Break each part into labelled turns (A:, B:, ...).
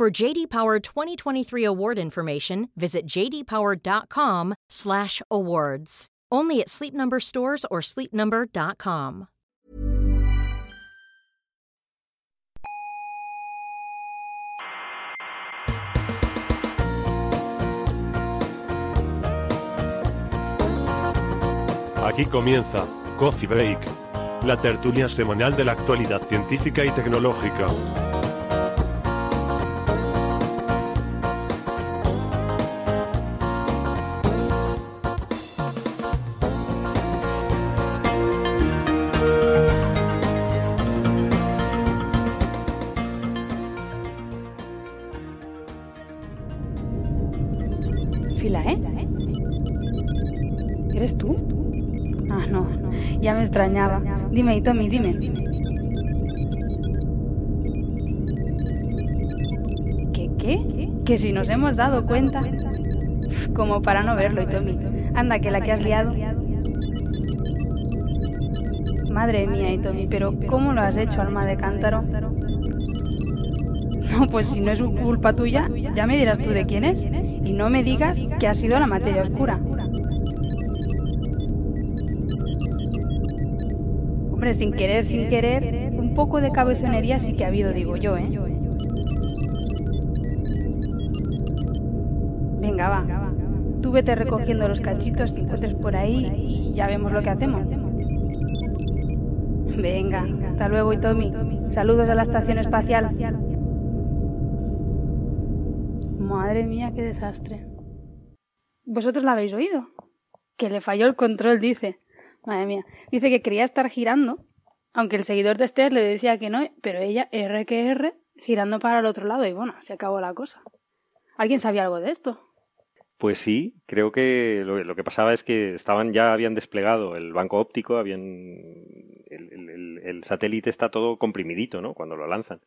A: For JD Power 2023 award information, visit jdpower.com/awards. Only at Sleep Number stores or sleepnumber.com.
B: Aquí comienza Coffee Break, la tertulia semanal de la actualidad científica y tecnológica.
C: Dime, Tommy, dime. ¿Qué, qué? Que si nos hemos dado cuenta. Como para no verlo, Tommy. Anda, que la que has liado. Madre mía, Tommy, pero ¿cómo lo has hecho, alma de cántaro? No, pues si no es culpa tuya, ya me dirás tú de quién es. Y no me digas que ha sido la materia oscura. Hombre, sin querer, sin querer, un poco de cabezonería sí que ha habido, digo yo, ¿eh? Venga, va. Tú vete recogiendo los cachitos que encuentres por ahí y ya vemos lo que hacemos. Venga, hasta luego, Tommy. Saludos a la estación espacial. Madre mía, qué desastre. ¿Vosotros la habéis oído? Que le falló el control, dice. Madre mía. Dice que quería estar girando, aunque el seguidor de Esther le decía que no, pero ella, R que R, girando para el otro lado y bueno, se acabó la cosa. ¿Alguien sabía algo de esto?
D: Pues sí, creo que lo, que pasaba es que estaban ya habían desplegado el banco óptico, habían el, satélite está todo comprimidito, ¿no? Cuando lo lanzan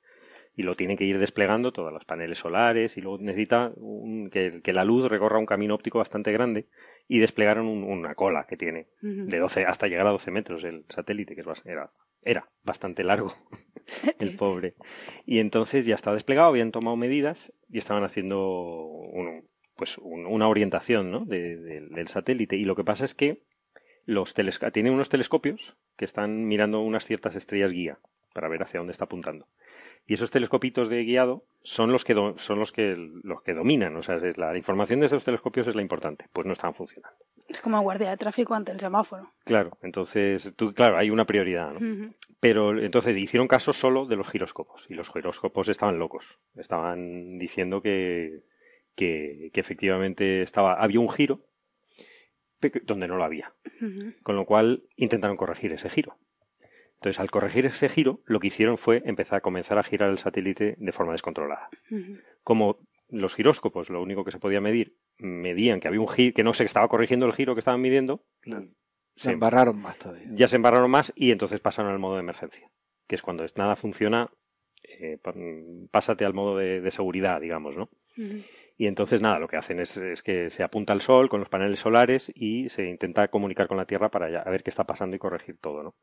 D: y lo tienen que ir desplegando todos los paneles solares y luego necesita un, que, que, la luz recorra un camino óptico bastante grande y desplegaron un, una cola que tiene uh -huh. de 12 hasta llegar a 12 metros el satélite que es, era, era bastante largo el pobre y entonces ya estaba desplegado habían tomado medidas y estaban haciendo un, pues un, una orientación ¿no? de, de, del satélite y lo que pasa es que los tiene unos telescopios que están mirando unas ciertas estrellas guía para ver hacia dónde está apuntando y esos telescopitos de guiado son los que do, son los que los que dominan, o sea, la información de esos telescopios es la importante, pues no están funcionando.
C: Es como guardia de tráfico ante el semáforo.
D: Claro, entonces, tú, claro, hay una prioridad, ¿no? Uh -huh. Pero entonces hicieron caso solo de los giroscopos y los giroscopos estaban locos, estaban diciendo que que, que efectivamente estaba había un giro donde no lo había, uh -huh. con lo cual intentaron corregir ese giro entonces, al corregir ese giro, lo que hicieron fue empezar a comenzar a girar el satélite de forma descontrolada. Uh -huh. Como los giróscopos, lo único que se podía medir, medían que había un giro, que no se estaba corrigiendo el giro que estaban midiendo,
E: no. se, se, embarraron más todavía.
D: Ya se embarraron más y entonces pasaron al modo de emergencia, que es cuando nada funciona, eh, pásate al modo de, de, seguridad, digamos, ¿no? Uh -huh. Y entonces nada, lo que hacen es, es, que se apunta al sol con los paneles solares y se intenta comunicar con la Tierra para ya, a ver qué está pasando y corregir todo, ¿no?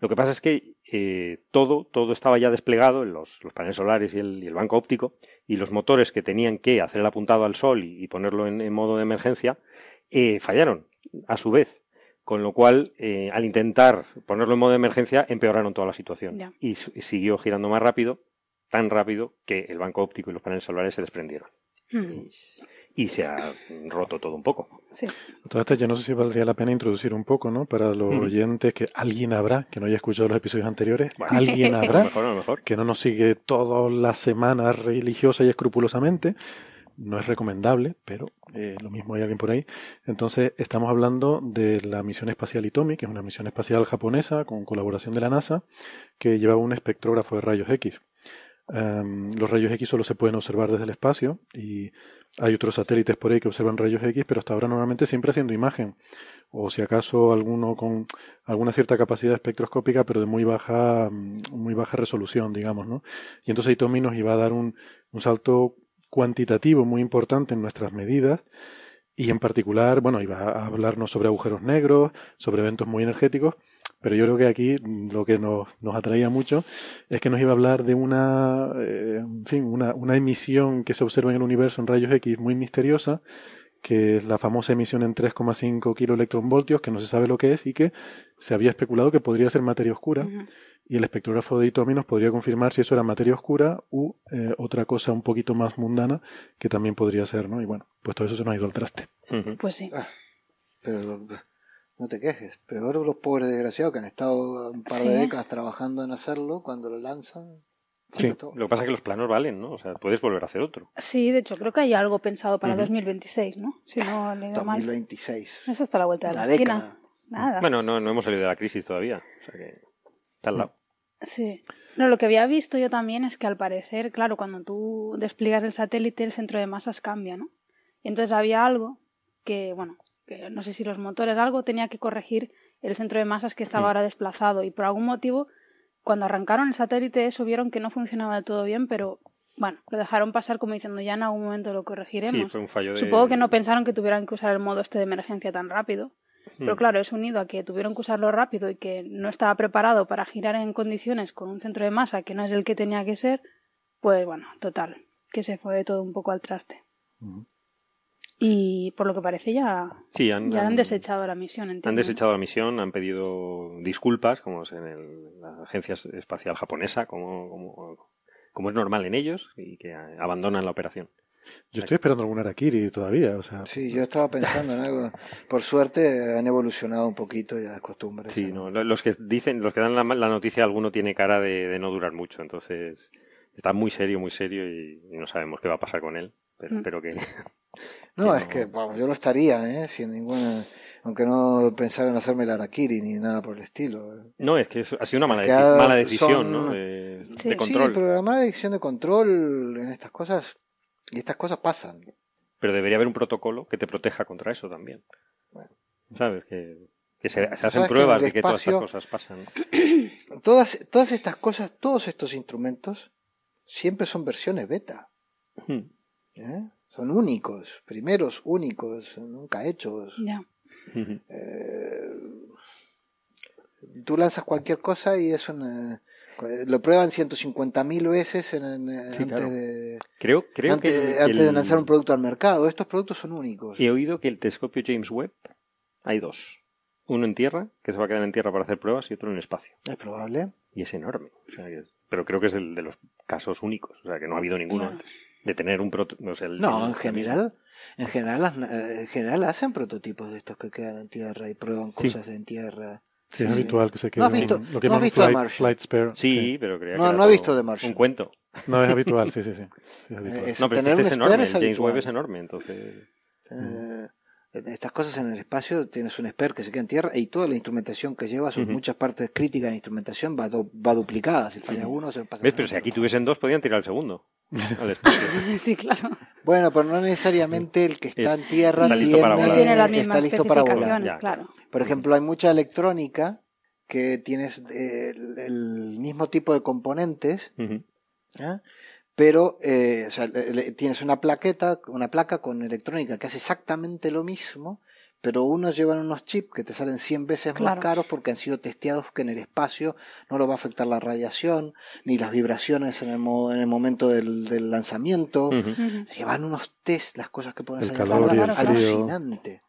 D: Lo que pasa es que eh, todo, todo estaba ya desplegado, los, los paneles solares y el, y el, banco óptico, y los motores que tenían que hacer el apuntado al sol y, y ponerlo en, en, modo de emergencia, eh, fallaron a su vez. Con lo cual, eh, al intentar ponerlo en modo de emergencia, empeoraron toda la situación.
C: Ya.
D: Y, y siguió girando más rápido, tan rápido, que el banco óptico y los paneles solares se desprendieron.
C: Hmm
D: y se ha roto todo un poco.
C: Sí.
F: Todo esto yo no sé si valdría la pena introducir un poco, ¿no? Para los mm. oyentes que alguien habrá, que no haya escuchado los episodios anteriores, bueno, alguien habrá,
D: mejor, mejor.
F: que no nos sigue todas las semanas religiosa y escrupulosamente. No es recomendable, pero eh, lo mismo hay alguien por ahí. Entonces, estamos hablando de la misión espacial Itomi, que es una misión espacial japonesa con colaboración de la NASA, que llevaba un espectrógrafo de rayos X. em, los rayos X solo se pueden observar desde el espacio y hay otros satélites por ahí que observan rayos X, pero hasta ahora normalmente siempre haciendo imagen o si acaso alguno con alguna cierta capacidad espectroscópica, pero de muy baja, mm, muy baja resolución, digamos, ¿no? Y entonces Tommy nos iba a dar un, un salto cuantitativo muy importante en nuestras medidas y en particular, bueno, iba a hablarnos sobre agujeros negros, sobre eventos muy energéticos, pero yo creo que aquí lo que nos, nos atraía mucho es que nos iba a hablar de una, eh, en fin, una, una emisión que se observa en el universo en rayos X muy misteriosa, que es la famosa emisión en 3,5 kiloelectronvoltios, que no se sabe lo que es y que se había especulado que podría ser materia oscura. Y el espectrógrafo de Itomi nos podría confirmar si eso era materia oscura u eh, otra cosa un poquito más mundana que también podría ser, ¿no? Y bueno, pues todo eso se nos ha ido al traste.
C: Pues sí.
E: Ah, pero no te quejes. Peor los pobres desgraciados que han estado un par de
C: Sí.
E: décadas trabajando en hacerlo, cuando lo lanzan.
F: Sí.
D: Lo que pasa es que los planos valen, ¿no? O sea, puedes volver a hacer otro.
C: Sí, de hecho, creo que hay algo pensado para
D: Ujú.
C: 2026, ¿no? Si no mal.
E: 2026.
C: Eso está a la vuelta de la,
E: La
C: esquina.
E: década.
C: Nada.
D: Bueno, no, no hemos salido de la crisis todavía. O sea que está al lado.
C: Sí. No, lo que había visto yo también es que al parecer, claro, cuando tú despliegas el satélite, el centro de masas cambia, ¿no? Y entonces había algo que, bueno, no sé si los motores, algo tenía que corregir el centro de masas que estaba ahora desplazado. Y por algún motivo, cuando arrancaron el satélite, eso vieron que no funcionaba del todo bien, pero bueno, lo dejaron pasar como diciendo ya en algún momento lo
D: Sí,
C: corregiremos.
D: fue un fallo de...
C: Supongo que no pensaron que tuvieran que usar el modo este de emergencia tan rápido. Pero
D: Mm.
C: claro, eso unido a que tuvieron que usarlo rápido y que no estaba preparado para girar en condiciones con un centro de masa que no es el que tenía que ser, pues bueno, total, que se fue todo un poco al traste.
F: Ujú.
C: Y por lo que parece ya,
D: Sí, han,
C: ya han
D: han-
C: desechado la misión.
D: Han
C: entiendo.
D: desechado la misión, han pedido disculpas, como es en el- la Agencia Espacial Japonesa, como, como, como es normal en ellos, y que abandonan la operación.
F: Yo estoy esperando algún Arakiri todavía, o sea,
E: Sí, yo estaba pensando en algo. Por suerte han evolucionado un poquito ya las costumbres.
D: Sí, no, lo- los que dicen, los que dan la, la noticia, alguno tiene cara de, de no durar mucho, entonces está muy serio, muy serio y, y no sabemos qué va a pasar con él, pero
C: Mm.
D: espero que...
E: No, es que vamos, yo no estaría, ¿eh? Sin ninguna. Aunque no pensara en hacerme el Arakiri ni nada por el estilo.
D: No, es que es- ha sido una mala, deci- mala decisión,
E: son-
D: ¿no? De,
C: Sí.
D: de control.
E: Sí, pero la mala decisión de control en estas cosas. Y estas cosas pasan.
D: Pero debería haber un protocolo que te proteja contra eso también.
E: Bueno.
D: ¿Sabes? Que, que se, hacen pruebas de que todas estas cosas pasan.
E: Todas, todas estas cosas, todos estos instrumentos, siempre son versiones beta.
D: Hmm.
E: ¿eh? Son únicos, primeros únicos, nunca hechos. Eh, tú lanzas cualquier cosa y es una. Lo prueban 150.000 veces en, en-
D: Sí,
E: antes,
D: claro.
E: de,
D: Creo, creo
E: antes,
D: que,
E: antes de lanzar un producto al mercado. Estos productos son únicos.
D: he oído que el telescopio James Webb hay dos. Uno en tierra, que se va a quedar en tierra para hacer pruebas, y otro en el espacio.
E: Es probable.
D: Y es enorme. O sea, que- pero creo que es el de los casos únicos. O sea, que no ha habido ninguno
C: Claro.
D: antes. De tener un proto... No, sé, el-
E: No, en general, en general, las- eh, en general hacen prototipos de estos que quedan en tierra y prueban
D: Sí.
E: cosas en tierra.
F: sí, es
E: sí.
F: habitual que se
E: ¿No
F: quede
E: has visto-
F: lo que
E: no has visto The
F: flight,
E: Martian?
F: flight spare.
D: Sí, pero creía que
E: No,
D: era
E: no he visto The Martian.
D: Un cuento.
F: No, es habitual, sí, sí, sí. sí, es habitual.
E: Es-
D: No, pero
E: tener
D: este
E: un
D: es enorme.
E: es
D: El James. Webb es enorme, entonces...
E: Eh, estas cosas en el espacio tienes un SPER que se queda en tierra y toda la instrumentación que lleva, son
D: Ujú.
E: muchas partes críticas de la instrumentación va, do- va duplicada. Si falla uno, se lo pasa
D: ¿Ves? Pero si
E: otro.
D: aquí tuviesen dos, podían tirar el segundo. al espacio.
C: Sí, claro.
E: Bueno, pero no necesariamente el que está
D: Es-
E: en tierra
D: está listo
E: tiene,
D: para volar.
C: Tiene las
E: está
C: mismas
E: listo para volar.
D: Ya,
C: claro.
E: Por ejemplo, hay mucha electrónica que tienes eh, el, el mismo tipo de componentes,
D: Ujú.
E: ¿eh? Pero eh, o sea, le- le- tienes una plaqueta, una placa con electrónica que hace exactamente lo mismo, pero unos llevan unos chips que te salen 100 veces más caros porque han sido testeados que en el espacio no lo va a afectar la radiación ni las vibraciones en el, mo- en el momento del, del lanzamiento.
D: Ujú.
E: Llevan unos test las cosas que pones
F: El
E: ahí
F: calor
C: y el
E: arriba,
C: frío.
E: alucinante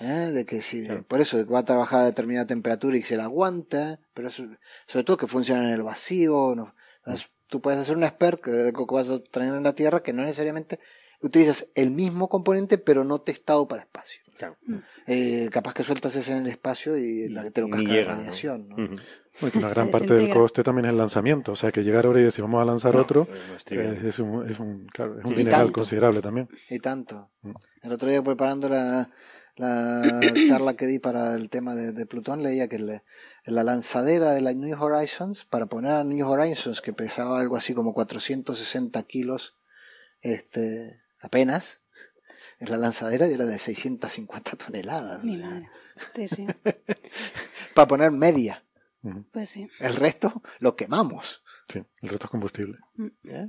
E: ¿eh? de que si
D: Claro.
E: por eso va a trabajar a determinada temperatura y se la aguanta pero eso- sobre todo que funciona en el vacío no, Entonces, tú puedes hacer un SPER que, que vas a tener en la Tierra que no necesariamente utilizas el mismo componente pero no testado para espacio
D: Claro.
E: Eh, capaz que sueltas ese en el espacio y la, te lo
D: Ni
E: casca
D: llega, ¿no?
E: radiación ¿no?
D: Ujú.
F: Bueno, que una gran parte del coste también es el lanzamiento, o sea que llegar ahora y decir vamos a lanzar
D: No,
F: otro
D: no es
F: es un, es un, claro, es un dineral
E: tanto.
F: considerable también.
E: y tanto
F: Mm.
E: el otro día preparando la, la charla que di para el tema de, de Plutón leía que el, la lanzadera de la New Horizons para poner a New Horizons que pesaba algo así como 460 kilos este apenas en la lanzadera era de 650 toneladas
C: Mi madre. Sí, sí.
E: para poner media.
C: Pues sí.
E: el resto lo quemamos
F: Sí, el resto es combustible.
E: ¿eh?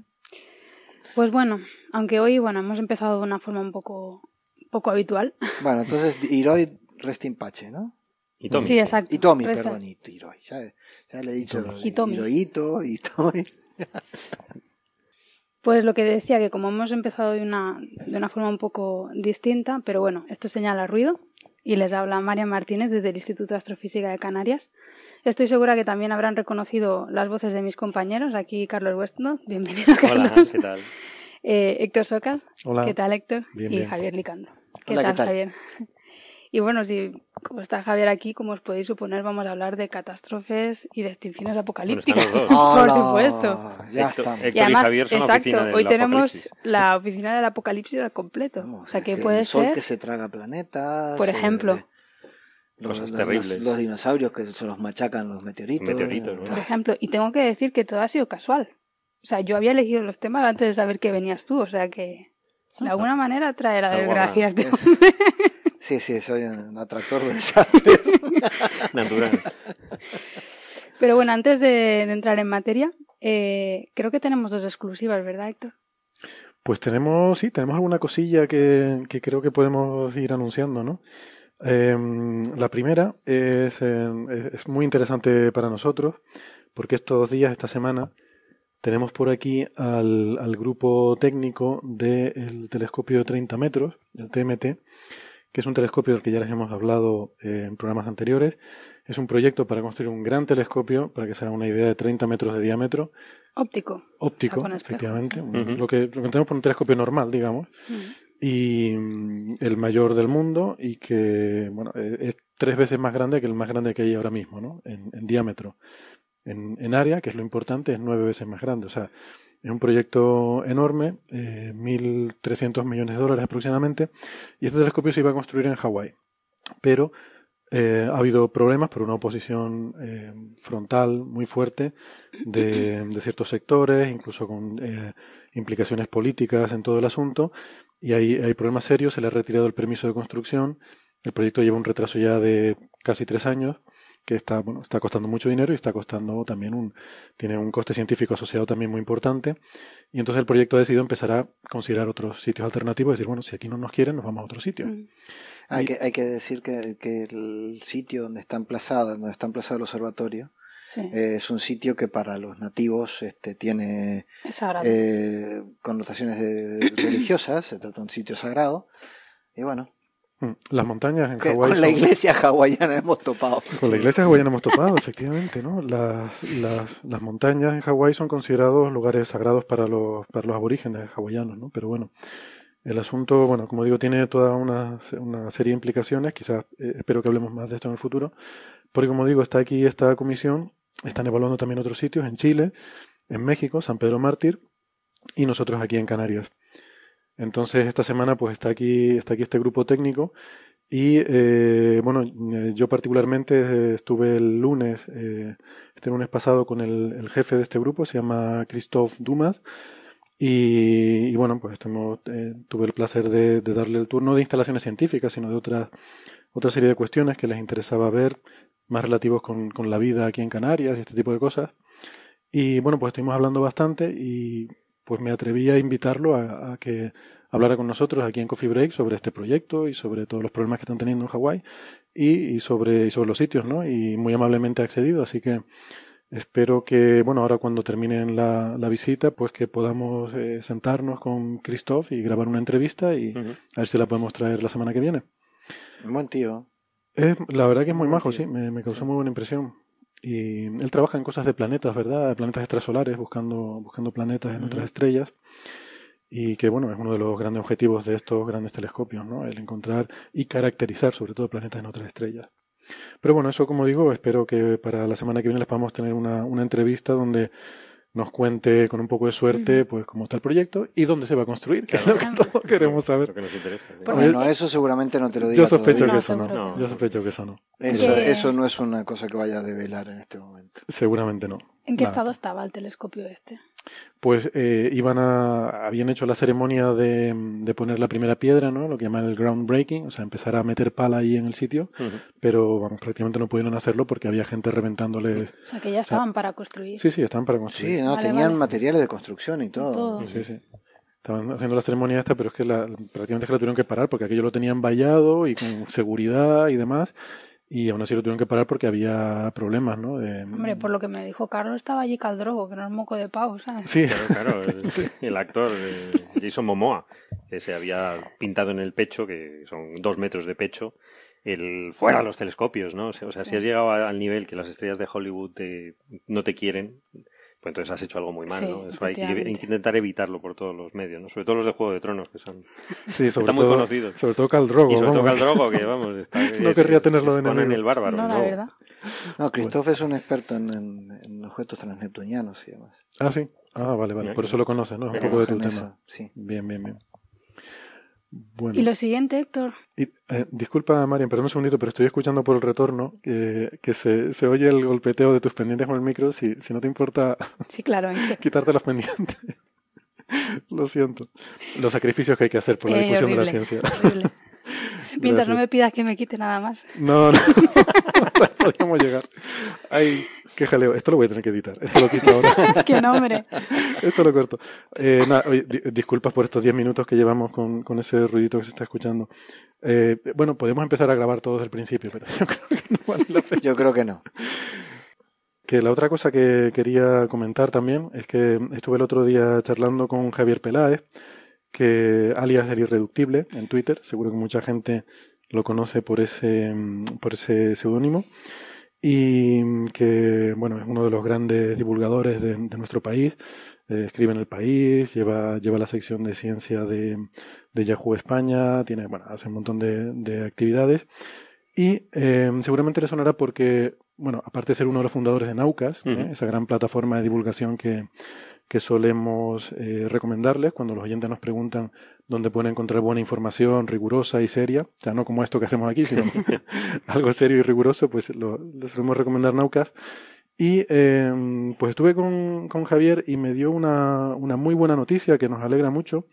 C: Pues bueno, aunque hoy, bueno, hemos empezado de una forma un poco, poco habitual.
E: bueno entonces Hiroi resta in pace ¿no?
D: Y Tommy.
C: Sí, exacto. Resta-
E: perdón y Hiroi ya, ya le he dicho
C: Hitomi.
E: Hirohito
C: Pues lo que decía, que como hemos empezado de una, de una forma un poco distinta, pero bueno, esto señala ruido, y les habla María Martínez desde el Instituto de Astrofísica de Canarias. Estoy segura que también habrán reconocido las voces de mis compañeros. Aquí Carlos Westno, bienvenido
D: Hola,
C: Carlos.
D: ¿qué tal?
C: Eh, Héctor Socas,
F: Hola.
C: ¿qué tal Héctor?
F: Bien,
C: y
F: bien.
C: Javier Licandro. ¿Qué
E: Hola, ¿qué
C: tal,
E: tal?
C: Javier? Y bueno, si como está Javier aquí, como os podéis suponer, vamos a hablar de catástrofes y de extinciones apocalípticas.
D: Bueno,
C: Por supuesto.
E: ya estamos
C: Y además,
D: Javier son la
C: exacto, hoy tenemos la oficina del apocalipsis al completo.
E: Vamos,
C: o sea que
E: que
C: puede
E: el sol
C: ser,
E: que se traga planetas.
C: por
E: eh,
C: ejemplo,
E: los,
D: terribles.
E: los dinosaurios que se los machacan los meteoritos.
D: Meteoritos, ¿no?
C: por ejemplo, y tengo que decir que todo ha sido casual. O sea, yo había elegido los temas antes de saber que venías tú, o sea que de alguna manera trae la desgracia. este
E: Es-
C: hombre.
E: Sí, sí, soy un atractor de desastres.
D: Natural.
C: Pero bueno, antes de, de entrar en materia, eh, creo que tenemos dos exclusivas, ¿verdad, Héctor?
F: Pues tenemos, sí, tenemos alguna cosilla que, que creo que podemos ir anunciando, ¿no? Em, la primera es, em, es- es muy interesante para nosotros porque estos días, esta semana, tenemos por aquí al, al grupo técnico del telescopio de 30 metros, el TMT, que es un telescopio del que ya les hemos hablado eh, en programas anteriores. Es un proyecto para construir un gran telescopio, para que se haga una idea, de 30 metros de diámetro,
C: Óptico.
F: óptico,
C: O sea,
F: efectivamente, lo, que, lo que tenemos por un telescopio normal, digamos, y mm, el mayor del mundo y que bueno eh, es tres veces más grande que el más grande que hay ahora mismo, ¿no? En, en diámetro. En, área, que es lo importante, es nueve veces más grande. O sea, es un proyecto enorme, eh, 1.300 millones de dólares aproximadamente, y este telescopio se iba a construir en Hawái. Pero eh, ha habido problemas por una oposición eh, frontal muy fuerte de, de ciertos sectores, incluso con eh, implicaciones políticas en todo el asunto, y hay, hay problemas serios, se le ha retirado el permiso de construcción, el proyecto lleva un retraso ya de casi tres años, que está, bueno, está costando mucho dinero y está costando también un, tiene un coste científico asociado también muy importante, y entonces el proyecto ha decidido empezar a considerar otros sitios alternativos, decir, bueno, si aquí no nos quieren, nos vamos a otro sitio.
C: Mm.
E: Hay,
F: Y-
E: que, hay que decir que, que el sitio donde está emplazado, donde está emplazado el observatorio,
C: Sí,
E: eh, es un sitio que para los nativos este, tiene eh, connotaciones de- religiosas, se trata de un sitio sagrado. Y bueno,
F: Las montañas en Hawái
E: con la
F: son-
E: iglesia hawaiana hemos topado.
F: Con la iglesia hawaiana hemos topado, efectivamente, ¿no? Las, las, las montañas en Hawái son considerados lugares sagrados para los, para los aborígenes hawaianos, ¿no? Pero bueno, el asunto, bueno, como digo, tiene toda una, una serie de implicaciones, quizás eh, espero que hablemos más de esto en el futuro, porque como digo, está aquí esta comisión, están evaluando también otros sitios, en Chile, en México, San Pedro Mártir, y nosotros aquí en Canarias. Entonces, esta semana, pues está aquí, está aquí este grupo técnico y eh, bueno, eh, yo particularmente eh, estuve el lunes, eh, este lunes pasado con el, jefe de este grupo, se llama Christophe Dumas, y, bueno, pues estuvimos, eh, tuve el placer de, de darle el turno de instalaciones científicas, sino de otra, otra serie de cuestiones que les interesaba ver, más relativos con, con la vida aquí en Canarias y este tipo de cosas. Y bueno, pues estuvimos hablando bastante y pues me atreví a invitarlo a, a que hablara con nosotros aquí en Coffee Break sobre este proyecto y sobre todos los problemas que están teniendo en Hawái y, y sobre, y sobre los sitios, ¿no? Y muy amablemente ha accedido, así que espero que, bueno, ahora cuando terminen la, la visita, pues que podamos eh, sentarnos con Christoph y grabar una entrevista y a ver si la podemos traer la semana que viene.
E: Un buen tío.
F: Es, la verdad que es muy majo, sí, me, me causó
E: Sí.
F: muy buena impresión. Y él trabaja en cosas de planetas, ¿verdad? Planetas extrasolares, buscando, buscando planetas en otras estrellas. Y que, bueno, es uno de los grandes objetivos de estos grandes telescopios, ¿no? El encontrar y caracterizar, sobre todo, planetas en otras estrellas. Pero bueno, eso, como digo, espero que para la semana que viene les podamos tener una, una entrevista donde nos cuente con un poco de suerte pues cómo está el proyecto y dónde se va a construir, que es lo que todos queremos saber.
D: Lo que nos interesa. sí.
C: Por
E: Bueno, eso seguramente no te lo diga
F: Yo sospecho
E: todavía.
F: que
C: No,
F: eso no.
D: que
F: Yo
D: no.
F: sospecho que eso no.
E: Eso, eso no es una cosa que vaya a develar en este momento.
F: Seguramente no.
C: ¿En qué
F: Nada.
C: estado estaba el telescopio este?
F: Pues eh, iban a, habían hecho la ceremonia de, de poner la primera piedra, ¿no? Lo que llaman el groundbreaking, o sea, empezar a meter pala ahí en el sitio, pero vamos, prácticamente no pudieron hacerlo porque había gente reventándole.
C: O sea, que ya estaban para construir.
F: Sí, sí, estaban para construir.
E: Sí, no,
C: Vale,
E: tenían
C: vale.
E: materiales de construcción y todo.
C: Todo.
F: Sí, sí. Estaban haciendo la ceremonia esta, pero es que la, prácticamente es que la tuvieron que parar porque aquello lo tenían vallado y con seguridad y demás. Y aún así lo tuvieron que parar porque había problemas, ¿no? De-
C: Hombre, por lo que me dijo Carlos, estaba allí Caldrogo, que no es moco de pavo, ¿sabes?
F: Sí,
D: Claro, claro, el, el actor eh, Jason Momoa, que se había pintado en el pecho, que son dos metros de pecho, el fuera los telescopios, ¿no? O sea,
C: Sí.
D: si has llegado al nivel que las estrellas de Hollywood te- no te quieren, pues entonces has hecho algo muy mal,
C: Sí,
D: ¿no? Eso hay que, intentar evitarlo por todos los medios, ¿no? Sobre todo los de Juego de Tronos, que son...
F: sí, sobre
D: Están muy
F: todo,
D: conocidos.
F: sobre todo Khal Drogo,
D: y sobre todo
F: vamos.
D: Khal Drogo, que vamos, está,
F: No querría tenerlo de
D: es Conan
F: enemigo.
D: el bárbaro.
C: no, la
D: ¿no?
C: verdad.
E: No, Christoph es un experto en, en- en objetos transneptunianos y demás.
F: Ah, sí. Ah, vale, vale. Por eso lo conoces, ¿no? Es un poco de tu tema.
E: eso, sí.
F: Bien, bien, bien. Bueno.
C: Y lo siguiente, Héctor,
F: Y, eh, disculpa, Marian, perdón un segundito, pero estoy escuchando por el retorno que, que se, se oye el golpeteo de tus pendientes con el micro. Si, si no te importa
C: sí, claro,
F: quitarte los pendientes. Lo siento. Los sacrificios que hay que hacer por la
C: Eh,
F: difusión de la
C: horrible,
F: ciencia.
C: horrible. Mientras no me pidas que me quite nada más.
F: No, no, no podríamos llegar. Ay, qué jaleo. Esto lo voy a tener que editar. Esto lo quito ahora.
C: ¡Qué nombre!
F: Esto lo corto. Eh, nada, oye, di- disculpas por estos 10 minutos que llevamos con, con ese ruidito que se está escuchando. Eh, bueno, podemos empezar a grabar todo desde el principio, pero yo creo que no vale la pena.
E: Yo creo que no.
F: Que la otra cosa que quería comentar también es que estuve el otro día charlando con Javier Peláez, que alias El Irreductible en Twitter, seguro que mucha gente lo conoce por ese, mm, por ese seudónimo, y mm, que bueno, es uno de los grandes divulgadores de, de nuestro país, eh, escribe en el país, lleva, lleva la sección de ciencia de, de Yahoo España, tiene, bueno, hace un montón de, de actividades. Y eh, seguramente le sonará porque, bueno, aparte de ser uno de los fundadores de Naucas, ¿eh? Esa gran plataforma de divulgación que, que solemos eh, recomendarles cuando los oyentes nos preguntan dónde pueden encontrar buena información rigurosa y seria, o sea, no como esto que hacemos aquí, sino algo serio y riguroso, pues lo, lo solemos recomendar Naucas. Y eh, pues estuve con, con Javier y me dio una, una muy buena noticia que nos alegra mucho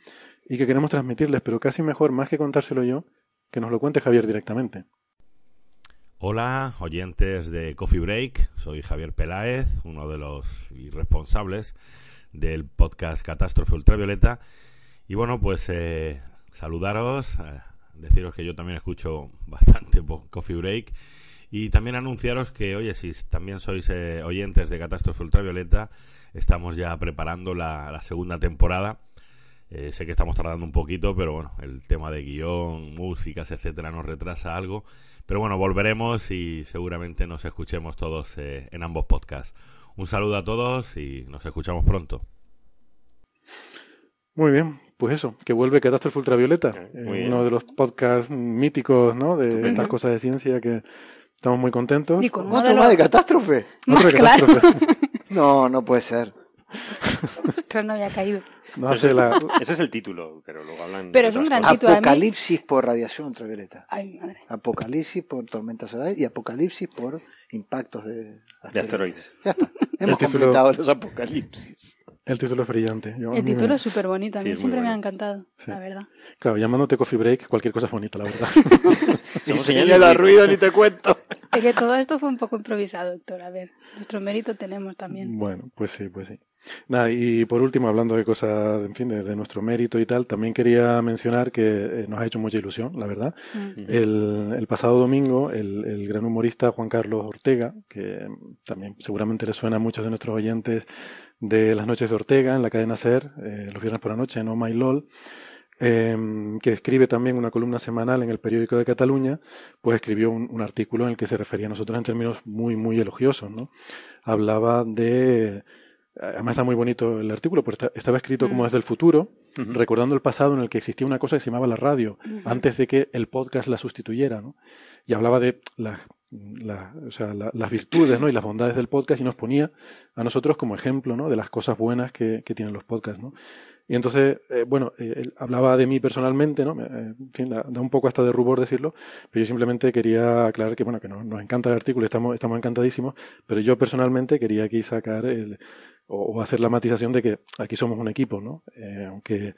F: y que queremos transmitirles, pero casi mejor, más que contárselo yo, que nos lo cuente Javier directamente.
G: Hola, oyentes de Coffee Break. Soy Javier Peláez, uno de los responsables del podcast Catástrofe Ultravioleta. Y bueno, pues eh, saludaros, eh, deciros que yo también escucho bastante Coffee Break. Y también anunciaros que, oye, si también sois eh, oyentes de Catástrofe Ultravioleta, estamos ya preparando la, segunda temporada. Eh, sé que estamos tardando un poquito, pero bueno, el tema de guion, músicas, etcétera, nos retrasa algo. Pero bueno, volveremos y seguramente nos escuchemos todos en ambos podcasts. Un saludo a todos y nos escuchamos pronto.
F: Muy bien, pues eso, que vuelve Catástrofe Ultravioleta, eh, uno de los podcasts míticos, ¿no? De
C: Ujú.
F: estas cosas de ciencia que estamos muy contentos.
C: Y con
E: ¿Otro
C: de los...
E: de catástrofe?
F: Otro de
C: claro.
F: Catástrofe.
E: No, no puede ser.
C: Ostras, no había caído.
F: No hace la...
D: Ese es el título, pero luego hablan.
C: Pero
D: de
C: es un gran
D: cosas.
C: título. a mí-
E: Apocalipsis por radiación ultravioleta.
C: Ay, madre.
E: Apocalipsis por tormentas solares y apocalipsis por impactos de
D: De
E: asteroides.
D: asteroides.
E: Ya está. Hemos
F: título-
E: completado los apocalipsis.
F: El título es brillante. Yo-
C: El
F: mí me-
C: título es súper bonito. A
D: Sí,
C: mí
D: es muy
C: siempre me ha
D: bueno.
C: encantado,
F: Sí.
C: la verdad.
F: Claro, llamándote Coffee Break, cualquier cosa es bonita, la verdad.
E: Y si le da ruido ni te cuento.
C: Es que todo esto fue un poco improvisado, doctor. A ver, nuestro mérito tenemos también.
F: Bueno, pues sí, pues sí. Nada, y por último, hablando de cosas, en fin, de, de nuestro mérito y tal, también quería mencionar que eh, nos ha hecho mucha ilusión, la verdad.
C: Mm.
F: El, el pasado domingo, el, el gran humorista Juan Carlos Ortega, que también seguramente le suena a muchos de nuestros oyentes de las noches de Ortega en la cadena SER, eh, los viernes por la noche en Oh My LOL, eh, que escribe también una columna semanal en el periódico de Cataluña, pues escribió un, un artículo en el que se refería a nosotros en términos muy, muy elogiosos, ¿no? Hablaba de... Además está muy bonito el artículo, porque está- estaba escrito como
C: Mm.
F: desde el futuro, recordando el pasado en el que existía una cosa que se llamaba la radio, antes de que el podcast la sustituyera, ¿no? Y hablaba de las las virtudes ¿no? y las bondades del podcast y nos ponía a nosotros como ejemplo ¿no? de las cosas buenas que, tienen los podcasts. ¿no? Y entonces, eh, bueno, eh, él hablaba de mí personalmente, ¿no? Eh, en fin, da, un poco hasta de rubor decirlo, pero yo simplemente quería aclarar que, bueno, que nos, nos encanta el artículo, estamos, estamos encantadísimos, pero yo personalmente quería aquí sacar o, hacer la matización de que aquí somos un equipo, ¿no? Aunque,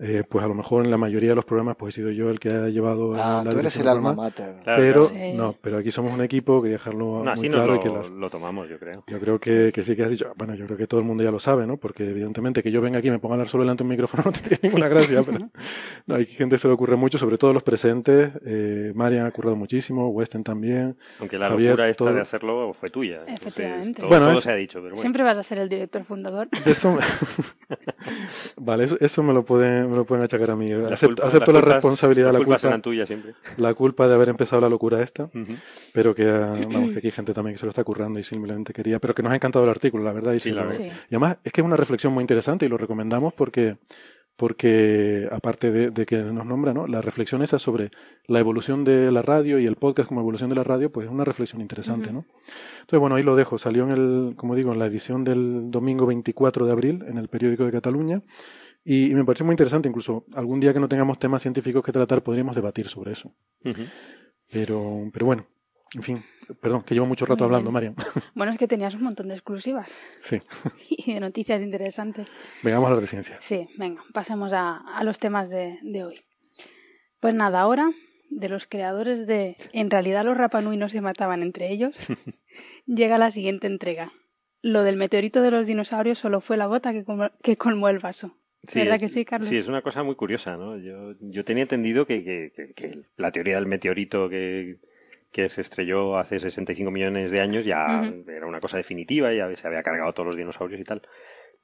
F: eh, pues a lo mejor en la mayoría de los programas, pues he sido yo el que ha llevado
E: Ah,
F: la
E: tú eres el alma mater.
D: Claro,
F: pero
C: Sí.
F: no, pero aquí somos un equipo, quería dejarlo
D: No,
F: muy
D: así
F: claro
D: nos
F: y que
D: lo,
F: las-
D: lo tomamos, yo creo.
F: yo creo que, que sí que has dicho. Bueno, yo creo que todo el mundo ya lo sabe, ¿no? Porque evidentemente que yo venga aquí y me ponga a hablar solo delante de un micrófono no tendría ninguna gracia, pero no, hay gente que se le ocurre mucho, sobre todo los presentes. Eh, Marian ha currado muchísimo, Weston también.
D: Aunque la
F: Javier,
D: locura esta
F: todo-
D: de hacerlo fue tuya. Entonces,
C: Efectivamente.
D: todo,
F: Bueno,
D: todo
F: es-
D: se ha dicho, pero bueno.
C: Siempre vas a ser el director fundador.
F: Eso, vale, eso, eso me lo pueden me lo pueden achacar a mí. Acepto, la
D: culpas-
F: responsabilidad, la culpa,
D: eran tuyas siempre.
F: la culpa de haber empezado la locura esta, pero que, vamos, que aquí hay gente también que se lo está currando y simplemente quería, pero que nos ha encantado el artículo, la verdad. Y,
D: Sí,
F: si
D: la
F: lo-
D: verdad.
C: Sí.
F: Y además es que es una reflexión muy interesante y lo recomendamos porque, porque aparte de, de que nos nombra, ¿no? La reflexión esa sobre la evolución de la radio y el podcast como evolución de la radio, pues es una reflexión interesante. ¿no? Entonces, bueno, ahí lo dejo. Salió en el, como digo, en la edición del domingo 24 de abril en el periódico de Cataluña. Y, y me pareció muy interesante, incluso algún día que no tengamos temas científicos que tratar, podríamos debatir sobre eso. Pero, pero bueno, en fin, perdón, que llevo mucho rato
C: Muy
F: hablando. Marian.
C: Bueno, es que tenías un montón de exclusivas
F: Sí,
C: y de noticias interesantes.
F: vengamos a la residencia.
C: Sí, venga, pasemos a, a los temas de, de hoy. Pues nada, ahora, de los creadores de En realidad los Rapanui no se mataban entre ellos, llega la siguiente entrega. Lo del meteorito de los dinosaurios solo fue la gota que, colmó- que colmó el vaso. ¿Verdad
D: es-
C: que sí, Carlos?
D: Sí, es una cosa muy curiosa, ¿no? Yo, yo tenía entendido que, que- que- que la teoría del meteorito que, que se estrelló hace 65 millones de años ya era una cosa definitiva, ya se había cargado todos los dinosaurios y tal.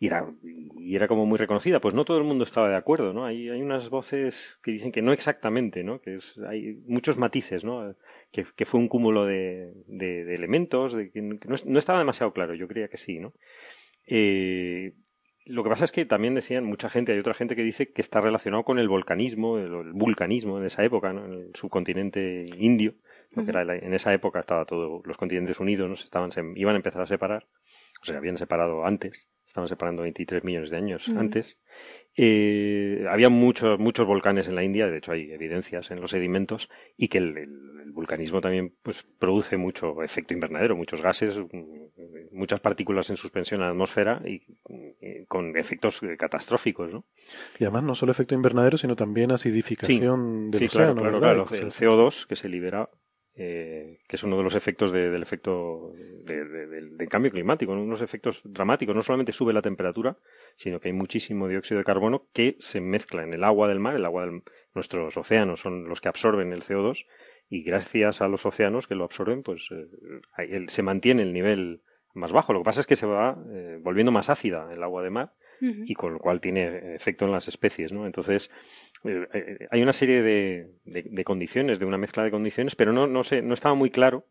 D: Y era, y era como muy reconocida. Pues no todo el mundo estaba de acuerdo, ¿no? Hay, hay unas voces que dicen que no exactamente, ¿no? Que es, hay muchos matices, ¿no? Que, que fue un cúmulo de, de- de elementos, de que no, no estaba demasiado claro. Yo creía que sí, ¿no? Eh, lo que pasa es que también decían mucha gente, hay otra gente que dice que está relacionado con el volcanismo, el, el vulcanismo de esa época, ¿no? en el subcontinente indio, que
C: Ujú.
D: era la- en esa época estaba todo los continentes unidos, ¿no? Se estaban se iban a empezar a separar, o sea, habían separado antes, estaban separando 23 millones de años antes. Eh, había muchos muchos volcanes en la India, de hecho hay evidencias en los sedimentos y que el vulcanismo también pues produce mucho efecto invernadero, muchos gases, mm, muchas partículas en suspensión en la atmósfera y, con efectos eh, catastróficos, ¿no?
F: Y además no solo efecto invernadero, sino también acidificación del
D: sí,
F: océano,
D: claro, claro, El CO2 que se libera, eh, que es uno de los efectos de- del efecto de- de- del, del cambio climático, ¿no? unos efectos dramáticos. No solamente sube la temperatura, sino que hay muchísimo dióxido de carbono que se mezcla en el agua del mar. El agua de nuestros océanos son los que absorben el CO2 y gracias a los océanos que lo absorben, pues eh, se mantiene el nivel más bajo. Lo que pasa es que se va eh, volviendo más ácida el agua de mar y con lo cual tiene efecto en las especies, ¿no? Entonces, eh, hay una serie de, de- de condiciones, de una mezcla de condiciones, pero no, no, sé, no estaba muy claro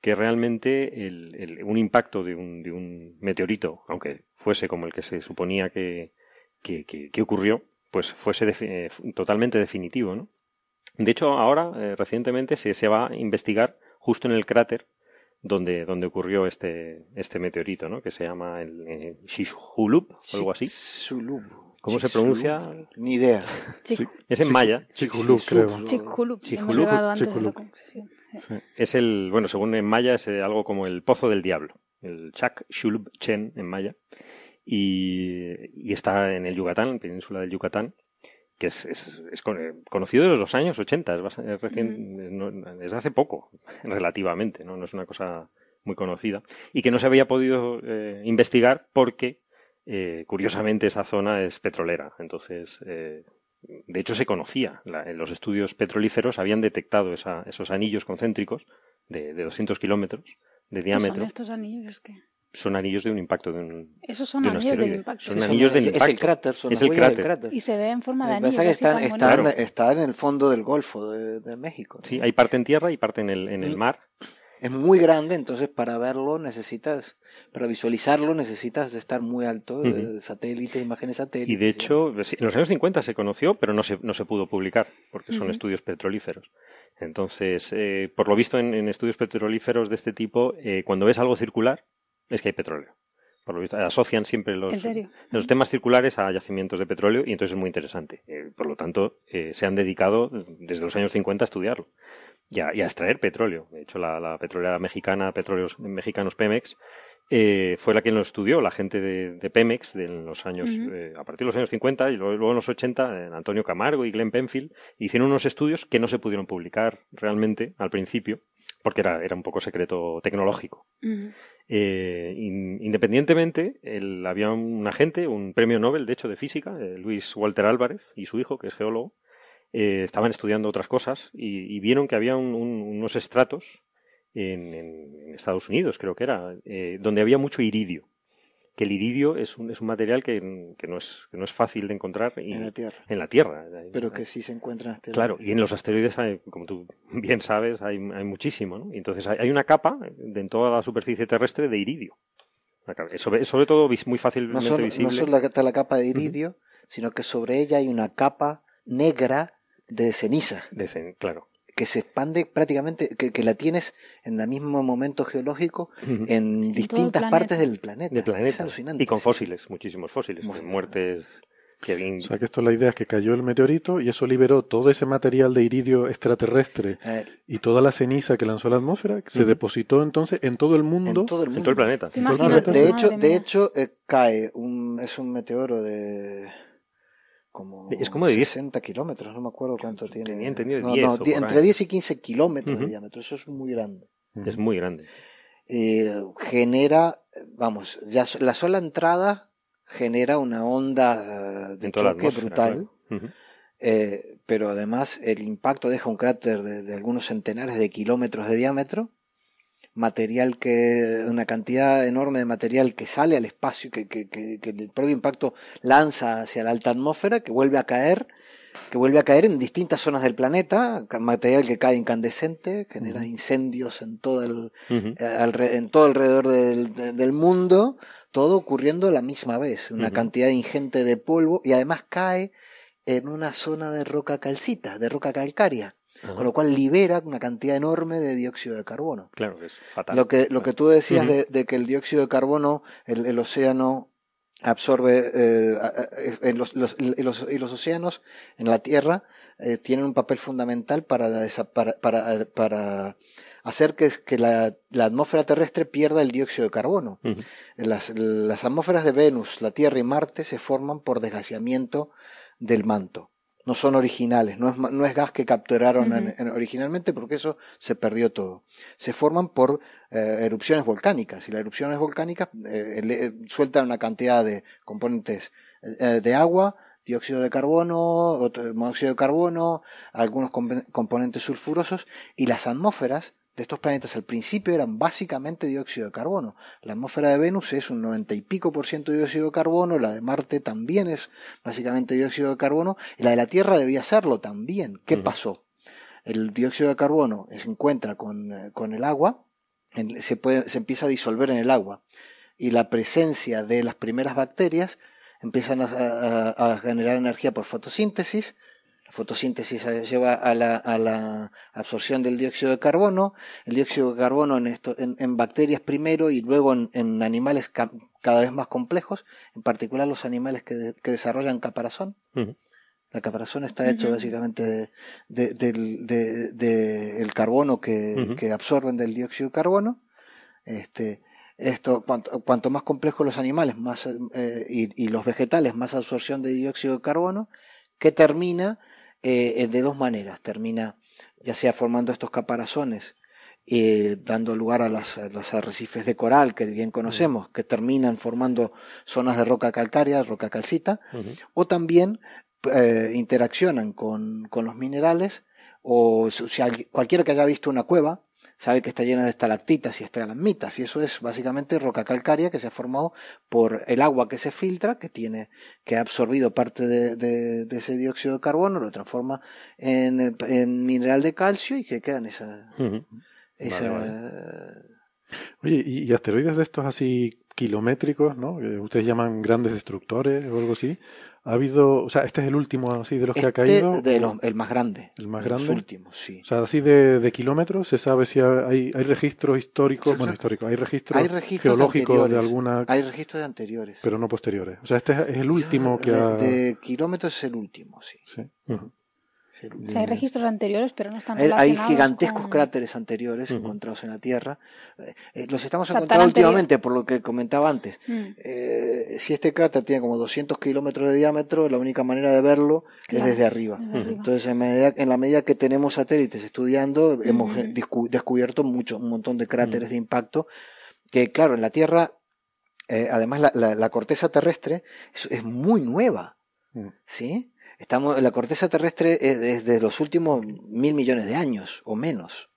D: que realmente el- el- un impacto de un, de un meteorito, aunque fuese como el que se suponía que, que, que- que ocurrió, pues fuese defi- totalmente definitivo, ¿no? De hecho, ahora, eh, recientemente, se, se va a investigar justo en el cráter donde, donde ocurrió este, este meteorito, ¿no? Que se llama el eh, Shishulub, o algo así.
E: Chicxulub.
D: ¿Cómo se pronuncia?
E: Ni idea.
D: Es en maya.
F: Chicxulub, creo.
C: Chicxulub. La.
D: Es el, bueno, según en maya, es eh, algo como el pozo del diablo. El Chak Shulub Chen en maya. Y, y está en el Yucatán, en península del Yucatán, que es, es, eh, conocido desde los años 80, es, recién, es de hace poco, relativamente, ¿no? no es una cosa muy conocida. Y que no se había podido eh, investigar porque, eh, curiosamente, esa zona es petrolera. Entonces, eh, de hecho, se conocía. La- en los estudios petrolíferos habían detectado esa- esos anillos concéntricos de, de 200 kilómetros de
C: ¿Qué son
D: diámetro.
C: estos anillos? que
D: Son anillos de un impacto de un,
C: Esos son
D: de un
C: anillos
D: asteroide.
C: impacto.
D: Son anillos del
E: es, es
D: impacto.
E: el cráter, son
D: Es el cráter.
E: cráter.
C: Y se ve en forma de
E: Lo que
C: anillos.
E: pasa es que
C: así
E: está, está, en, está en el fondo del Golfo de, de México. ¿no?
D: Sí, hay parte en tierra y parte en el, en el mar.
E: es muy grande, entonces para verlo necesitas, para visualizarlo necesitas de estar muy alto, satélite, imágenes satélites.
D: Y de hecho, sí, en los años 50 se conoció, pero no se, no se pudo publicar, porque son estudios petrolíferos. Entonces, eh, por lo visto en, en estudios petrolíferos de este tipo, eh, cuando ves algo circular, es que hay petróleo. Por lo visto, asocian siempre los, los temas circulares a yacimientos de petróleo y entonces es muy interesante. Eh, por lo tanto, eh, se han dedicado desde los años 50 a estudiarlo y a, y a extraer petróleo. De hecho, la, la petrolera mexicana, Petróleos Mexicanos Pemex, eh, fue la que lo estudió, la gente de, de Pemex de en los años, eh, a partir de los años 50 y luego, en los 80, eh, Antonio Camargo y Glenn Penfield hicieron unos estudios que no se pudieron publicar realmente al principio porque era, era un poco secreto tecnológico. Eh, in- independientemente, había un agente, un premio Nobel, de hecho, de física, eh, Luis Walter Álvarez, y su hijo, que es geólogo, eh, estaban estudiando otras cosas y, vieron que había un- un- unos estratos en, en- en Estados Unidos, creo que era, eh, donde había mucho iridio. Que el iridio es un, es un material que, que no es, que no es fácil de encontrar y-
E: en la Tierra.
D: en la Tierra.
E: Pero que sí se encuentran este
D: Claro, y en los asteroides, hay, como tú bien sabes, hay, hay muchísimo, ¿no? Y entonces hay, hay una capa de, en toda la superficie terrestre de iridio. Sobre, sobre todo muy
E: No
D: fácilmente
E: solo, no
D: visible.
E: solo está la capa de iridio, sino que sobre ella hay una capa negra de ceniza
D: de cen- claro.
E: Que se expande prácticamente, que, que la tienes en el mismo momento geológico en distintas
C: planeta.
E: partes del planeta.
D: de
E: Es
D: planeta.
E: alucinante.
D: Y con fósiles, muchísimos fósiles.
E: Muy-
D: con muertes que habían-
F: O sea que esto la idea es que cayó el meteorito y eso liberó todo ese material de iridio extraterrestre y toda la ceniza que lanzó a la atmósfera que se depositó entonces en todo el mundo.
E: en todo el
D: en
E: mundo.
D: todo el planeta.
C: ¿Te
F: En todo el
E: No,
C: imaginas?
F: planeta.
E: de hecho, de hecho eh, cae, un, es un meteoro de como
D: Es como de 10.
E: 60 kilómetros, no me acuerdo cuánto tiene.
D: Tenía entendido
E: No,
D: 10
E: no, entre
D: ahí.
E: 10 y 15 kilómetros de diámetro, eso es muy grande.
D: Es muy grande.
E: Eh, genera, vamos, ya la sola entrada genera una onda eh, de choque brutal.
D: claro.
E: Eh, pero además el impacto deja un cráter de, de algunos centenares de kilómetros de diámetro, material que, una cantidad enorme de material que sale al espacio, que, que, que, que el propio impacto lanza hacia la alta atmósfera, que vuelve a caer, que vuelve a caer en distintas zonas del planeta, material que cae incandescente, genera incendios en todo el, eh, en todo alrededor del, de- del mundo, todo ocurriendo a la misma vez, una cantidad ingente de polvo y además cae en una zona de roca calcita, de roca calcárea, Con lo cual libera una cantidad enorme de dióxido de carbono.
D: Claro, es fatal.
E: Lo que, lo que tú decías de, de que el dióxido de carbono, el, el océano absorbe, eh, en los, los- y los, y los océanos en la Tierra eh, tienen un papel fundamental para, para, para, para hacer que, que la, la atmósfera terrestre pierda el dióxido de carbono. Las, las atmósferas de Venus, la Tierra y Marte se forman por desgaseamiento del manto. No son originales, no es, no es gas que capturaron en- originalmente porque eso se perdió todo. Se forman por eh, erupciones volcánicas y las erupciones volcánicas eh, le- sueltan una cantidad de componentes eh, de agua, dióxido de carbono, monóxido de carbono, algunos comp- componentes sulfurosos y las atmósferas de estos planetas al principio eran básicamente dióxido de carbono. La atmósfera de Venus es un 90 y pico por ciento de dióxido de carbono, la de Marte también es básicamente dióxido de carbono, y la de la Tierra debía serlo también. ¿Qué pasó? El dióxido de carbono se encuentra con, eh, con el agua, en- se, puede, se empieza a disolver en el agua, y la presencia de las primeras bacterias empiezan a, a- a generar energía por fotosíntesis, la fotosíntesis lleva a la, a la absorción del dióxido de carbono, el dióxido de carbono en, esto, en, en bacterias primero y luego en, en animales ca- cada vez más complejos, en particular los animales que, de- que desarrollan caparazón. La caparazón está hecho
C: Ujú.
E: básicamente de, de- del de- de el carbono que, que absorben del dióxido de carbono. Este, esto, cuanto, cuanto más complejos los animales más, eh, y, y los vegetales, más absorción de dióxido de carbono, que termina eh, de dos maneras. Termina ya sea formando estos caparazones, eh, dando lugar a, las- a los arrecifes de coral que bien conocemos, que terminan formando zonas de roca calcárea, roca calcita, o también eh, interaccionan con, con los minerales, o si cualquiera que haya visto una cueva sabe que está llena de estalactitas y estalagmitas, y eso es básicamente roca calcárea que se ha formado por el agua que se filtra, que tiene, que ha absorbido parte de, de- de ese dióxido de carbono, lo transforma en, en mineral de calcio y que queda en esa. Esa-
F: Oye, y, y asteroides de estos así kilométricos, ¿no? Que ustedes llaman grandes destructores o algo así. ¿Ha habido, o sea, este es el último así de los que ha
E: Este
F: caído?
E: de los- el más grande.
F: ¿El más
E: de los
F: grande?
E: últimos, sí.
F: O sea, así de, de kilómetros, ¿se sabe si hay, hay registros históricos?
E: Sí,
F: Bueno,
E: sí.
F: hicistóricos, hay registros,
E: Hay registros
F: geológicos de
E: anteriores.
F: alguna,
E: Hay registros de anteriores.
F: pero no posteriores. O sea, este es, el último que
E: de,
F: ha...
E: de kilómetros es el último, sí.
F: Sí.
E: Es el
C: O
E: último.
C: sea, hay registros anteriores, pero no están
E: Hay, hay
C: relacionados
E: gigantescos
C: con-
E: cráteres anteriores encontrados en la Tierra. Eh, eh, los estamos
C: O sea, tan
E: encontrando
C: anterior-
E: últimamente, por lo que comentaba antes.
C: Mm,
E: Eh, si este cráter tiene como 200 kilómetros de diámetro, la única manera de verlo
C: Claro,
E: es desde arriba.
C: desde.
E: Entonces, en, medida- en la medida que tenemos satélites estudiando, hemos descubierto mucho, un montón de cráteres de impacto que, claro, en la Tierra, eh, además la, la- la corteza terrestre es, es muy nueva,
F: Mm.
E: ¿sí? Estamos, la corteza terrestre es desde los últimos mil millones de años o menos.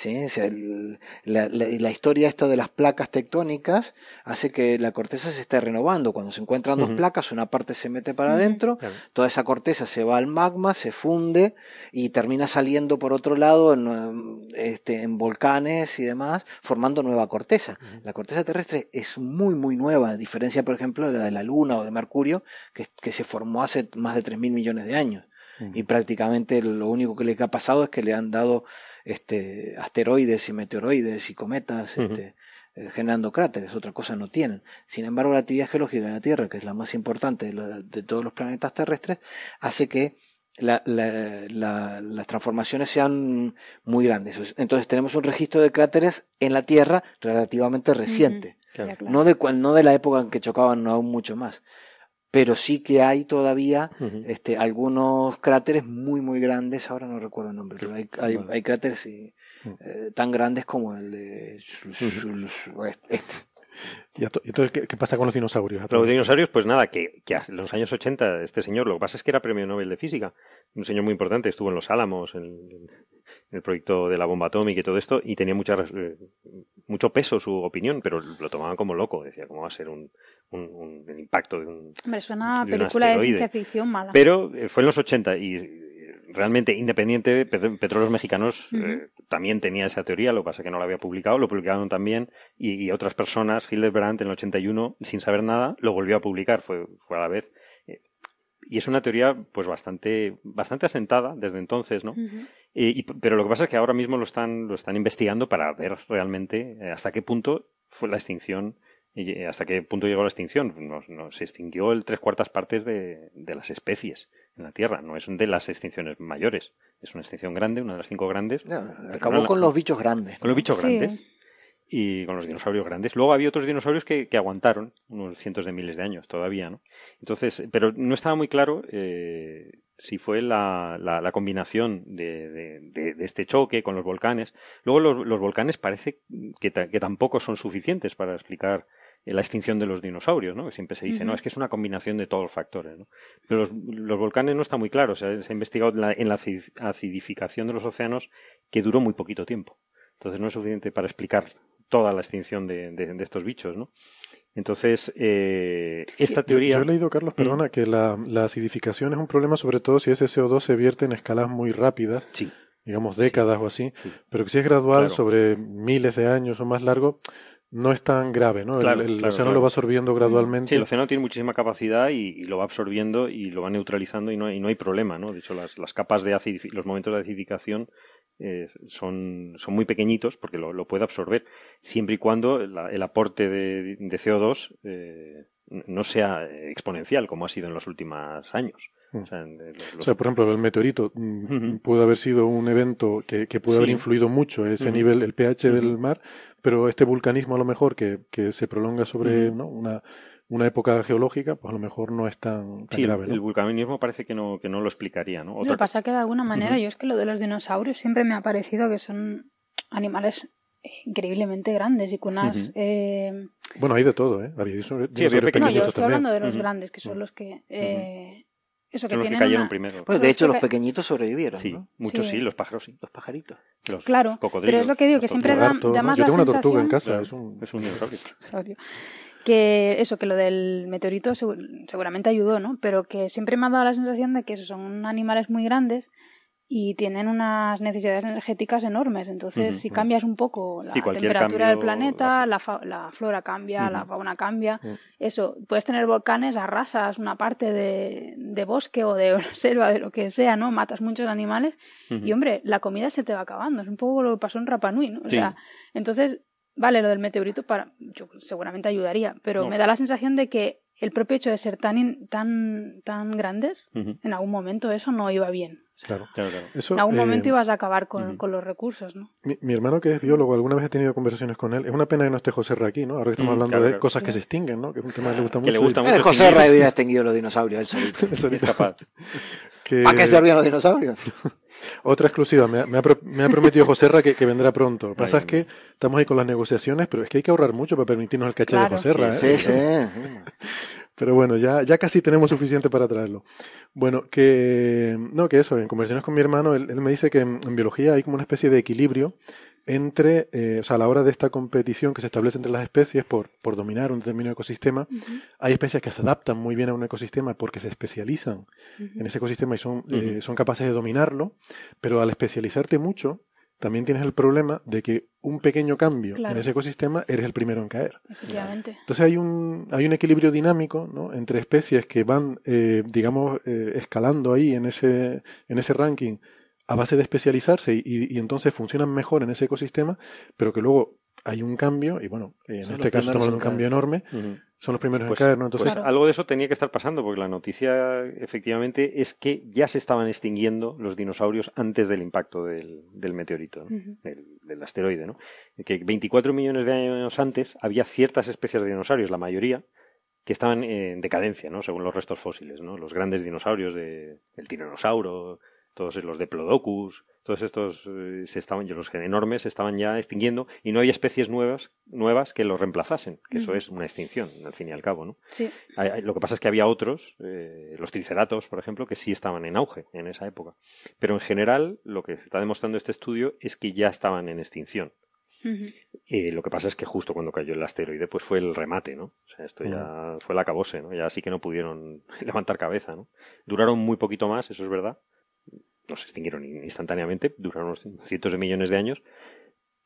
E: ¿Sí? O sea, el- la, la- la historia esta de las placas tectónicas hace que la corteza se esté renovando. Cuando se encuentran dos placas, una parte se mete para adentro,
D: Claro.
E: toda esa corteza se va al magma, se funde y termina saliendo por otro lado en, este, en volcanes y demás, formando nueva corteza. La corteza terrestre es muy, muy nueva, a diferencia, por ejemplo, de la de la Luna o de Mercurio, que, que se formó hace más de 3.000 millones de años. Y prácticamente lo único que le ha pasado es que le han dado este, asteroides y meteoroides y cometas este, eh, generando cráteres, otra cosa no tienen. Sin embargo, la actividad geológica de la Tierra, que es la más importante de, la- de todos los planetas terrestres, hace que la- la- la- las transformaciones sean muy grandes. Entonces tenemos un registro de cráteres en la Tierra relativamente reciente.
D: Claro.
E: No, de, cual- no de la época en que chocaban aún mucho más. Pero sí que hay todavía este, algunos cráteres muy, muy grandes. Ahora no recuerdo el nombre, pero hay, hay, cráteres sí,
F: Mm.
E: eh, tan grandes como el de este.
F: ¿Y entonces qué, qué pasa con los dinosaurios?
D: Los dinosaurios, pues nada, que, que en los años 80 este señor, lo que pasa es que era premio Nobel de Física, un señor muy importante, estuvo en Los Álamos, en el proyecto de la bomba atómica y todo esto, y tenía mucha, eh, mucho peso su opinión, pero lo tomaban como loco, decía, ¿cómo va a ser un, un, un- el impacto de un...
C: Hombre, suena
D: de
C: película de ciencia ficción mala.
D: Pero eh, fue en los 80 y eh, realmente Independiente, Pet- Petróleos Mexicanos, eh, también tenía esa teoría, lo que pasa es que no la había publicado, lo publicaron también y, y otras personas, Hildebrandt en el 81, sin saber nada, lo volvió a publicar, fue, fue a la vez. Y es una teoría pues bastante, bastante asentada desde entonces, ¿no? Y- y- pero lo que pasa es que ahora mismo lo están, lo están investigando para ver realmente eh, hasta qué punto fue la extinción y eh, hasta qué punto llegó la extinción. No, no, se extinguió el tres cuartas partes de, de las especies en la Tierra. No es de las extinciones mayores. Es una extinción grande, una de las cinco grandes.
E: Acabó
D: no la-
E: con los bichos grandes.
D: con los bichos
C: Sí.
D: grandes y con los dinosaurios grandes. Luego había otros dinosaurios que, que aguantaron unos cientos de miles de años todavía, ¿no? Entonces, pero no estaba muy claro eh, si fue la, la, la combinación de, de- de- de este choque con los volcanes. Luego los, los volcanes parece que, ta- que tampoco son suficientes para explicar eh, la extinción de los dinosaurios, ¿no? Que siempre se dice, no, es que es una combinación de todos los factores, ¿no? Pero los, los volcanes no está muy claro. O sea, se ha investigado en la, en la aci- acidificación de los océanos que duró muy poquito tiempo. Entonces no es suficiente para explicar toda la extinción de, de- de estos bichos, ¿no? Entonces, eh, esta teoría...
F: Yo, he leído, Carlos, perdona, que la, la acidificación es un problema sobre todo si ese CO2 se vierte en escalas muy rápidas,
D: Sí,
F: digamos décadas o así,
D: sí.
F: pero que si es gradual
D: Claro.
F: sobre miles de años o más largo, no es tan grave, ¿no? El-
D: Claro,
F: el,
D: claro,
F: océano lo va absorbiendo gradualmente.
D: Sí, el océano tiene muchísima capacidad y, y lo va absorbiendo y lo va neutralizando y no, y no hay problema, ¿no? De hecho, las, las capas de acidifi- los momentos de acidificación eh, son, son muy pequeñitos porque lo, lo puede absorber, siempre y cuando la- el aporte de, de CO2 eh, no sea exponencial como ha sido en los últimos años.
F: Mm.
D: O sea, en- en los-
F: O sea, por ejemplo, el meteorito
D: Ujú.
F: pudo haber sido un evento que, que pudo haber influido mucho ese nivel, el pH del mar, pero este vulcanismo a lo mejor que, que se prolonga sobre una, una época geológica, pues a lo mejor no es tan, tan
D: sí, el-
F: grave. ¿no?
D: el vulcanismo parece que no, que no lo explicaría, ¿no?
C: Lo
D: Otra
C: que pasa que de alguna manera,
D: Ujú.
C: yo es que lo de los dinosaurios siempre me ha parecido que son animales increíblemente grandes y con unas...
D: Ujú.
C: eh,
F: Bueno, hay de todo, ¿eh? Había dinosaurio-
D: había
F: dinosaurios
C: No,
D: pequeñitos
C: yo estoy
F: también.
C: hablando de los
D: Ujú.
C: grandes, que son los que... eh, Eso que
D: son los que
C: tienen
D: cayeron
C: una-
D: primero.
E: Pues
C: Los
E: de hecho,
C: que
E: los
C: pe-
E: pequeñitos sobrevivieron.
D: Sí,
E: ¿no?
D: muchos
C: Sí.
D: sí, los pájaros sí.
E: Los pajaritos.
D: Los
C: Claro,
D: cocodrilos.
C: pero es lo que digo, que siempre da, da más
F: Yo
C: la
F: tengo una
C: sensación...
F: tortuga en casa,
D: Claro,
F: es un...
D: es un dinosaurio.
C: Que eso, que lo del meteorito segu- seguramente ayudó, ¿no? Pero que siempre me ha dado la sensación de que esos son animales muy grandes y tienen unas necesidades energéticas enormes. Entonces, si cambias un poco la
D: Sí,
C: temperatura del planeta,
D: la-
C: fa- la flora cambia, la fauna cambia.
F: Ujú.
C: Eso, puedes tener volcanes, arrasas una parte de, de bosque o de selva, de lo que sea, ¿no? Matas muchos animales y, hombre, la comida se te va acabando. Es un poco lo que pasó en Rapanui, ¿no? O
D: Sí.
C: sea, entonces, vale, lo del meteorito para, yo, seguramente ayudaría, pero
D: No.
C: me da la sensación de que el propio hecho de ser tan, in- tan, tan grandes, en algún momento eso no iba bien.
F: Claro.
D: Claro, claro.
F: Eso,
C: En algún
F: eh,
C: momento ibas a acabar con, con los recursos, ¿no?
F: Mi, mi hermano que es biólogo, alguna vez he tenido conversaciones con él. Es una pena que no esté José Ra aquí, ¿no? Ahora que estamos
D: Mm,
F: hablando
D: claro,
F: de
D: claro.
F: cosas que
C: Sí.
F: se extinguen, ¿no? Que es un tema que le gusta
D: Que
F: mucho.
D: le gusta
F: y-
D: mucho.
E: Eh, José
D: extinguir.
E: Ray hubiera extinguido los dinosaurios él solito.
F: Eso
D: Es capaz.
F: que-
E: ¿Para qué servían los dinosaurios?
F: Otra exclusiva, me ha, me ha pro- me ha prometido José Ra que, que vendrá pronto. Lo que pasa es que estamos ahí con las negociaciones, pero es que hay que ahorrar mucho para permitirnos el caché
C: Claro.
F: de José Ra,
D: Sí,
F: ¿eh?
E: Sí, sí.
F: Pero bueno, ya, ya casi tenemos suficiente para traerlo. Bueno, que no, que eso, en conversaciones con mi hermano, él, él me dice que en, en biología hay como una especie de equilibrio entre, eh, o sea, a la hora de esta competición que se establece entre las especies por, por dominar un determinado ecosistema, hay especies que se adaptan muy bien a un ecosistema porque se especializan en ese ecosistema y son, eh, son capaces de dominarlo, pero al especializarte mucho, también tienes el problema de que un pequeño cambio
C: Claro.
F: en ese ecosistema eres el primero en caer.
C: Efectivamente.
F: Entonces hay un, hay un equilibrio dinámico ¿no? entre especies que van, eh, digamos, eh, escalando ahí en ese, en ese ranking a base de especializarse y, y- y entonces funcionan mejor en ese ecosistema, pero que luego hay un cambio, y bueno, en
E: Son
F: este caso estamos hablando de un cambio enorme. Son los primeros
D: Pues,
F: en caer, ¿no? Entonces,
D: pues
C: Claro.
D: algo de eso tenía que estar pasando, porque la noticia efectivamente es que ya se estaban extinguiendo los dinosaurios antes del impacto del, del meteorito, del, del asteroide. ¿no? Que 24 millones de años antes había ciertas especies de dinosaurios, la mayoría, que estaban en decadencia, ¿no? según los restos fósiles. ¿no? Los grandes dinosaurios de, el tiranosaurio, todos los diplodocus, todos estos eh, se estaban, los enormes se estaban ya extinguiendo y no había especies nuevas, nuevas que los reemplazasen, que eso es una extinción, al fin y al cabo. ¿no?
C: Sí.
D: Hay- Lo que pasa es que había otros, eh, los triceratos, por ejemplo, que sí estaban en auge en esa época. Pero en general, lo que está demostrando este estudio es que ya estaban en extinción. Eh, lo que pasa es que justo cuando cayó el asteroide, pues fue el remate, ¿no? O sea, esto ya fue el acabose, ¿no? Ya sí que no pudieron levantar cabeza, ¿no? Duraron muy poquito más, eso es verdad. No se extinguieron instantáneamente, duraron unos cientos de millones de años,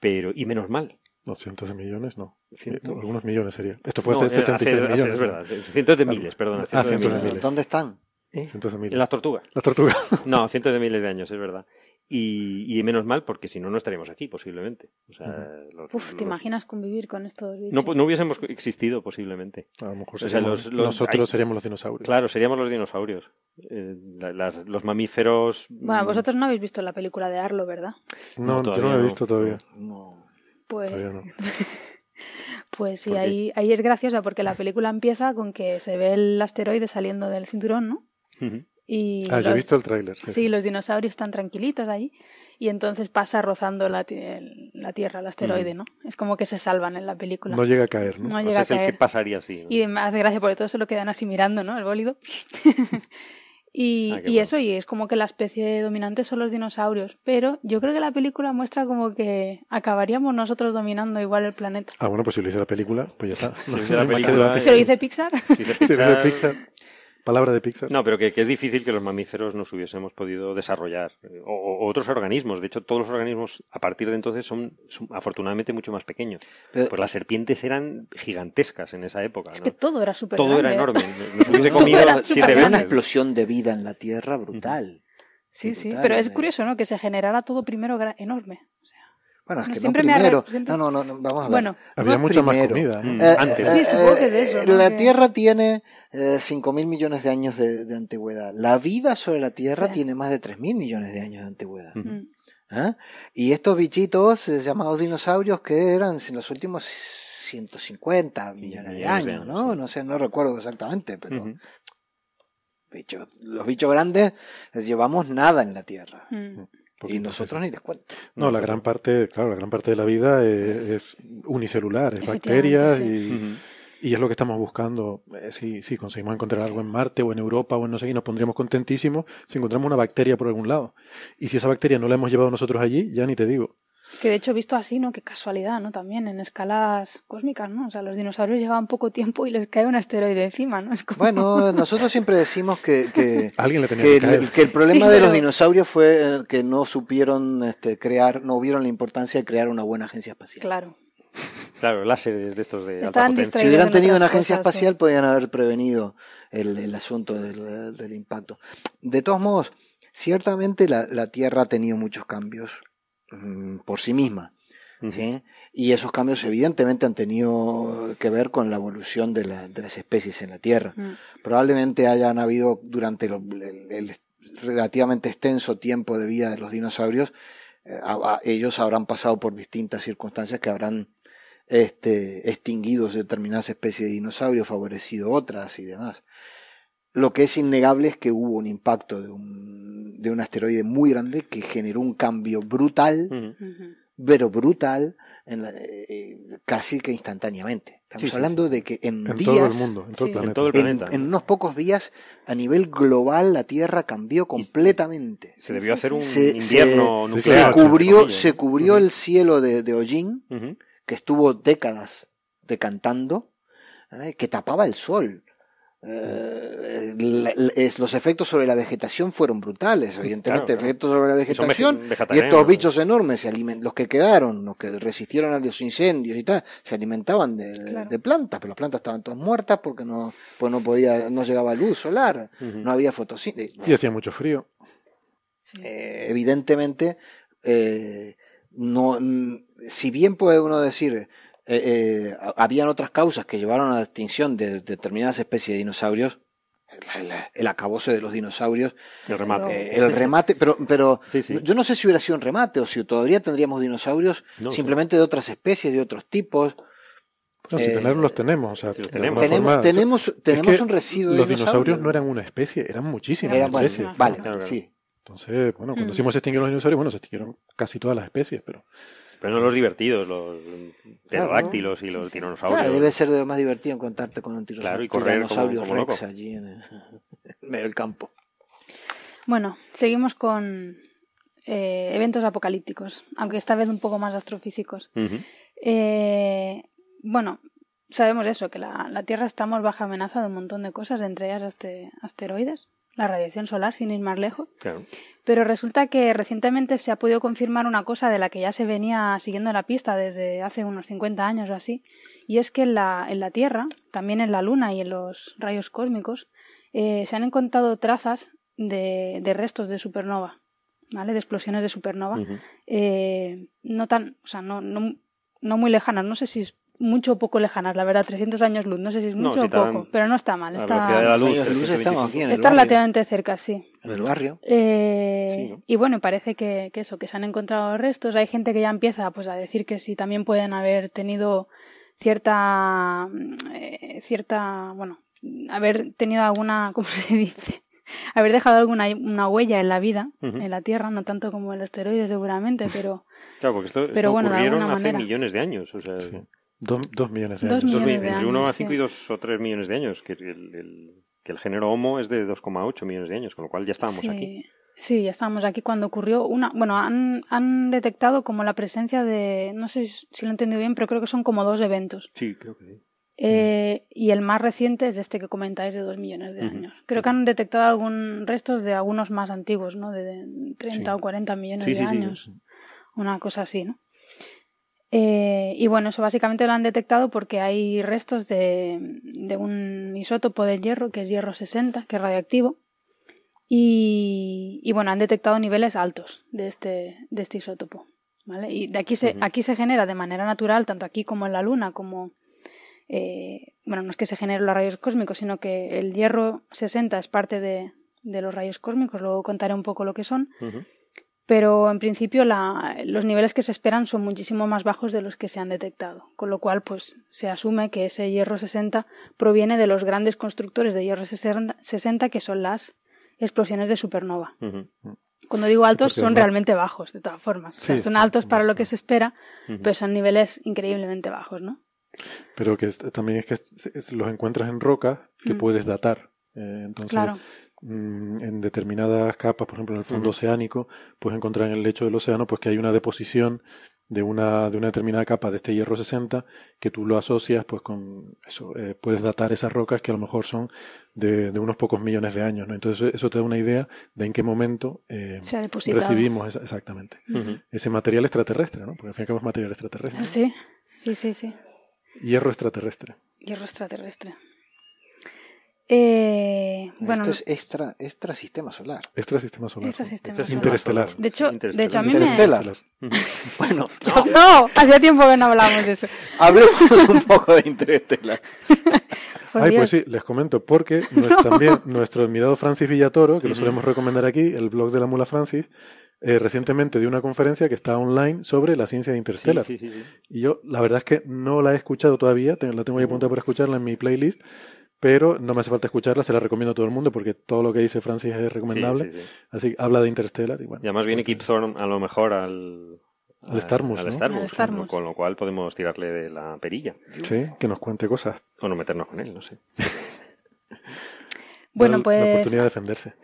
D: pero, y menos mal.
F: no, cientos de millones, no.
D: Cientos.
F: Algunos millones sería. Esto
D: No,
F: hace
D: eh,
F: 66
D: hace- hace-
F: millones.
D: es
F: ¿no?
D: verdad, cientos de miles, perdona.
F: Ah,
D: cientos de
F: cientos de
D: miles.
E: ¿Dónde están?
D: ¿Eh?
F: Cientos de
D: En
F: miles.
D: las tortugas.
F: Las tortugas.
D: No, cientos de miles de años, es verdad. Y, y menos mal, porque si no, no estaríamos aquí, posiblemente. O sea, los-
C: Uf, ¿te imaginas convivir con estos bichos?
D: No, no hubiésemos existido, posiblemente.
F: A lo mejor
D: O sea,
F: seríamos-
D: los- los-
F: nosotros
D: hay-
F: seríamos los dinosaurios.
D: Claro, seríamos los dinosaurios. Eh, la- las- los mamíferos.
C: Bueno,
D: mm,
C: vosotros no habéis visto la película de Arlo, ¿verdad?
F: No,
D: No,
F: yo no lo he visto todavía.
E: No.
C: Pues,
F: Todavía no.
C: pues sí, ahí, ahí es graciosa porque la película empieza con que se ve el asteroide saliendo del cinturón, ¿no? Y
F: Ah, yo he
C: los-
F: visto el tráiler. Sí.
C: Sí, los dinosaurios están tranquilitos allí y entonces pasa rozando la, la Tierra, el asteroide, ¿no? Es como que se salvan en la película.
F: No llega a caer, ¿no?
C: No
D: O
C: llega
D: sea,
C: a
D: es el que
C: caer.
D: pasaría así. ¿no?
C: Y me hace gracia porque todos se lo quedan así mirando, ¿no? El bólido. y
D: Ah,
C: y eso, y es como que la especie dominante son los dinosaurios. Pero yo creo que la película muestra como que acabaríamos nosotros dominando igual el planeta.
F: Ah, bueno, pues si lo hice la película, pues ya está.
D: Si lo hice la película.
C: ¿Se lo dice Pixar?
D: Si
F: de Pixar. Palabra de Pixar.
D: No, pero que, que es difícil que los mamíferos nos hubiésemos podido desarrollar. eh, O, o otros organismos. De hecho, todos los organismos a partir de entonces son, son afortunadamente mucho más pequeños.
E: Pero-
D: Pues las serpientes eran gigantescas en esa época.
C: Es
D: ¿no?
C: que todo era súper
D: Todo era
C: grande, ¿eh?
D: enorme. Nos hubiese comido siete
E: Había una
D: veces.
E: explosión de vida en la Tierra brutal.
C: Sí, sí, pero es
E: eh.
C: curioso, ¿no? Que se generara todo primero enorme.
E: Bueno, es
C: No,
E: que
C: siempre
E: no
C: me
E: primero.
C: siempre-
E: No, no, no, no, vamos a ver.
C: Bueno,
F: Había
E: no
F: mucha más
E: primero.
F: comida. ¿no?
D: Mm.
E: Eh,
D: Antes.
C: Sí, supongo que de eso, ¿no?
E: La
C: Que-
E: Tierra tiene eh, 5.000 millones de años de, de antigüedad. La vida sobre la Tierra
C: Sí.
E: tiene más de 3.000 millones de años de antigüedad.
C: Mm,
E: ¿Ah? Y estos bichitos eh, llamados dinosaurios que eran en los últimos 150 millones de
D: millones de
E: años, ¿no? No sé, no recuerdo exactamente, pero los bichos grandes les llevamos nada en la Tierra.
C: mm.
F: Porque
E: Y nosotros ni les cuento.
F: No, la gran parte, claro, la gran parte de la vida es, es unicelular, es bacterias y, y es lo que estamos buscando. Eh, si, si conseguimos encontrar algo en Marte o en Europa o en no sé qué, nos pondríamos contentísimos si encontramos una bacteria por algún lado. Y si esa bacteria no la hemos llevado nosotros allí, ya ni te digo.
C: Que de hecho, visto así, ¿no? Qué casualidad, ¿no? También en escalas cósmicas, ¿no? O sea, los dinosaurios llevaban poco tiempo y les cae un asteroide encima, ¿no? Es como...
E: Bueno, nosotros siempre decimos que, que,
F: Alguien le tenía
E: que
F: que caer.
E: el, que el problema
C: Sí,
E: de los dinosaurios fue eh, que no supieron este, crear, no vieron la importancia de crear una buena agencia espacial.
C: Claro.
D: Claro, láseres de estos de alta potencia.
E: Si hubieran
C: en
E: tenido una agencia
C: cosas,
E: espacial, podían haber prevenido el, el asunto del, del impacto. De todos modos, ciertamente la, la Tierra ha tenido muchos cambios mm, por sí misma. Y esos cambios evidentemente han tenido que ver con la evolución de, la- de las especies en la Tierra.
C: Mm.
E: Probablemente hayan habido durante el, el relativamente extenso tiempo de vida de los dinosaurios, eh, a- a- ellos habrán pasado por distintas circunstancias que habrán este, extinguido determinadas especies de dinosaurios, favorecido otras y demás. Lo que es innegable es que hubo un impacto de un, de un asteroide muy grande que generó un cambio brutal, pero brutal, en la- eh, casi que instantáneamente. Estamos
D: Sí,
E: hablando
D: sí.
E: de que en,
F: En
E: días,
F: todo el mundo, en todo
C: Sí.
F: el
D: En
F: planeta.
D: todo el
E: en,
D: planeta.
E: en unos pocos días, a nivel global, la Tierra cambió completamente.
D: Se debió hacer un
E: Se-
D: invierno
F: se-
D: nuclear.
F: se
E: cubrió, se cubrió el cielo de, de que estuvo décadas decantando, ¿eh? que tapaba el sol. Eh, la- la- es- los efectos sobre la vegetación fueron brutales, evidentemente,
D: Claro, claro.
E: efectos sobre la vegetación.
D: vege-
E: Y estos bichos enormes, se alimen- los que quedaron, los que resistieron a los incendios y tal, se alimentaban de,
C: Claro.
E: de plantas, pero las plantas estaban todas muertas porque no, pues no podía, no llegaba luz solar, no había fotosíntesis.
F: Y hacía mucho frío.
C: Sí.
E: Eh, evidentemente, eh, no, mm, si bien puede uno decir, eh, eh, ha- habían otras causas que llevaron a la extinción de determinadas especies de dinosaurios, el, el- el acabose de los dinosaurios,
D: El remate.
E: eh, el remate, pero, pero
D: Sí, sí.
E: yo no sé si hubiera sido un remate o si todavía tendríamos dinosaurios
D: No,
E: simplemente de otras especies, de otros tipos.
F: No, si tenerlos los tenemos. O sea,
D: tenemos.
E: Tenemos, un residuo de
F: Los dinosaurios
E: dinosaurios.
F: no eran una especie, eran muchísimas
E: Eran, bueno,
F: especies.
E: vale,
D: Claro, claro.
E: sí.
F: Entonces, bueno, cuando
C: Mm.
F: decimos se extinguieron los dinosaurios, bueno, se extinguieron casi todas las especies, pero
D: Pero no los divertidos, los pterodáctilos y los
C: Sí, sí.
D: tiranosaurios.
E: Claro, debe ser de lo más divertido encontrarte con un tiro-
D: Claro, y correr como-
E: tiranosaurio
D: como
E: rex
D: loco.
E: allí en el, medio del campo.
C: Bueno, seguimos con eh, eventos apocalípticos, aunque esta vez un poco más astrofísicos. Eh, bueno, sabemos eso, que la, la Tierra estamos bajo amenaza de un montón de cosas, entre ellas este, asteroides, la radiación solar, sin ir más lejos.
D: Claro.
C: Pero resulta que recientemente se ha podido confirmar una cosa de la que ya se venía siguiendo la pista desde hace unos 50 años o así, y es que en la, en la Tierra, también en la Luna y en los rayos cósmicos, eh, se han encontrado trazas de, de restos de supernova, ¿vale? De explosiones de supernova, eh, no tan, o sea, no, no, no muy lejanas, no sé si es mucho o poco lejanas, la verdad, 300 años luz, no sé si es
D: No,
C: mucho
D: si
C: o poco, pero no está mal, está,
D: velocidad de la luz,
E: Años luz
D: 325.
E: estamos aquí en el
C: está
E: barrio.
C: relativamente cerca, sí.
E: En el barrio.
C: Eh,
D: Sí, ¿no?
C: Y bueno, parece que, que eso, que se han encontrado restos. Hay gente que ya empieza pues, a decir que sí también pueden haber tenido cierta, eh, cierta, bueno, haber tenido alguna, ¿cómo se dice? haber dejado alguna una huella en la vida, en la Tierra, no tanto como el asteroide seguramente, pero
D: Claro, porque esto,
C: Pero
D: esto
C: bueno, de
D: ocurrieron
C: alguna
D: hace
C: manera.
D: millones de años. O sea,
F: Sí. Dos, dos millones de
C: Dos
F: años.
D: dos
C: millones
D: mi-
C: de
D: entre 1 a
C: años,
D: 5
C: sí.
D: y 2 o 3 millones de años. Que el, el- que el género Homo es de 2,8 millones de años, con lo cual ya estábamos
C: sí,
D: aquí.
C: Sí, ya estábamos aquí cuando ocurrió una. Bueno, han, han detectado como la presencia de. No sé si lo he entendido bien, pero creo que son como dos eventos.
D: Sí, creo que sí.
C: Eh, y el más reciente es este que comentáis de dos millones de años. Creo que han detectado algún restos de algunos más antiguos, ¿no? De, de 30
F: Sí.
C: o 40 millones
D: Sí,
C: de
D: sí, sí,
C: años. Una cosa así, ¿no? Eh, y bueno, eso básicamente lo han detectado porque hay restos de, de un isótopo del hierro, que es hierro 60, que es radioactivo. Y, y bueno, han detectado niveles altos de este, de este isótopo. ¿vale? Y de aquí se, aquí se genera de manera natural, tanto aquí como en la Luna, como eh, bueno, no es que se generen los rayos cósmicos, sino que el hierro 60 es parte de, de los rayos cósmicos, luego contaré un poco lo que son. Pero en principio la, los niveles que se esperan son muchísimo más bajos de los que se han detectado, con lo cual pues se asume que ese hierro 60 proviene de los grandes constructores de hierro 60, 60 que son las explosiones de supernova. Cuando digo altos son realmente bajos, de todas formas. O sea, son
F: sí,
C: altos para lo que se espera, pero son niveles increíblemente bajos, ¿no?
F: Pero que es- también es que es- los encuentras en rocas que puedes datar. Eh, entonces,
C: Claro.
F: Mm, en determinadas capas, por ejemplo en el fondo oceánico, puedes encontrar en el lecho del océano pues que hay una deposición de una, de una determinada capa de este hierro 60 que tú lo asocias pues con eso, eh, puedes datar esas rocas que a lo mejor son de, de unos pocos millones de años, ¿no? Entonces eso te da una idea de en qué momento eh,
C: Se ha depositado.
F: recibimos esa- exactamente ese material extraterrestre, ¿no? Porque al fin y al cabo es material extraterrestre.
C: Sí, sí, sí, sí.
F: Hierro extraterrestre.
C: Hierro extraterrestre. Eh, bueno,
E: Esto es extra, extra sistema solar.
F: Extrasistema solar.
C: Extrasistema
F: Este es
C: solar.
F: Interestelar.
C: de hecho, de hecho a mí me...
E: Interestelar. Bueno,
C: No, hacía tiempo que no hablábamos de eso.
E: hablemos un poco de Interestelar.
F: Ay,
C: Dios.
F: pues sí, les comento, porque nues- también nuestro admirado Francis Villatoro, que lo solemos recomendar aquí, el blog de la mula Francis, eh, recientemente dio una conferencia que está online sobre la ciencia de Interstellar.
D: Sí, sí, sí, sí.
F: Y yo, la verdad es que no la he escuchado todavía, la tengo ahí apuntada por escucharla en mi playlist, pero no me hace falta escucharla, se la recomiendo a todo el mundo porque todo lo que dice Francis es recomendable.
D: Sí, sí, sí.
F: Así que habla de Interstellar y bueno.
D: Y además viene Kip Thorne a lo mejor al...
F: Al Starmus,
D: al
F: ¿no?
D: Starmus,
C: Al.
D: Con lo cual podemos tirarle de la perilla.
F: Sí, que nos cuente cosas.
D: O no meternos con él, no sé.
C: Bueno,
F: Dar La
C: pues
F: oportunidad de defenderse.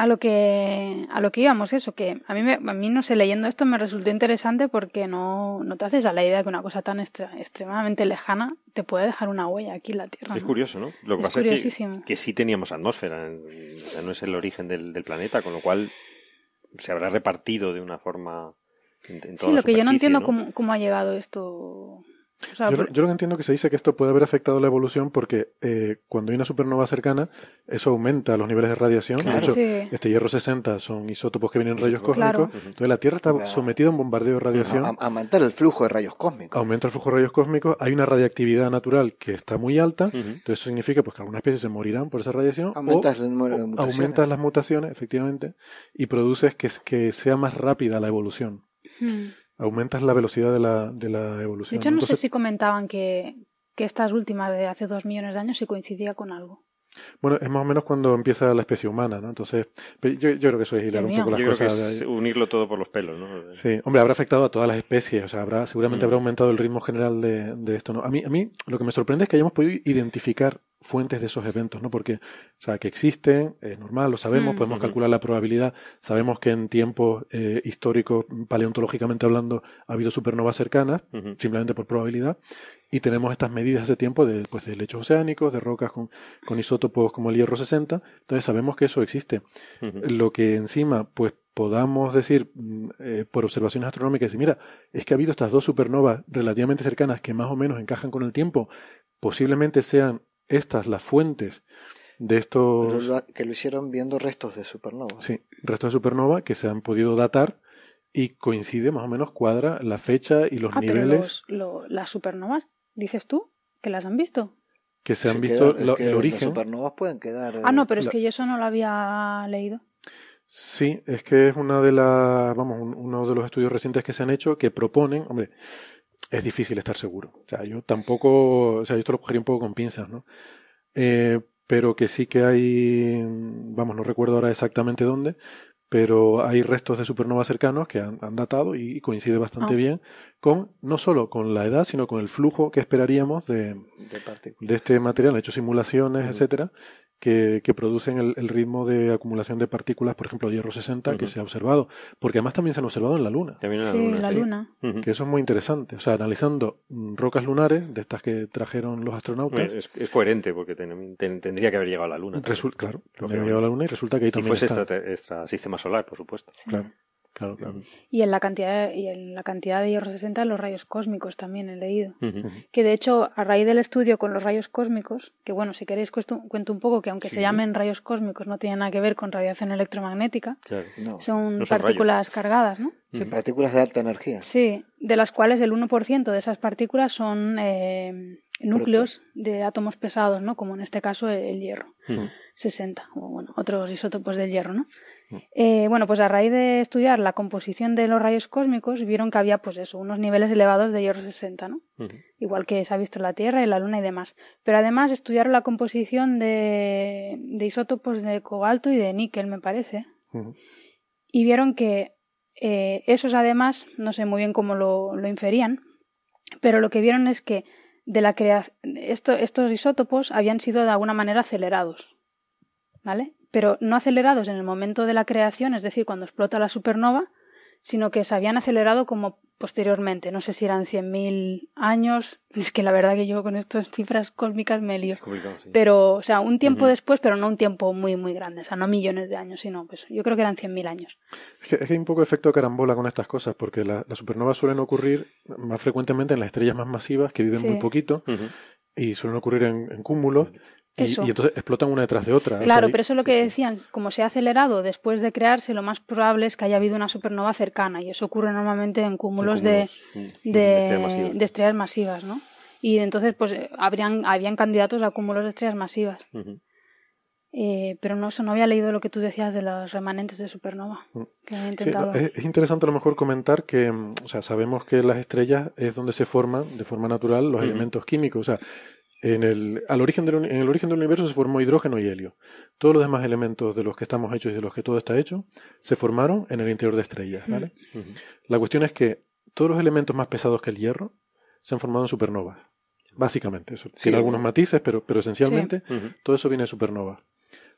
C: A lo que a lo que íbamos eso que a mí me- a mí no sé leyendo esto me resultó interesante porque no, no te haces a la idea que una cosa tan extra- extremadamente lejana te puede dejar una huella aquí en la tierra
D: Es
C: ¿no?
D: curioso, ¿no? Lo que
C: Es
D: pasa es que,
C: curiosísimo.
D: que sí teníamos atmósfera, en- o sea, no es el origen del, del planeta, con lo cual se habrá repartido de una forma en, en toda
C: sí
D: la
C: lo que yo no entiendo
D: ¿no?
C: Cómo, cómo ha llegado esto O sea,
F: Yo,
C: por-
F: yo lo que entiendo que se dice que esto puede haber afectado la evolución porque eh, cuando hay una supernova cercana, eso aumenta los niveles de radiación.
E: Claro.
F: De hecho,
C: sí.
F: este hierro 60 son isótopos que vienen en rayos
C: Claro.
F: cósmicos. Entonces la Tierra está
E: Claro.
F: sometida a un bombardeo de radiación.
E: A- a- aumentar el flujo de rayos cósmicos.
F: Aumenta el flujo de rayos cósmicos. Hay una radiactividad natural que está muy alta. Entonces eso significa pues, que algunas especies se morirán por esa radiación.
E: Aumentas
F: o
E: el número de mutaciones.
F: aumentas las mutaciones, efectivamente, y produces que, que sea más rápida la evolución.
C: Hmm.
F: Aumentas la velocidad de la, de la
C: De
F: evolución.
C: hecho, no sé si comentaban que, que estas últimas de hace dos millones de años se coincidía con algo.
F: Bueno, es más o menos cuando empieza la especie humana, ¿no? Entonces, yo, yo creo que eso es hilar un poco las
D: Yo creo que
F: cosas.
D: es
F: de-
D: unirlo todo por los pelos, ¿no?
F: Sí, hombre, habrá afectado a todas las especies, o sea, habrá, seguramente
D: Mm.
F: habrá aumentado el ritmo general de, de esto, ¿no? A mí, a mí lo que me sorprende es que hayamos podido identificar fuentes de esos eventos, ¿no? Porque, o sea, que existen, es normal, lo sabemos,
C: Mm.
F: podemos calcular la probabilidad, sabemos que en tiempos eh, históricos, paleontológicamente hablando, ha habido supernovas cercanas, simplemente por probabilidad, y tenemos estas medidas de tiempo de, pues, de lechos oceánicos, de rocas con, con isótopos como el hierro 60, entonces sabemos que eso existe. Lo que encima, pues podamos decir mm, eh, por observaciones astronómicas, y mira, es que ha habido estas dos supernovas relativamente cercanas que más o menos encajan con el tiempo, posiblemente sean estas las fuentes de
E: Pero
F: estos
E: lo- que lo hicieron viendo restos de supernovas.
F: sí, restos de supernova que se han podido datar y coincide más o menos, cuadra la fecha y los
C: ah, pero
F: niveles
C: los, lo- las supernovas, dices tú, que las han visto.
F: que se han
E: Se
F: visto lo- el
E: Las
F: origen.
E: supernovas pueden quedar.
C: Ah, no,
E: eh,
C: pero es
F: la-
C: que yo eso no lo había leído.
F: Sí, es que es una de las, vamos, un- uno de los estudios recientes que se han hecho que proponen, hombre, es difícil estar seguro. O sea, yo tampoco, o sea, yo esto lo cogería un poco con pinzas, ¿no? Eh, pero que sí que hay, vamos, no recuerdo ahora exactamente dónde, pero hay restos de supernovas cercanos que han, han datado y, coincide bastante
C: Ah.
F: bien con, no solo con la edad, sino con el flujo que esperaríamos de,
E: de
F: este material, han hecho simulaciones, etcétera, que, que producen el, el ritmo de acumulación de partículas, por ejemplo, hierro 60, que se ha observado, porque además también se han observado en la Luna,
D: También en la
C: sí,
D: luna.
C: la
D: sí.
C: luna.
F: Que eso es muy interesante, o sea, analizando mm, rocas lunares, de estas que trajeron los astronautas,
D: Es, es coherente porque ten- ten- tendría que haber llegado a la luna.
F: resul- claro,
D: Lógicamente.
F: había llegado a la Luna y resulta que ahí
D: Si
F: también
D: fuese
F: está.
D: extra, extra sistema solar, por supuesto.
C: Sí.
F: Claro, claro, claro.
D: Ujú.
C: Y en la cantidad de, y en la cantidad de hierro 60 los rayos cósmicos también he leído. Que de hecho, a raíz del estudio con los rayos cósmicos, que bueno, si queréis cuesto- cuento un poco que aunque
D: Sí.
C: se llamen rayos cósmicos no tienen nada que ver con radiación electromagnética,
D: Claro.
E: No,
C: son
D: No son
C: partículas cargadas, ¿no?
E: sí, partículas de alta energía.
C: Sí, de las cuales el 1% de esas partículas son eh, núcleos de átomos pesados, ¿no? Como en este caso el, hierro,
D: Ujú.
C: 60, o bueno, otros isótopos del hierro, ¿no? Eh, bueno, pues a raíz de estudiar la composición de los rayos cósmicos, vieron que había, pues eso, unos niveles elevados de hierro 60, ¿no? Igual que se ha visto en la Tierra y la Luna y demás. Pero además estudiaron la composición de, de isótopos de cobalto y de níquel, me parece, y vieron que eh, esos además, no sé muy bien cómo lo, lo inferían, pero lo que vieron es que de la crea- esto- estos isótopos habían sido de alguna manera acelerados, ¿vale? Pero no acelerados en el momento de la creación, es decir, cuando explota la supernova, sino que se habían acelerado como posteriormente. No sé si eran 100.000 años. Es que la verdad que yo con estas cifras cósmicas me lío. Pero, o sea, un tiempo después, pero no un tiempo muy, muy grande. O sea, no millones de años, sino, pues yo creo que eran 100.000 años.
F: Es que, hay un poco de efecto carambola con estas cosas, porque las supernovas suelen ocurrir más frecuentemente en las estrellas más masivas, que viven muy poquito, y suelen ocurrir en cúmulos. Y, entonces explotan una detrás de otra.
C: Claro, pero eso es lo que decían, como se ha acelerado después de crearse, lo más probable es que haya habido una supernova cercana y eso ocurre normalmente en cúmulos, de, de, estrellas masivas, ¿no? Y entonces pues habrían, habían candidatos a cúmulos de estrellas masivas. Eh, pero no, no había leído lo que tú decías de los remanentes de supernova. Mm.
F: es, interesante a lo mejor comentar que, mm, o sea, sabemos que las estrellas es donde se forman de forma natural los elementos químicos. O sea, en el, al origen del, en el origen del universo se formó hidrógeno y helio. Todos los demás elementos de los que estamos hechos y de los que todo está hecho se formaron en el interior de estrellas. ¿vale? La cuestión es que todos los elementos más pesados que el hierro se han formado en supernovas. Básicamente, eso. Tiene algunos matices, pero, pero esencialmente todo eso viene de supernovas.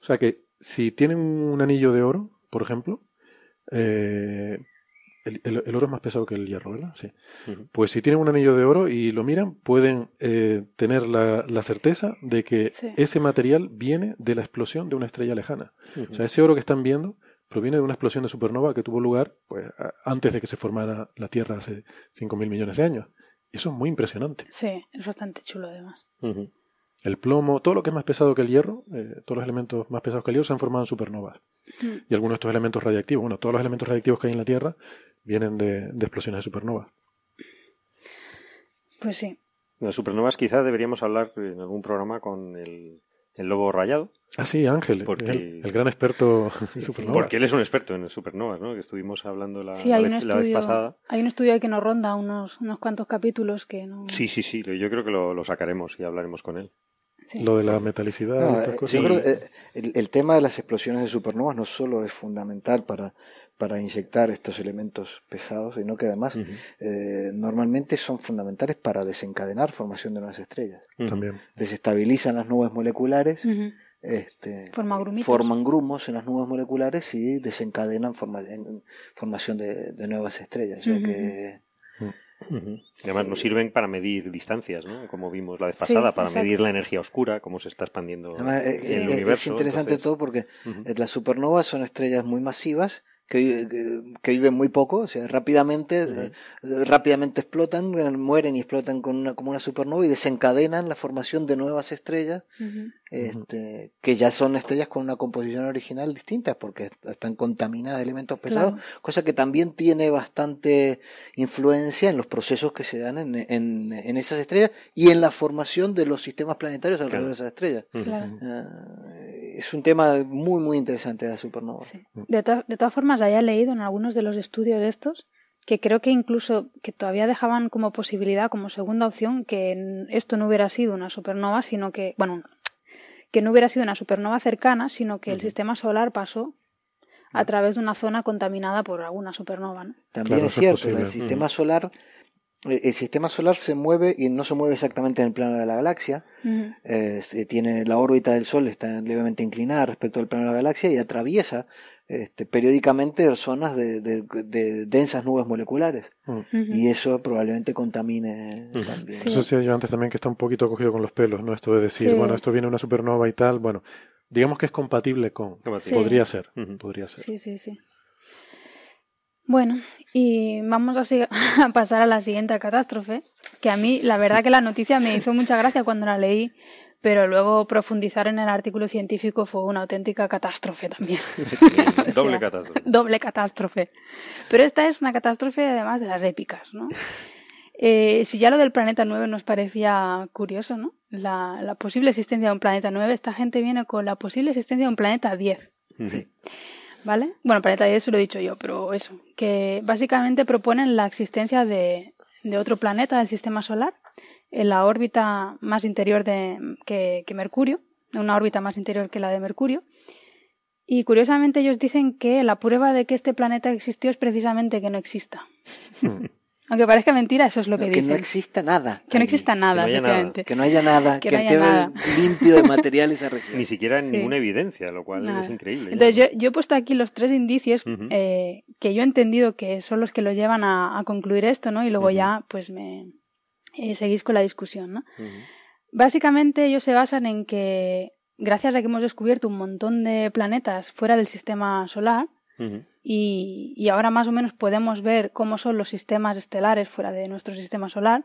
F: O sea que si tienen un anillo de oro, por ejemplo, eh, el, oro es más pesado que el hierro, ¿verdad? Sí. Pues si tienen un anillo de oro y lo miran, pueden eh, tener la, certeza de que ese material viene de la explosión de una estrella lejana. O sea, ese oro que están viendo proviene de una explosión de supernova que tuvo lugar pues, antes de que se formara la Tierra hace 5.000 millones de años. Y eso es muy impresionante.
C: Sí, es bastante chulo además.
F: El plomo, todo lo que es más pesado que el hierro, eh, todos los elementos más pesados que el hierro se han formado en supernovas. Mm. Y algunos de estos elementos radiactivos, bueno, todos los elementos radiactivos que hay en la Tierra vienen de, explosiones de supernovas.
C: Pues sí.
D: De las supernovas quizás deberíamos hablar en algún programa con el, lobo rayado.
F: Ah, sí, Ángel, porque, el, gran experto en supernovas.
D: Porque él es un experto en supernovas, ¿no? Que estuvimos hablando la,
C: sí, hay un estudio, pasada. Hay un estudio que nos ronda unos, unos cuantos capítulos que no...
D: Sí, sí, sí, yo creo que lo, sacaremos y hablaremos con él.
F: Lo de la metalicidad.
E: Eh, yo creo que eh, el, el, tema de las explosiones de supernovas no solo es fundamental para para inyectar estos elementos pesados, sino que además eh, normalmente son fundamentales para desencadenar formación de nuevas estrellas.
F: También.
E: Desestabilizan las nubes moleculares, este, forman grumos en las nubes moleculares y desencadenan formación de, nuevas estrellas. que,
D: Además nos sirven para medir distancias, ¿no? Como vimos la vez pasada, para medir la energía oscura, cómo se está expandiendo
E: eh, en el universo. Es interesante todo porque las supernovas son estrellas muy masivas que, que, viven muy poco, o sea, rápidamente, eh, rápidamente explotan, mueren y explotan con una, como una supernova y desencadenan la formación de nuevas estrellas, este, que ya son estrellas con una composición original distinta, porque están contaminadas de elementos pesados, cosa que también tiene bastante influencia en los procesos que se dan en, en, en esas estrellas y en la formación de los sistemas planetarios alrededor de esas estrellas. Ah, es un tema muy, muy interesante de la supernova.
C: De, de todas formas, haya leído en algunos de los estudios estos que creo que incluso que todavía dejaban como posibilidad, como segunda opción, que esto no hubiera sido una supernova, sino que, bueno, que no hubiera sido una supernova cercana, sino que el sistema solar pasó a través de una zona contaminada por alguna supernova.
E: También es cierto, el sistema solar el sistema solar se mueve y no se mueve exactamente en el plano de la galaxia. Eh, tiene la órbita del Sol está levemente inclinada respecto al plano de la galaxia y atraviesa este, periódicamente zonas de, densas nubes moleculares. Y eso probablemente contamine también.
F: Eso decía yo antes también que está un poquito cogido con los pelos, ¿no? Esto de decir, bueno, esto viene una supernova y tal, bueno, digamos que es compatible con. Podría ser, podría ser.
C: Sí, sí, sí. Bueno, y vamos a, a, pasar a la siguiente catástrofe, que a mí la verdad que la noticia me hizo mucha gracia cuando la leí, pero luego profundizar en el artículo científico fue una auténtica catástrofe también.
D: doble catástrofe.
C: Doble catástrofe. Pero esta es una catástrofe además de las épicas, ¿no? Eh, si ya lo del planeta 9 nos parecía curioso, ¿no? La, la, posible existencia de un planeta 9, esta gente viene con la posible existencia de un planeta 10. Sí. ¿Vale? Bueno, planeta 10 lo he dicho yo, pero eso, que básicamente proponen la existencia de, de otro planeta del sistema solar en la órbita más interior de, que, que Mercurio, una órbita más interior que la de Mercurio. Y curiosamente ellos dicen que la prueba de que este planeta existió es precisamente que no exista. Aunque parezca mentira, eso es lo que,
E: que
C: dicen.
E: no exista nada.
C: Que no exista nada,
D: Que no haya nada.
E: Que no haya nada,
C: Que
E: que,
C: no haya
E: esté
C: nada.
E: limpio de material esa región.
D: Ni siquiera
C: Sí.
D: ninguna evidencia, lo cual
C: Nada.
D: es increíble.
C: Entonces yo, yo he puesto aquí los tres indicios eh, que yo he entendido que son los que lo llevan a, a concluir esto, ¿no? Y luego ya, pues me eh, seguís con la discusión, ¿no? Básicamente ellos se basan en que gracias a que hemos descubierto un montón de planetas fuera del sistema solar Y, y ahora más o menos podemos ver cómo son los sistemas estelares fuera de nuestro sistema solar,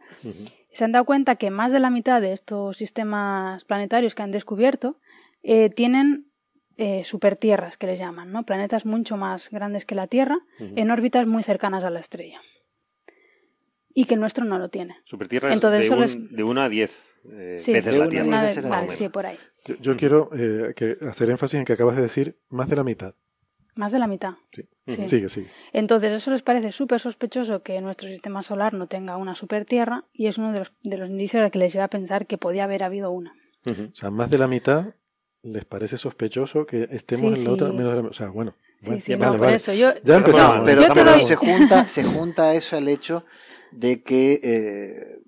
C: se han dado cuenta que más de la mitad de estos sistemas planetarios que han descubierto eh, tienen eh, supertierras, que les llaman, ¿no? Planetas mucho más grandes que la Tierra, en órbitas muy cercanas a la estrella. Y que el nuestro no lo tiene.
D: Supertierra es
C: Entonces,
D: de,
C: eso
D: un,
C: les-
D: de 1 a 10 eh,
C: Sí,
D: veces
E: de
D: la Tierra.
C: vale, sí, por ahí.
F: Yo, quiero eh, que hacer énfasis en que acabas de decir más de la mitad.
C: Más de la mitad.
F: Sí.
C: Sí.
F: Sigue, sigue.
C: Entonces, eso les parece súper sospechoso que nuestro sistema solar no tenga una supertierra y es uno de los, de los indicios a que les lleva a pensar que podía haber habido una.
F: O sea, más de la mitad les parece sospechoso que estemos
C: Sí,
F: en la otra menos de la O sea, bueno.
C: Sí,
F: bueno,
C: sí,
F: vale,
C: no, por
F: vale.
C: eso. Yo,
F: Ya empezamos.
E: No, pero,
C: yo te
E: pero
C: doy-
E: se junta, se junta eso al hecho de que eh,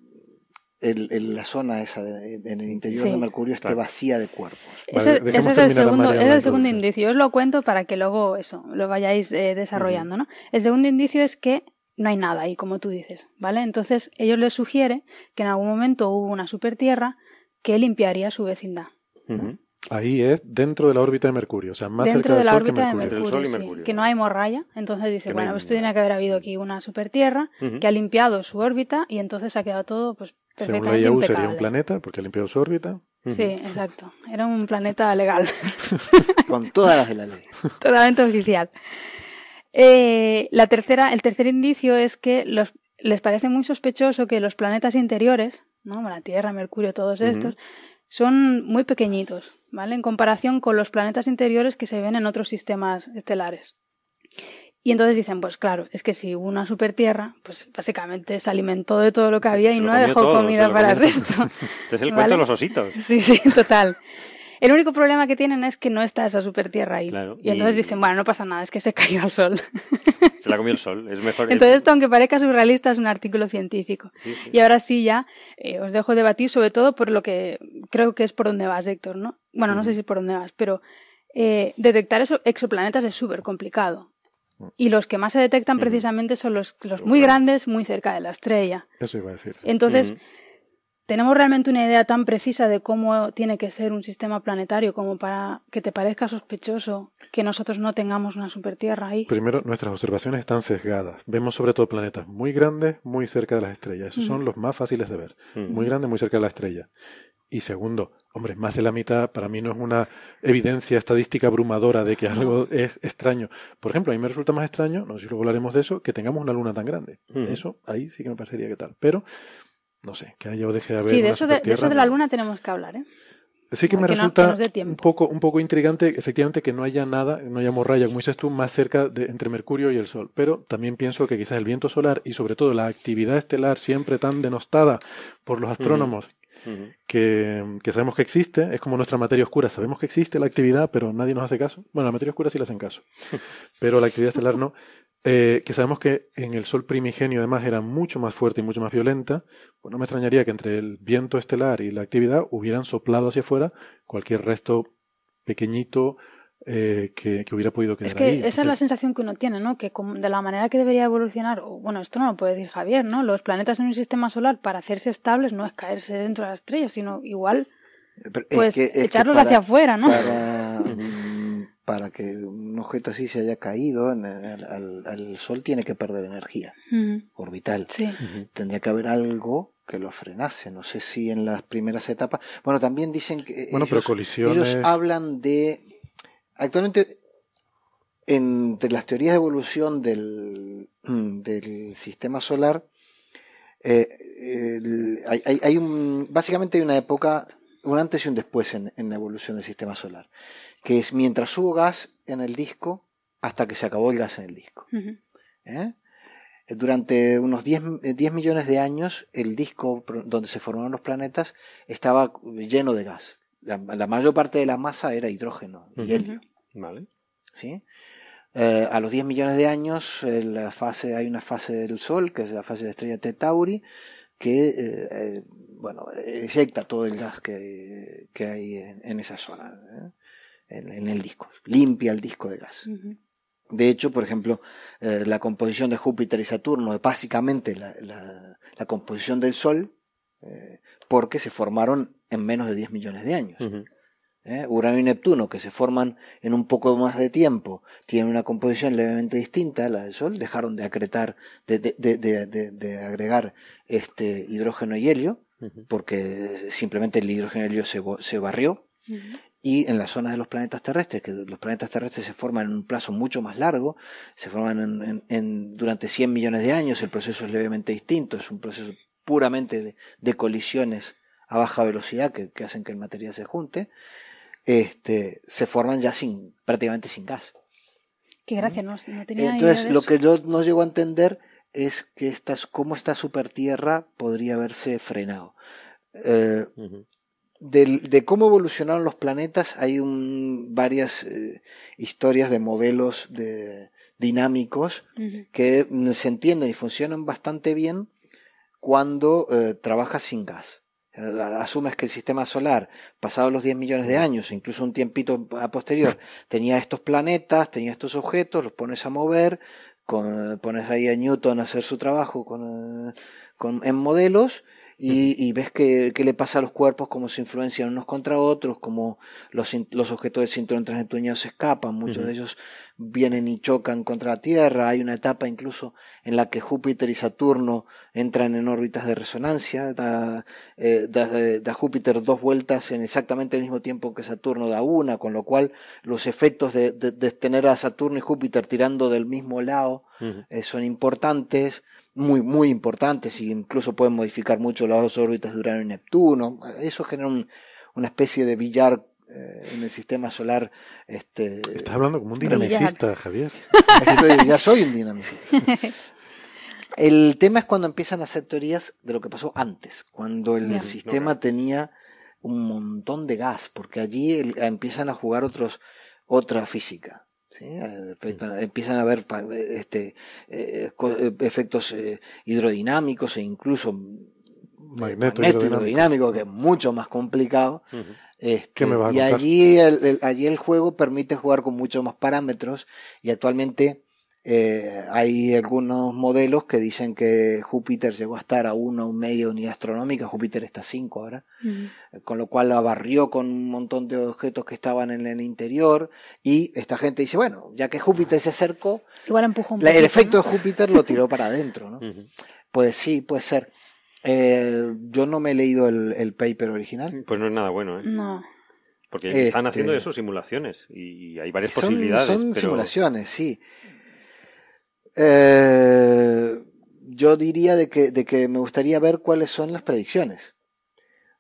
E: el- el- la zona esa de- en el interior
C: Sí.
E: de Mercurio esté
D: Claro.
E: vacía de cuerpos.
C: Ese,
F: Vale, dejemos
C: ese es el segundo, es el segundo indicio. Yo os lo cuento para que luego eso lo vayáis eh, desarrollando, ¿no? El segundo indicio es que no hay nada ahí, como tú dices, ¿vale? Entonces ellos les sugiere que en algún momento hubo una supertierra que limpiaría su vecindad.
F: Ahí es dentro de la órbita de Mercurio, o sea, más
C: dentro
F: cerca
C: de
F: del
C: la
F: Sol que
C: órbita de
F: Mercurio.
D: Sol y
C: sí,
D: Mercurio.
C: que no hay morralla. Entonces dice,
D: Que no
C: bueno, esto tiene que haber habido aquí una supertierra que ha limpiado su órbita y entonces ha quedado todo pues
F: Según la IAU sería un planeta porque ha limpiado su órbita.
C: Sí, exacto. Era un planeta legal.
E: Con todas las de la ley.
C: Totalmente oficial. Eh, la tercera, el tercer indicio es que los, les parece muy sospechoso que los planetas interiores, ¿no? la Tierra, Mercurio, todos estos, son muy pequeñitos, ¿vale? En comparación con los planetas interiores que se ven en otros sistemas estelares. Y entonces dicen, pues claro, es que si hubo una supertierra, pues básicamente se alimentó de todo lo que había
D: se
C: y no dejó
D: todo,
C: comida para el resto.
D: Este es el
C: ¿Vale?
D: cuento de los ositos.
C: Sí, sí, total. El único problema que tienen es que no está esa supertierra ahí.
D: Claro,
C: y entonces
D: y-
C: dicen, bueno, no pasa nada, es que se cayó al sol.
D: Se la comió el sol. Es mejor.
C: Entonces esto, aunque parezca surrealista, es un artículo científico.
D: Sí, sí.
C: Y ahora sí ya eh, os dejo debatir sobre todo por lo que creo que es por donde vas, Héctor, ¿no? Bueno, no sé si por dónde vas, pero eh, detectar eso, exoplanetas es súper complicado. Y los que más se detectan precisamente son los, los muy
D: grandes.
C: muy cerca de la estrella.
F: Eso iba a decir.
C: Entonces. ¿tenemos realmente una idea tan precisa de cómo tiene que ser un sistema planetario como para que te parezca sospechoso que nosotros no tengamos una supertierra ahí?
F: Primero, nuestras observaciones están sesgadas. Vemos sobre todo planetas muy grandes, muy cerca de las estrellas. Esos son los más fáciles de ver. Muy grandes, muy cerca de la estrella. Y segundo, hombre, más de la mitad para mí no es una evidencia estadística abrumadora de que algo es extraño. Por ejemplo, a mí me resulta más extraño, no sé si luego hablaremos de eso, que tengamos una luna tan grande.
D: Ujú.
F: Eso ahí sí que me parecería que tal. Pero, no sé, que haya o deje de haber.
C: Sí, de
F: una
C: eso de, de eso de la luna tenemos que hablar, ¿eh?
F: Sí que me
C: no-
F: resulta
C: que
F: un poco un poco intrigante, efectivamente, que no haya nada, no haya morralla, como dices tú, más cerca de, entre Mercurio y el Sol. Pero también pienso que quizás el viento solar y sobre todo la actividad estelar siempre tan denostada por los astrónomos Que sabemos que existe, es como nuestra materia oscura, sabemos que existe la actividad, pero nadie nos hace caso. Bueno, la materia oscura sí le hacen caso, pero la actividad estelar no. Eh, que sabemos que en el Sol primigenio además era mucho más fuerte y mucho más violenta, pues no me extrañaría que entre el viento estelar y la actividad hubieran soplado hacia afuera cualquier resto pequeñito eh, que, que hubiera podido quedar
C: Es que
F: ahí.
C: esa es la sensación que uno tiene, ¿no? Que como- de la manera que debería evolucionar, o, bueno, esto no lo puede decir Javier, ¿no? Los planetas en un sistema solar para hacerse estables no es caerse dentro de la estrella, sino igual,
E: Pero es
C: pues,
E: que- es que
C: echarlos
E: para-
C: hacia afuera, ¿no?
E: Para, para que un objeto así se haya caído en el- al, al Sol tiene que perder energía orbital.
C: Sí.
E: Tendría que haber algo que lo frenase. No sé si en las primeras etapas. Bueno, también dicen que
F: Bueno, pero colisiones-
E: ellos hablan de. Actualmente, entre las teorías de evolución del, del sistema solar, eh, el- hay, un, básicamente hay una época, un antes y un después en, en la evolución del sistema solar, que es mientras hubo gas en el disco hasta que se acabó el gas en el disco. ¿eh? Durante unos 10, eh, 10 millones de años, el disco donde se formaron los planetas estaba lleno de gas. La, la mayor parte de la masa era hidrógeno y helio.
D: Vale.
E: ¿sí? Eh, a los 10 millones de años eh, la fase, hay una fase del Sol, que es la fase de estrella T Tauri, que eh, eh, bueno, eyecta todo el gas que, que hay en, en esa zona, ¿eh? en, en el disco, limpia el disco de gas. De hecho, por ejemplo, eh, la composición de Júpiter y Saturno es básicamente la, la- la composición del Sol, eh, porque se formaron en menos de 10 millones de años. ¿eh? Urano y Neptuno, que se forman en un poco más de tiempo, tienen una composición levemente distinta a la del Sol, dejaron de acretar, de, de- de- de- de- de agregar este hidrógeno y helio, porque simplemente el hidrógeno y helio se, se barrió, y en la zona de los planetas terrestres, que los planetas terrestres se forman en un plazo mucho más largo, se forman en, en- en- durante 100 millones de años, el proceso es levemente distinto, es un proceso puramente de, de colisiones a baja velocidad que, que hacen que el material se junte, este, se forman ya sin, prácticamente sin gas.
C: Qué gracia, no, no tenía
E: Entonces,
C: idea de
E: lo
C: eso.
E: que yo no llego a entender es que estas, cómo esta supertierra podría haberse frenado. Eh, de cómo evolucionaron los planetas hay un- varias eh, historias de modelos de, dinámicos que se entienden y funcionan bastante bien cuando eh, trabajas sin gas. Asumes que el sistema solar, pasados los 10 millones de años, incluso un tiempito a posterior, tenía estos planetas, tenía estos objetos, los pones a mover, con- pones ahí a Newton a hacer su trabajo con, eh, con- en modelos y, y ves que, qué le pasa a los cuerpos, cómo se influencian unos contra otros, cómo los, los objetos del cinturón transneptuniano se escapan, muchos de ellos vienen y chocan contra la Tierra, hay una etapa incluso en la que Júpiter y Saturno entran en órbitas de resonancia, da, eh, da, da Júpiter dos vueltas en exactamente el mismo tiempo que Saturno da una, con lo cual los efectos de, de- de tener a Saturno y Júpiter tirando del mismo lado eh, son importantes, muy, muy importantes, y incluso pueden modificar mucho las dos órbitas de Urano y Neptuno. Eso genera un- una especie de billar eh, en el sistema solar. Este,
F: Estás hablando como un dinamicista, Javier.
E: Estoy- ya soy un dinamicista. El tema es cuando empiezan a hacer teorías de lo que pasó antes, cuando el sistema tenía un montón de gas, porque allí el- empiezan a jugar otros otra física. ¿Sí? Eh, empiezan- Empiezan a haber este, eh, eh, efectos eh, hidrodinámicos e incluso
F: Magneto,
E: magneto
F: hidrodinámico.
E: hidrodinámico, que es mucho más complicado. Este,
F: ¿Qué me vas a
E: y allí el, el- allí el juego permite jugar con muchos más parámetros y actualmente eh, hay algunos modelos que dicen que Júpiter llegó a estar a una o media unidad astronómica, Júpiter está a 5 ahora,
C: Ujú.
E: con lo cual la barrió con un montón de objetos que estaban en el interior y esta gente dice, bueno, ya que Júpiter se acercó,
C: Igual un
E: la- el efecto
C: ¿no?
E: de Júpiter lo tiró para adentro, ¿no? Pues sí, puede ser. Eh, yo no me he leído el, el paper original.
D: Pues no es nada bueno, ¿eh?
C: No.
D: Porque
E: Este-
D: están haciendo eso, simulaciones, y hay varias
E: Son,
D: posibilidades.
E: son
D: pero...
E: simulaciones, sí. Eh, yo diría de que, de que me gustaría ver cuáles son las predicciones.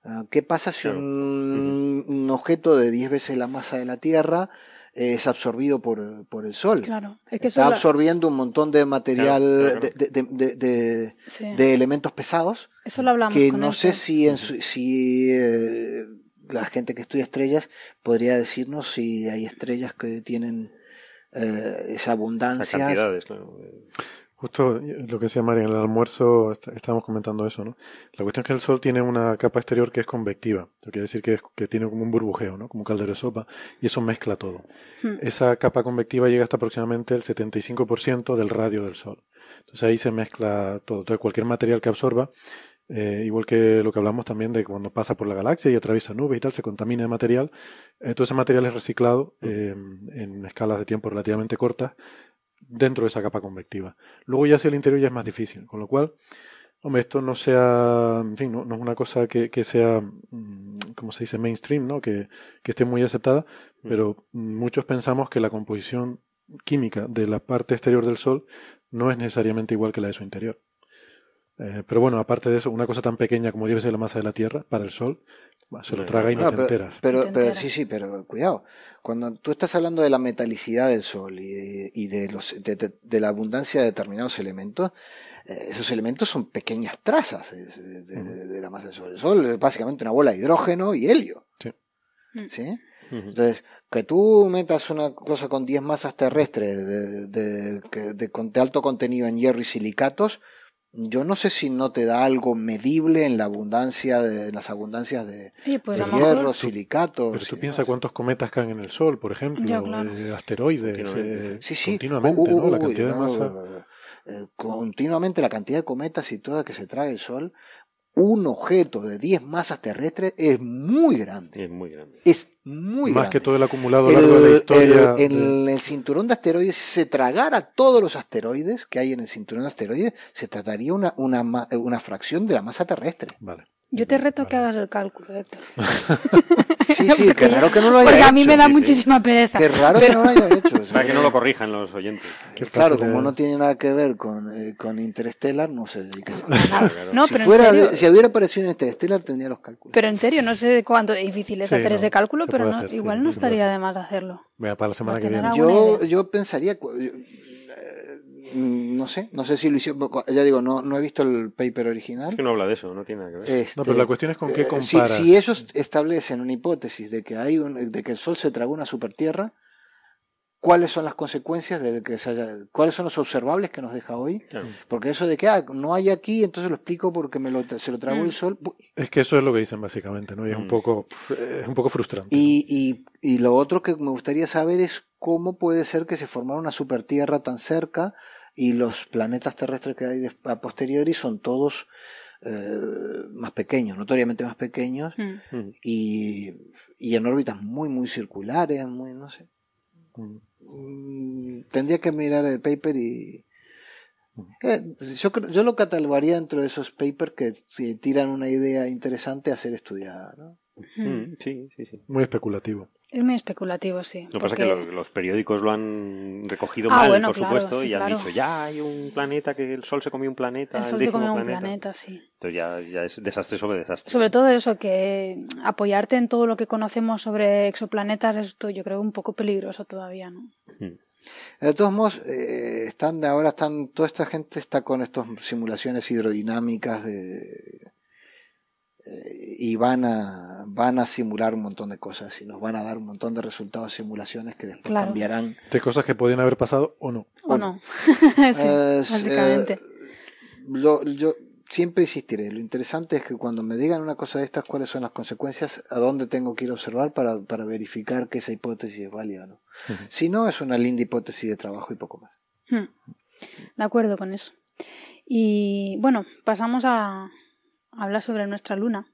E: Ah, ¿Qué pasa si
D: Claro.
E: un, un objeto de 10 veces la masa de la Tierra es absorbido por, por el Sol?
C: Claro. Es que
E: Está
C: la-
E: absorbiendo un montón de material,
D: Claro, claro,
E: de- de- de- de-
C: sí.
E: de elementos pesados
C: Eso lo hablamos
E: que
C: con
E: no sé si, en su- si eh, la gente que estudia estrellas podría decirnos si hay estrellas que tienen eh, esa
D: Las
E: abundancia.
D: cantidades, claro.
F: Justo lo que decía María, en el almuerzo est- estábamos comentando eso, ¿no? La cuestión es que el Sol tiene una capa exterior que es convectiva, eso quiere decir que, es- que tiene como un burbujeo, ¿no? Como un caldero de sopa, y eso mezcla todo.
C: Hmm.
F: Esa capa convectiva llega hasta aproximadamente el 75% del radio del Sol. Entonces ahí se mezcla todo. Entonces cualquier material que absorba, eh, igual que lo que hablamos también de cuando pasa por la galaxia y atraviesa nubes y tal, se contamina de material, eh, todo ese material es reciclado eh, en escalas de tiempo relativamente cortas dentro de esa capa convectiva. Luego ya hacia el interior ya es más difícil, con lo cual, hombre, esto no sea, en fin, no, no es una cosa que, que sea, mm, como se dice, mainstream, ¿no? Que, que esté muy aceptada, pero mm, muchos pensamos que la composición química de la parte exterior del Sol no es necesariamente igual que la de su interior. Eh, pero bueno, aparte de eso, una cosa tan pequeña como debe ser la masa de la Tierra para el Sol, se lo traga y
D: no,
F: no
E: No,
F: te
E: pero,
F: enteras.
E: pero, pero sí, sí, pero cuidado. Cuando tú estás hablando de la metalicidad del Sol y de, y de los, de, de- de la abundancia de determinados elementos, eh, esos elementos son pequeñas trazas de, de- de- de la masa del Sol. El Sol es básicamente una bola de hidrógeno y helio.
F: Sí.
C: Mm.
E: Entonces, que tú metas una cosa con 10 masas terrestres de, de alto contenido en hierro y silicatos, yo no sé si no te da algo medible en la abundancia de en las abundancias de,
C: pues
E: de hierro, silicatos.
F: Pero tú piensas cuántos cometas caen en el Sol, por ejemplo,
C: Ya, claro.
F: eh, asteroides,
D: Continuamente.
F: eh,
E: Sí, sí.
F: continuamente,
E: Uh, uh,
F: ¿no? La
E: uy,
F: cantidad de
E: no,
F: masa.
E: eh, continuamente la cantidad de cometas y toda que se traga el Sol, un objeto de 10 masas terrestres es muy grande.
D: Es muy grande.
E: Es muy
F: Más
E: grande.
F: que todo el acumulado a lo largo de la
E: El-
F: historia.
E: el- en
F: de-
E: el cinturón de asteroides, si se tragara todos los asteroides que hay en el cinturón de asteroides, se trataría una, una, ma- una fracción de la masa terrestre.
F: Vale.
C: Yo te reto que hagas el cálculo, Héctor.
E: Sí, sí, qué raro que no lo haya
C: Porque
E: hecho.
C: a mí me da
D: sí,
C: muchísima pereza.
E: Qué raro que no lo haya hecho.
D: Para que no lo corrijan los oyentes.
F: Qué
E: Claro,
F: fácil
E: como no tiene nada que ver con, eh, con Interstellar, no se dedica a eso.
D: Claro, claro.
C: No,
E: si,
C: pero
E: fuera,
C: en serio.
E: si hubiera aparecido en Interstellar, tendría los cálculos.
C: Pero en serio, no sé cuánto difícil es
F: Sí,
C: hacer
F: no,
C: ese cálculo, pero no,
F: hacer,
C: igual no estaría de más hacerlo.
F: Venga, para la semana que viene.
E: Yo,
C: idea.
E: yo pensaría, no sé, no sé si lo hicieron, ya digo, no, no he visto el paper original.
D: Es que no habla de eso, no tiene nada que ver.
F: No,
E: Este,
F: pero la cuestión es con qué
E: eh, si,
F: comparas.
E: si ellos establecen una hipótesis de que hay un, de que el Sol se tragó una supertierra, ¿cuáles son las consecuencias de que se haya, cuáles son los observables que nos deja hoy?
D: Claro.
E: Porque eso de que ah, no hay aquí, entonces lo explico porque me lo, se lo tragó
C: Mm.
E: el Sol. Bu-
F: Es que eso es lo que dicen básicamente, ¿no? Y es un
D: Mm.
F: poco, es un poco frustrante.
E: Y, y, y lo otro que me gustaría saber es cómo puede ser que se formara una supertierra tan cerca y los planetas terrestres que hay de- a posteriori son todos eh, más pequeños, notoriamente más pequeños
C: Mm.
D: Ujú.
E: y, y en órbitas muy, muy circulares, muy, no sé.
F: Mm.
E: Mm, Tendría que mirar el paper y... eh, yo, creo- yo lo catalogaría dentro de esos papers que si tiran una idea interesante a ser estudiada. ¿no?
C: Mm.
D: Mm, Sí, sí, sí.
F: Muy especulativo.
C: Es muy especulativo, sí.
D: Lo que pasa es que lo- los periódicos lo han recogido
C: Ah,
D: mal,
C: bueno,
D: por
C: claro,
D: supuesto,
C: sí,
D: y han
C: claro.
D: dicho, ya hay un planeta que el Sol se comió un planeta,
C: el
D: el,
C: Sol se come un
D: planeta.
C: sí.
D: Entonces ya, ya es desastre sobre desastre.
C: Sobre todo eso, que apoyarte en todo lo que conocemos sobre exoplanetas, esto yo creo un poco peligroso todavía, ¿no?
D: Mm.
E: De todos modos, eh, están de ahora están toda esta gente está con estas simulaciones hidrodinámicas de y van a van a simular un montón de cosas y nos van a dar un montón de resultados de simulaciones que después
C: Claro.
E: cambiarán.
F: De cosas que podían haber pasado o no.
C: ¿O
E: Bueno.
C: no? sí,
E: Eh,
C: básicamente.
E: eh, lo- yo siempre insistiré. Lo interesante es que cuando me digan una cosa de estas, cuáles son las consecuencias, a dónde tengo que ir a observar para, para verificar que esa hipótesis es válida o no. Si no, es una linda hipótesis de trabajo y poco más.
C: Hmm. De acuerdo con eso. Y bueno, pasamos a hablar sobre nuestra luna.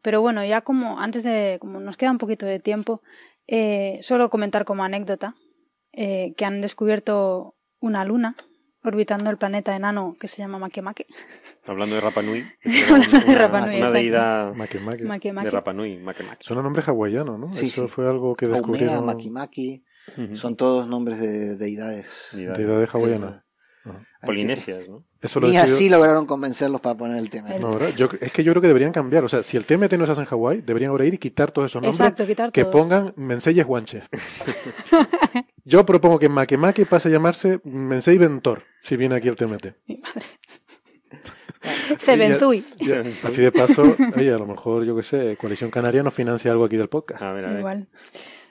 C: Pero bueno, ya como antes de, como nos queda un poquito de tiempo, eh, solo comentar como anécdota eh, que han descubierto una luna orbitando el planeta enano que se llama Makemake.
D: Hablando de Rapa Nui,
C: Hablando de Rapa Nui,
D: una deidad
F: Makemake.
C: Makemake.
D: de Rapa Nui, Makemake.
F: Suena nombre hawaiano, ¿no?
E: Sí,
F: Eso
E: sí.
F: fue algo que
E: Haumea,
F: descubrieron.
E: Makimaki, son todos nombres de deidades.
D: Deidades.
F: Deidades hawaianas. Ajá.
D: Polinesias, ¿no?
F: Eso lo decidido-
E: así lograron convencerlos para poner el.
F: Yo, es que yo creo que deberían cambiar. O sea, si el TMT no se hace en Hawái, deberían ahora ir y quitar todos esos nombres.
C: Exacto, quitar
F: que
C: todos.
F: pongan Mensei Guanche. yo propongo que Makemake pase a llamarse Mensei Ventor, si viene aquí el TMT.
C: Mi madre.
F: Y así de paso, oye, a lo mejor, yo qué sé, Coalición Canaria nos financia algo aquí del podcast.
D: A ver, a ver.
C: Igual.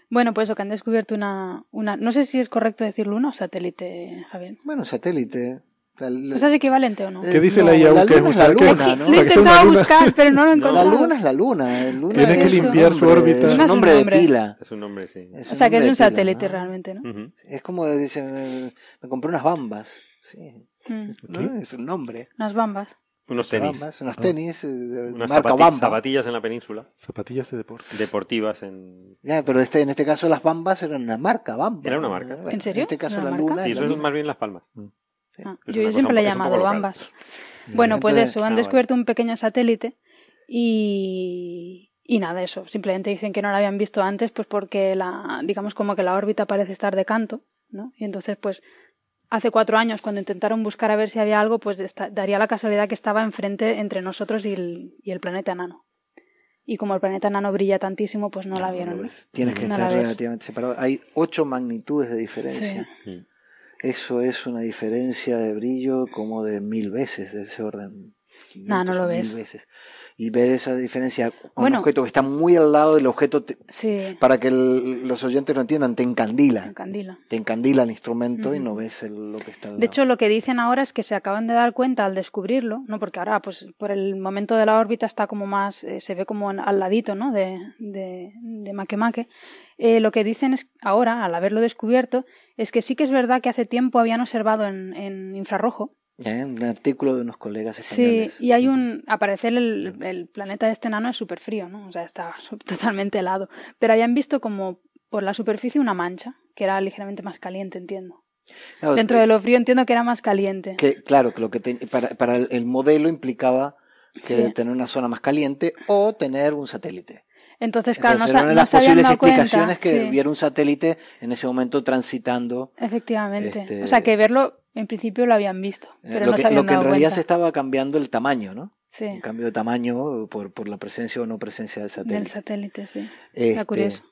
C: Bueno, pues eso, que han descubierto una, una. No sé si es correcto decir luna o satélite, Javier.
E: Bueno, satélite. O sea, el-
C: ¿Pues ¿Es equivalente o no?
E: eh,
F: ¿Qué dice
E: no,
F: la IAU
E: La
F: que es
E: luna
F: un
E: es la
F: que-
E: luna, ¿no?
C: Lo he intentado buscar, pero no lo he
E: La luna es la luna.
F: Tiene
C: que
F: limpiar su órbita.
E: Es un nombre de pila.
D: Es un nombre, sí.
C: O sea, que es un
E: pila,
C: satélite
E: ¿no?
C: realmente, ¿no?
E: Es como dicen, eh, me compré unas bambas. Sí,
C: Mm,
E: ¿no? Es un nombre.
C: Unas bambas.
D: Unos tenis.
E: Bambas, unos tenis eh, de
D: Unas
E: marca
D: zapati-
E: Bamba.
D: zapatillas en la península,
F: Zapatillas de deporte.
D: deportivas en...
E: Ya, pero este, en este caso las bambas eran una marca Bamba.
D: Era una marca.
E: Bueno,
C: ¿En serio?
E: En este caso
C: ¿Era
E: la
C: marca?
E: luna.
D: Sí,
E: es
D: eso
E: la
D: es más bien Las Palmas.
C: Ah,
D: Es
C: yo siempre le he llamado bambas. Bueno, pues
E: Entonces,
C: eso, han
D: ah,
C: descubierto un pequeño satélite y, y nada, eso. Simplemente dicen que no lo habían visto antes, pues porque la, digamos como que la órbita parece estar de canto, ¿no? Y entonces, pues, hace cuatro años, cuando intentaron buscar a ver si había algo, pues esta- daría la casualidad que estaba enfrente entre nosotros y el, y el planeta enano. Y como el planeta enano brilla tantísimo, pues no la
E: No,
C: vieron.
E: Tienes que
C: No
E: estar relativamente separado. Hay ocho magnitudes de diferencia.
D: Sí.
E: Eso es una diferencia de brillo como de mil veces de ese orden.
C: No, no
E: 500
C: lo ves.
E: veces. Y ver esa diferencia con
C: Bueno.
E: un objeto que está muy al lado del objeto, te-
C: Sí,
E: para que el- los oyentes lo entiendan, te encandila.
C: encandila.
E: Te encandila el instrumento y no ves el- lo que está al lado.
C: De hecho, lo que dicen ahora es que se acaban de dar cuenta al descubrirlo, ¿no? Porque ahora, pues, por el momento de la órbita está como más, eh, se ve como en- al ladito, ¿no? De, de, de Makemake. Eh, lo que dicen es, ahora, al haberlo descubierto, es que sí que es verdad que hace tiempo habían observado en, en infrarrojo.
E: ¿Eh? Un artículo de unos colegas
C: Sí,
E: españoles.
C: y hay un, a parecer el, el planeta de este enano es súper frío, ¿no? O sea, está totalmente helado. Pero habían visto como por la superficie una mancha, que era ligeramente más caliente, entiendo.
E: Claro,
C: Dentro de lo frío entiendo que era más caliente.
E: que, claro, que lo que te- para, para el, el modelo implicaba que
C: Sí.
E: tener una zona más caliente o tener un satélite.
C: Entonces, claro,
E: Entonces,
C: no,
E: era una de
C: no
E: las posibles
C: cuenta.
E: explicaciones que
C: sí,
E: hubiera un satélite en ese momento transitando.
C: Efectivamente.
E: este-
C: O sea, que verlo en principio lo habían visto,
E: eh,
C: pero
E: lo
C: no
E: que,
C: se habían
E: lo que en realidad
C: cuenta.
E: se estaba cambiando el tamaño, ¿no?
C: Sí,
E: Un cambio de tamaño por, por la presencia o no presencia del satélite.
C: del satélite, sí.
E: Este,
C: Está curioso.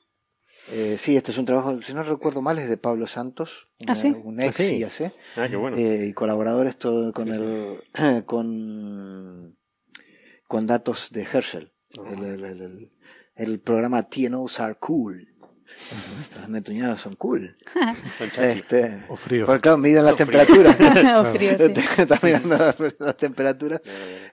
E: eh, sí, este es un trabajo, si no recuerdo mal, es de Pablo Santos,
C: ¿Ah, sí?
E: un ex
D: Ah, sí.
E: IAC,
D: Ah, qué bueno.
E: eh, y colaboradores todo con el con con datos de Herschel. El, el- el- el- el programa TNOs are cool. Los netuñados son cool. Este,
F: O frío.
E: porque claro, miden la
D: O frío.
C: O frío, sí.
E: Está mirando la, la temperatura.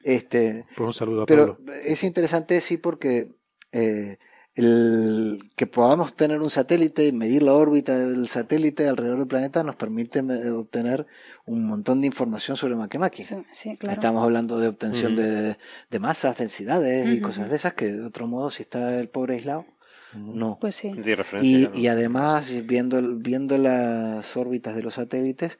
E: Este,
F: Pues un saludo a
E: pero
F: Pablo.
E: es interesante, sí, porque eh, el que podamos tener un satélite y medir la órbita del satélite alrededor del planeta nos permite me- obtener un montón de información sobre Makemake.
C: Sí, sí, claro.
E: Estamos hablando de obtención de, de masas, densidades y cosas de esas que de otro modo, si está el pobre aislado, no.
C: Pues sí.
D: Referencia,
E: Y, y además, viendo, viendo las órbitas de los satélites,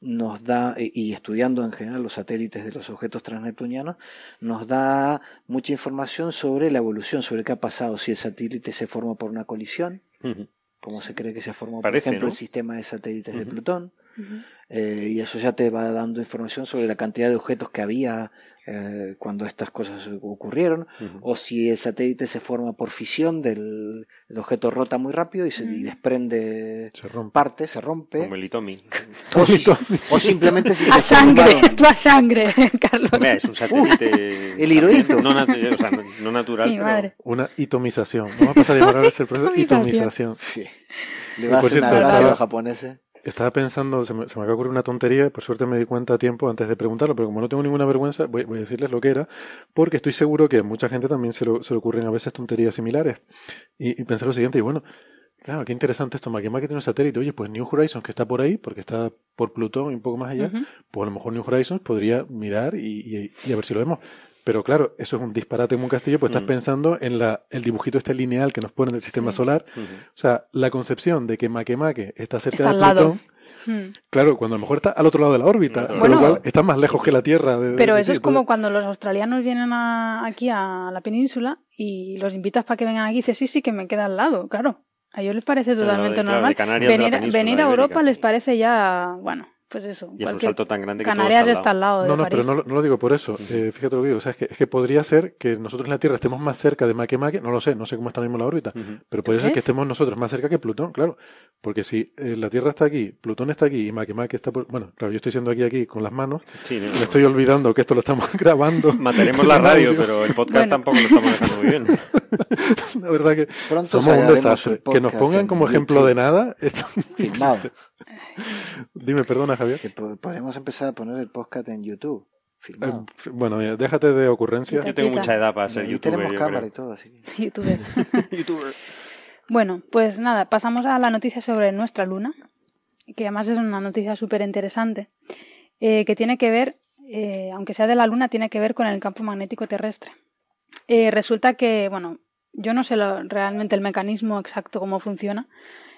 E: nos da, y estudiando en general los satélites de los objetos transneptunianos, nos da mucha información sobre la evolución, sobre qué ha pasado, si el satélite se forma por una colisión, como se cree que se formó,
D: Parece,
E: por ejemplo,
D: ¿no?
E: el sistema de satélites de
D: Ujú.
C: Ujú.
E: eh, y eso ya te va dando información sobre la cantidad de objetos que había eh, cuando estas cosas ocurrieron,
D: Ujú.
E: o si el satélite se forma por fisión del el objeto rota muy rápido y se y
C: Mm.
E: desprende
F: Se rompe.
E: parte, se rompe,
D: Como el Itomi.
E: o, si- o simplemente si
C: A
E: se
C: sangre,
E: formaron-
C: a sangre, Carlos.
D: Hombre, es un satélite.
E: el hirohito.
D: No, natu- o sea, no, no natural. Pero-.
F: Una itomización. Vamos a pasar a llamar ahora ese proceso
C: Itomización.
F: itomización.
E: Sí. Le
F: Y
E: va a hacer una gracia a los japoneses.
F: Estaba pensando, se me, se me acaba de ocurrir una tontería, por suerte me di cuenta a tiempo antes de preguntarlo, pero como no tengo ninguna vergüenza, voy, voy a decirles lo que era, porque estoy seguro que a mucha gente también se, lo- se le ocurren a veces tonterías similares. Y, y pensé lo siguiente, y bueno, claro, qué interesante esto, Makemake tiene un satélite, oye, pues New Horizons, que está por ahí, porque está por Plutón y un poco más allá, pues a lo mejor New Horizons podría mirar y, y- y a ver si lo vemos. Pero claro, eso es un disparate en un castillo, pues estás
D: Mm.
F: pensando en la, el dibujito este lineal que nos ponen del sistema
C: Sí.
F: solar. O sea, la concepción de que Makemake está cerca
C: Está
F: de
C: al lado.
F: Plutón,
C: Mm.
F: Claro, cuando a lo mejor está al otro lado de la órbita,
D: Bueno,
F: con lo
C: Bueno,
F: cual está más lejos que la Tierra. de-
C: Pero
F: de-
C: eso es como cuando los australianos vienen a- aquí a la península y los invitas para que vengan aquí y dices, sí, sí, que me queda al lado, claro. A ellos les parece
D: Claro,
C: totalmente
D: claro,
C: normal.
D: la
C: venir, venir a. Europa les parece ya, bueno, pues eso.
D: Y es un salto tan grande que
C: Canarias
D: todo
C: está al lado de
F: No, no,
C: París.
F: pero no, lo- no lo digo por eso. Eh, fíjate lo que digo. O sea, es que, es que podría ser que nosotros en la Tierra estemos más cerca de Makemake, no lo sé, no sé cómo está mismo la órbita, pero podría ser que estemos nosotros más cerca que Plutón, claro. Porque si eh, la Tierra está aquí, Plutón está aquí y Makemake está por... Bueno, claro, yo estoy siendo aquí aquí con las manos,
D: Sí, no,
F: me estoy olvidando que esto lo estamos grabando.
D: Mantenemos la radio, pero el podcast
C: Bueno.
D: tampoco lo estamos dejando muy bien.
F: La verdad que
E: Pronto
F: somos un desastre. Que nos pongan como ejemplo
E: YouTube
F: de nada. esto-
E: filmado.
F: Dime, perdona, Javier.
E: Que po- podemos empezar a poner el podcast en YouTube.
F: Eh, bueno, mira, déjate de ocurrencias.
D: Yo tengo mucha edad para
E: Y
D: ser
E: ahí
D: youtuber.
E: tenemos
D: yo
E: cámara
D: creo.
E: y todo, así
C: Youtuber.
D: Youtuber.
C: Bueno, pues nada, pasamos a la noticia sobre nuestra luna, que además es una noticia súper interesante, eh, que tiene que ver, eh, aunque sea de la luna, tiene que ver con el campo magnético terrestre. Eh, resulta que, bueno, yo no sé lo- realmente el mecanismo exacto cómo funciona,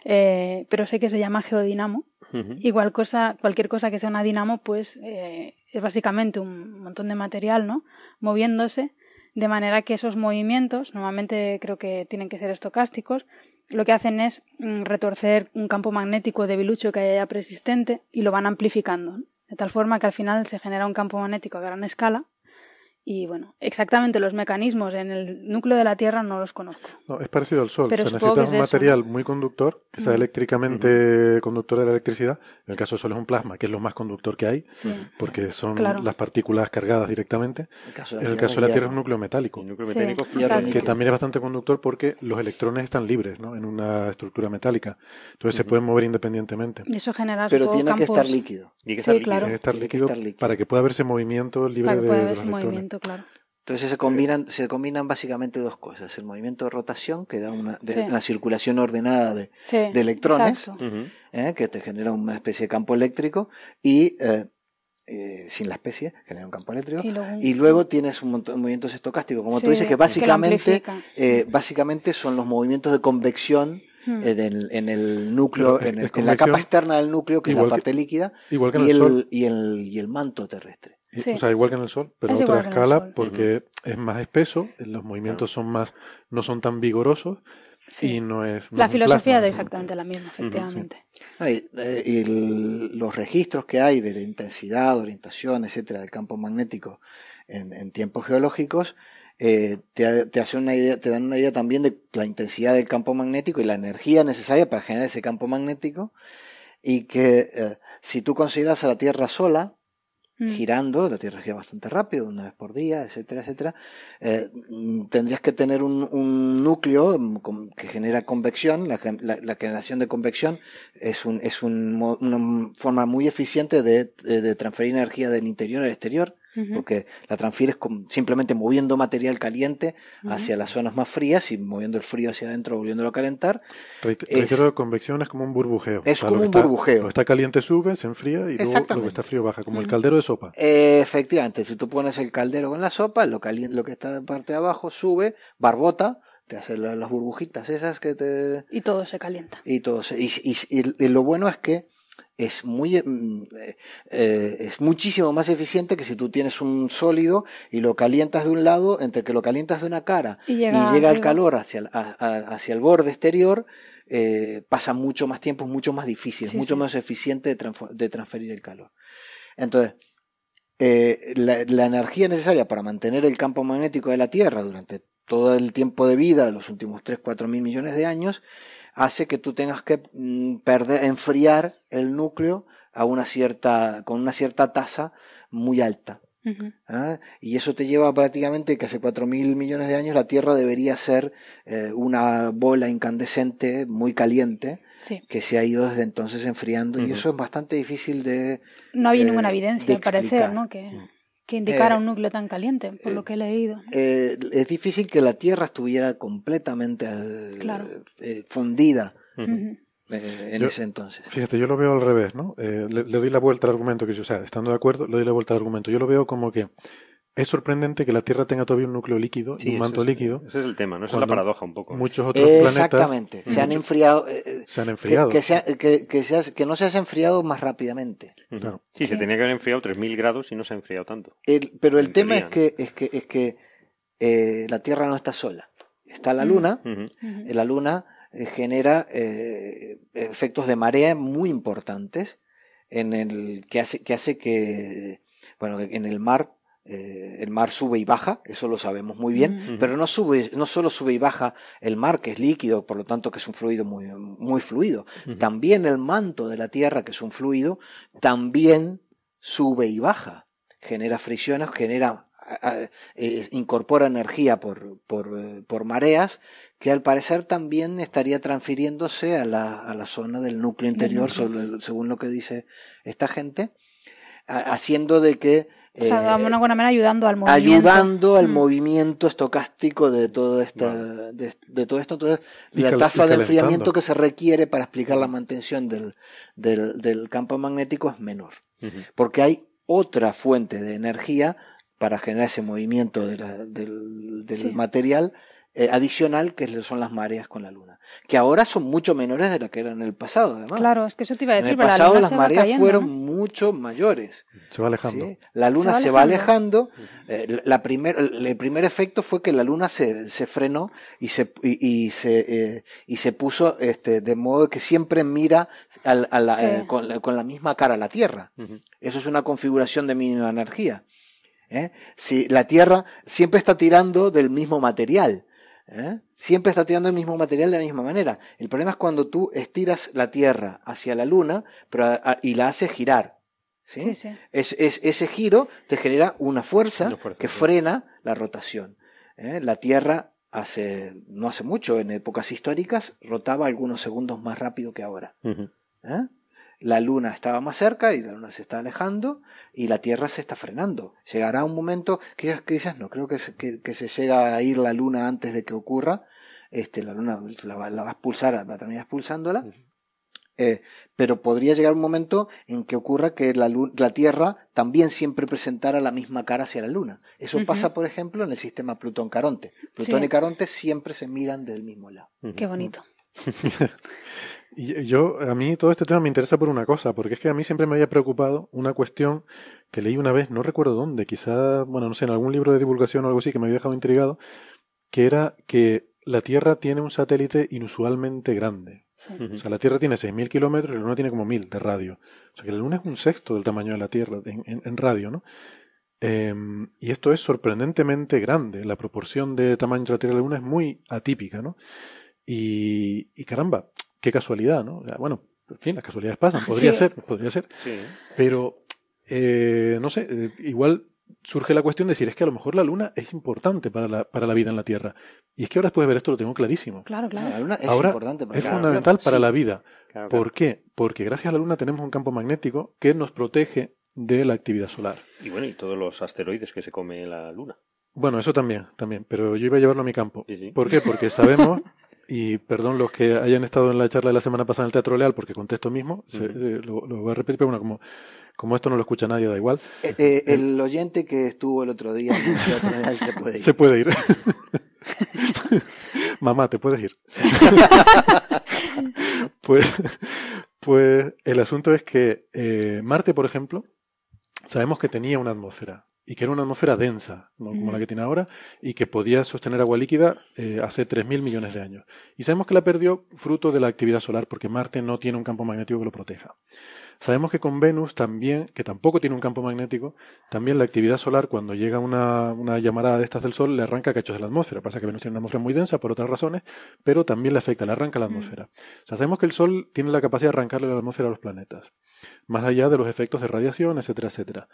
C: eh, pero sé que se llama geodinamo. Igual cosa, cualquier cosa que sea una dinamo, pues eh, es básicamente un montón de material, ¿no? Moviéndose, de manera que esos movimientos, normalmente creo que tienen que ser estocásticos, lo que hacen es mm, retorcer un campo magnético debilucho que haya ya persistente y lo van amplificando, ¿no? de tal forma que al final se genera un campo magnético a gran escala Y bueno, exactamente los mecanismos en el núcleo de la Tierra no los conozco.
F: No, es parecido al Sol.
C: Pero
F: o sea,
C: que
F: necesitas un
C: eso,
F: material muy conductor, que sea eléctricamente conductor de la electricidad. En el caso del Sol es un plasma, que es lo más conductor que hay,
C: Sí.
F: porque son
C: Claro.
F: las partículas cargadas directamente.
E: En el caso de
F: En
E: la
F: el
E: Tierra,
F: caso de la Tierra es un núcleo metálico,
D: El núcleo
C: Sí,
D: metálico
F: que también es bastante conductor porque los electrones están libres ¿no? en una estructura metálica. Entonces se pueden mover independientemente.
C: Y eso genera
E: Pero tiene que
C: campos
E: estar líquido.
D: Y que
C: Sí,
D: estar líquido.
C: claro.
F: Tiene que estar
E: Tiene que
F: líquido
E: estar líquido.
F: para que pueda haberse movimiento libre
C: para que
F: de, los electrones.
C: movimiento, claro.
E: Entonces se combinan, se combinan básicamente dos cosas. El movimiento de rotación, que da una, de-
C: Sí.
E: una circulación ordenada de,
C: Sí,
E: de electrones. ¿eh? que te genera una especie de campo eléctrico, y eh, eh, sin la especie, genera un campo eléctrico.
C: Y luego,
E: Y luego tienes un montón de movimientos estocásticos, como tú
C: Sí,
E: dices, que básicamente, eh, básicamente son los movimientos de convección
C: Hmm.
E: eh, del- en el núcleo, en, el- en la capa externa del núcleo, que es la
F: que-
E: parte líquida,
F: Igual que en
E: y
F: el,
E: el, y, el, y el manto terrestre.
F: Y-
C: Sí.
F: O sea, igual que en el Sol, pero
C: Es
F: a otra escala porque es más espeso, los movimientos son más, no son tan vigorosos
C: Sí.
F: y no es... no
C: La
F: es
C: filosofía
F: plasma.
C: es exactamente la misma, efectivamente.
E: Ah, y, eh, y el- los registros que hay de la intensidad, orientación, etcétera, del campo magnético en, en tiempos geológicos, eh, te, te hace una idea, te dan una idea también de la intensidad del campo magnético y la energía necesaria para generar ese campo magnético, y que eh, si tú consideras a la Tierra sola,
C: Mm.
E: girando, la Tierra gira bastante rápido, una vez por día, etcétera, etcétera, eh, mm, tendrías que tener un, núcleo mm, que genera convección, la, gen- la- la generación de convección es, un, es un una forma muy eficiente de- de transferir energía del interior al exterior, Porque la transfieres con- simplemente moviendo material caliente hacia las zonas más frías y moviendo el frío hacia adentro, volviéndolo a calentar.
F: Reitero, convección es como un burbujeo.
E: Es
F: lo
E: como
F: que
E: un
F: está-
E: burbujeo.
F: Lo que está caliente sube, se enfría y luego lo que está frío baja, como el caldero de sopa.
E: Eh, efectivamente, si tú pones el caldero con la sopa, lo, calien- lo que está en parte de abajo sube, barbota, te hace la- las burbujitas esas que te...
C: Y todo se calienta.
E: y todo. se- Y, y- y- y lo bueno es que es muy mm, eh, eh, es muchísimo más eficiente que si tú tienes un sólido y lo calientas de un lado, entre que lo calientas de una cara
C: Y
E: y
C: llega,
E: el calor hacia el, a- a- hacia el borde exterior, eh, pasa mucho más tiempo, es mucho más difícil, es mucho
C: sí.
E: más eficiente de, transferir el calor. Entonces, la, la energía necesaria para mantener el campo magnético de la Tierra durante todo el tiempo de vida de los últimos 3, 4 mil millones de años hace que tú tengas que mm, perder, enfriar el núcleo a una cierta, con una cierta tasa muy alta. ¿ah? Y eso te lleva prácticamente que hace 4 mil millones de años la Tierra debería ser eh, una bola incandescente muy caliente
C: Sí.
E: que se ha ido desde entonces enfriando y eso es bastante difícil de...
C: No había
E: eh,
C: ninguna
E: de
C: evidencia, al parecer. ¿no? Que. Que indicara
E: Eh,
C: un núcleo tan caliente, por
E: eh,
C: lo que he leído.
E: eh, es difícil que la Tierra estuviera completamente
C: Claro.
E: fundida eh, en
F: Yo-
E: ese entonces.
F: Fíjate, yo lo veo al revés, ¿no? Eh, le, le doy la vuelta al argumento que yo, o sea, estando de acuerdo, le doy la vuelta al argumento. Yo lo veo como que es sorprendente que la Tierra tenga todavía un núcleo líquido,
D: Sí,
F: y un manto
D: es-
F: líquido.
D: Ese es el tema, ¿no? Esa es la paradoja un poco.
F: Muchos otros planetas
E: Exactamente, se han enfriado, eh, eh,
F: se han
E: que,
F: enfriado.
E: que, sea- que, que, se ha- que no se has enfriado más rápidamente.
F: Claro.
D: Sí, se tenía que haber enfriado 3.000 grados y no se ha enfriado tanto.
E: El- pero el
D: En
E: tema
D: teoría,
E: es que, es que, es que eh, la Tierra no está sola. Está la
C: Mm.
E: Luna, la Luna genera eh, efectos de marea muy importantes en el que hace que hace que bueno en el mar eh, el mar sube y baja eso lo sabemos muy bien pero no sube no solo sube y baja el mar que es líquido por lo tanto que es un fluido muy muy fluido también el manto de la Tierra que es un fluido también sube y baja genera fricciones genera eh, incorpora energía por, por, eh, por mareas que al parecer también estaría transfiriéndose a la, a la zona del núcleo interior, sobre- según lo que dice esta gente, haciendo de que
C: O sea, de
E: eh,
C: alguna buena manera ayudando al movimiento.
E: ayudando al
C: Mm.
E: movimiento estocástico de todo
D: Wow.
E: de, de todo esto. Entonces,
F: Y
E: la tasa de enfriamiento que se requiere para explicar la mantención del, del, del campo magnético es menor porque hay otra fuente de energía para generar ese movimiento de la- del, del
C: Sí.
E: material eh, adicional que son las mareas con la luna, que ahora son mucho menores de lo que eran en el pasado, además.
C: Claro, es que eso te iba a
E: en
C: decir,
E: el
C: pero la
E: pasado
C: luna
E: las
C: se
E: mareas
C: cayendo,
E: fueron
C: ¿no?
E: mucho mayores.
F: Se va alejando.
E: ¿sí? La luna
C: va
E: se va
C: alejando.
E: alejando. eh, la primer, el primer efecto fue que la luna se, se frenó y se, y, y se, eh, y se puso este, de modo que siempre mira al- a la-
C: Sí.
E: eh, con, la- con la misma cara a la Tierra. Eso es una configuración de mínima energía. ¿eh? Si la Tierra siempre está tirando del mismo material. ¿Eh? Siempre está tirando el mismo material de la misma manera. El problema es cuando tú estiras la Tierra hacia la Luna pero, a- y la haces girar. ¿sí?
C: Sí, sí.
E: Es, es- ese giro te genera una fuerza, que frena la rotación. ¿eh? La Tierra hace, no hace mucho, en épocas históricas, rotaba algunos segundos más rápido que ahora. ¿eh? La Luna estaba más cerca y la Luna se está alejando y la Tierra se está frenando. Llegará un momento que que quizás no creo que se, que, que se llega a ir la Luna antes de que ocurra. Este, la Luna la, va- la va a expulsar, va a terminar expulsándola. Eh, pero podría llegar un momento en que ocurra que la, la Tierra también siempre presentara la misma cara hacia la Luna. Eso pasa, por ejemplo, en el sistema Plutón-Caronte. Plutón
C: Sí.
E: y Caronte siempre se miran del mismo lado.
C: Qué bonito.
F: Y yo, a mí todo este tema me interesa por una cosa, porque es que a mí siempre me había preocupado una cuestión que leí una vez, no recuerdo dónde, quizá, bueno, no sé, en algún libro de divulgación o algo así que me había dejado intrigado, que era que la Tierra tiene un satélite inusualmente grande.
C: Sí.
F: O sea, la Tierra tiene 6.000 kilómetros y la Luna tiene como 1.000 de radio. O sea, que la Luna es un sexto del tamaño de la Tierra en, en- en radio, ¿no? Em, y esto es sorprendentemente grande. La proporción de tamaño entre la Tierra y la Luna es muy atípica, ¿no? Y, y caramba, qué casualidad, ¿no? O sea, bueno, en fin, las casualidades pasan. Podría
C: Sí.
F: ser, podría ser.
D: Sí.
F: Pero, eh, no sé, eh, igual surge la cuestión de decir, es que a lo mejor la Luna es importante para la, para la vida en la Tierra. Y es que ahora después de ver esto lo tengo clarísimo.
C: Claro,
E: La
C: claro.
E: Luna es
F: ahora
E: importante para
F: es
E: la-
F: fundamental para
E: sí.
F: la vida.
D: Claro, claro.
F: ¿Por qué? Porque gracias a la Luna tenemos un campo magnético que nos protege de la actividad solar.
D: Y bueno, y todos los asteroides que se come la Luna.
F: Bueno, eso también, también, pero yo iba a llevarlo a mi campo.
D: Sí, sí.
F: ¿Por qué? Porque sabemos, y perdón los que hayan estado en la charla de la semana pasada en el Teatro Leal, porque contesto mismo, se- eh, lo, lo voy a repetir, pero bueno, como, como esto no lo escucha nadie, da igual,
E: Eh, eh, el oyente que estuvo el otro día en el Teatro Real se puede ir.
F: se puede ir. Mamá, te puedes ir. pues, pues el asunto es que eh, Marte, por ejemplo, sabemos que tenía una atmósfera y que era una atmósfera densa, no como la que tiene ahora, y que podía sostener agua líquida eh, hace 3.000 millones de años. Y sabemos que la perdió fruto de la actividad solar, porque Marte no tiene un campo magnético que lo proteja. Sabemos que con Venus también, que tampoco tiene un campo magnético, también la actividad solar, cuando llega una, una llamarada de estas del Sol, le arranca cachos de la atmósfera. Pasa que Venus tiene una atmósfera muy densa por otras razones, pero también le afecta, le arranca la atmósfera. O sea, sabemos que el Sol tiene la capacidad de arrancarle la atmósfera a los planetas, más allá de los efectos de radiación, etcétera, etcétera.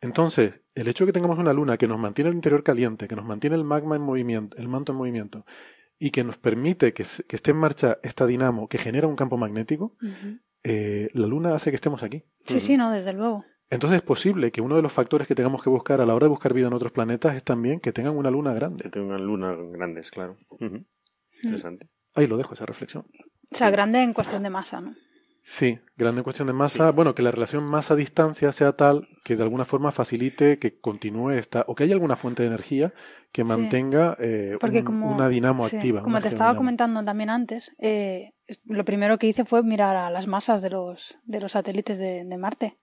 F: Entonces, el hecho de que tengamos una luna que nos mantiene el interior caliente, que nos mantiene el magma en movimiento, el manto en movimiento, y que nos permite que, esté en marcha esta dinamo que genera un campo magnético. Eh, la luna hace que estemos aquí.
C: Sí, sí, no, desde luego.
F: Entonces es posible que uno de los factores que tengamos que buscar a la hora de buscar vida en otros planetas es también que tengan una luna
D: Que
F: grande.
D: tengan lunas grandes, claro. Ujú. Interesante.
F: Ahí lo dejo, esa reflexión.
C: O sea, grande en cuestión de masa, ¿no?
F: Sí, grande cuestión de masa. Bueno, que la relación masa-distancia sea tal que de alguna forma facilite que continúe esta, o que haya alguna fuente de energía que
C: Sí.
F: mantenga eh,
C: Porque
F: un-
C: como,
F: una dinamo
C: sí,
F: activa.
C: como te estaba comentando también antes, eh, lo primero que hice fue mirar a las masas de los, de los satélites de, de Marte.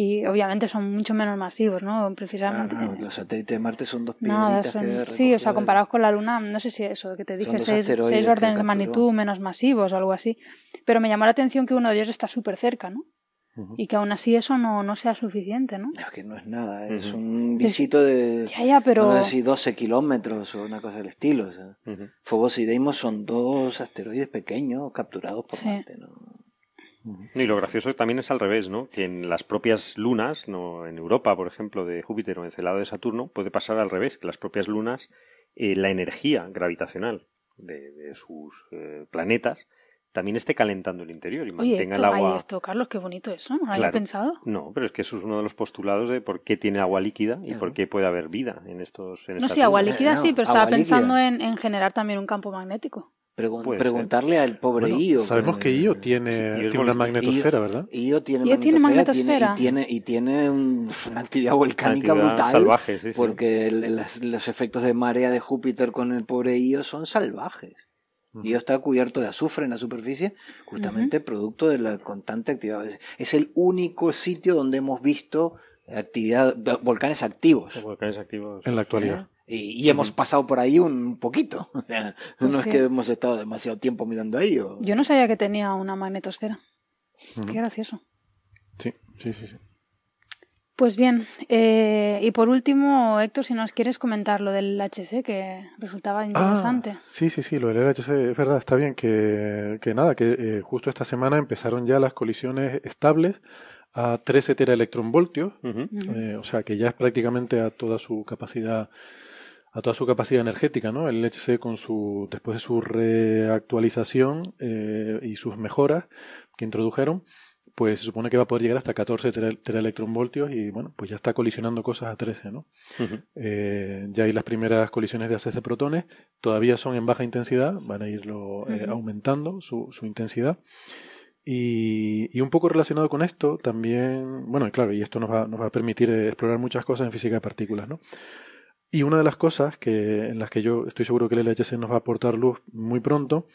C: Y obviamente son mucho menos masivos, ¿no? Precisamente.
E: Ah, no, los satélites de Marte son dos piedritas
C: son,
E: que
C: sí, o sea, comparados con la Luna, no sé si eso, que te dije, seis, órdenes de magnitud menos masivos o algo así. Pero me llamó la atención que uno de ellos está súper cerca, ¿no? Y que aún así eso no, no sea suficiente, ¿no?
E: Es que no es nada, es
D: Ujú.
E: un bichito de
C: Ya, ya, pero...
E: no sé si 12 kilómetros o una cosa del estilo. O sea. Phobos y Deimos son dos asteroides pequeños capturados por
C: Sí.
E: Marte. ¿no?
D: Y lo gracioso también es al revés, ¿no? Que en las propias lunas, no en Europa, por ejemplo, de Júpiter o en Celado de Saturno, puede pasar al revés, que las propias lunas, eh, la energía gravitacional de, de sus eh, planetas también esté calentando el interior y
C: Oye,
D: mantenga el
C: ay,
D: agua.
C: esto, Carlos, qué bonito eso, ¿no? ¿Lo había
D: Claro.
C: pensado?
D: No, pero es que eso es uno de los postulados de por qué tiene agua líquida y
E: Claro.
D: por qué puede haber vida en estos. En
C: No, sí, agua líquida
E: no,
C: sí, pero estaba pensando en generar también un campo magnético.
E: Pregun-
D: Puede
E: preguntarle al pobre
F: Bueno,
E: Io.
F: sabemos que Io tiene,
D: Sí,
F: tiene una magnetosfera, ¿verdad?
E: Io tiene
C: Io tiene
E: magnetosfera. Tiene, y tiene, y tiene un- una actividad volcánica
D: Actividad
E: brutal.
D: salvaje, sí, sí.
E: Porque el- las- los efectos de marea de Júpiter con el pobre Io son salvajes. Io está cubierto de azufre en la superficie, justamente producto de la constante actividad. Es- el único sitio donde hemos visto actividad, volcanes activos.
D: Los volcanes activos.
F: En la actualidad.
E: Y, y hemos pasado por ahí un poquito.
C: Pues
E: no
C: sí.
E: es que hemos estado demasiado tiempo mirando ahí. o-
C: Yo no sabía que tenía una magnetosfera. Qué gracioso.
F: Sí, sí, sí. sí.
C: Pues bien, eh, y por último, Héctor, si nos quieres comentar lo del HC, que resultaba interesante.
F: Ah, sí, sí, sí, lo del LHC, es verdad, está bien que, que nada, que eh, justo esta semana empezaron ya las colisiones estables a 13 teraelectronvoltios, eh, o sea que ya es prácticamente a toda su capacidad a toda su capacidad energética, ¿no? El LHC con su después de su reactualización eh, y sus mejoras que introdujeron, pues se supone que va a poder llegar hasta 14 tera- teraelectronvoltios y bueno, pues ya está colisionando cosas a 13, ¿no? Eh, ya hay las primeras colisiones de haces de protones, todavía son en baja intensidad, van a irlo eh, aumentando su, su intensidad. Y, y un poco relacionado con esto, también, bueno, y claro, y esto nos va, nos va a permitir explorar muchas cosas en física de partículas, ¿no? Y una de las cosas que, en las que yo estoy seguro que el LHC nos va a aportar luz muy pronto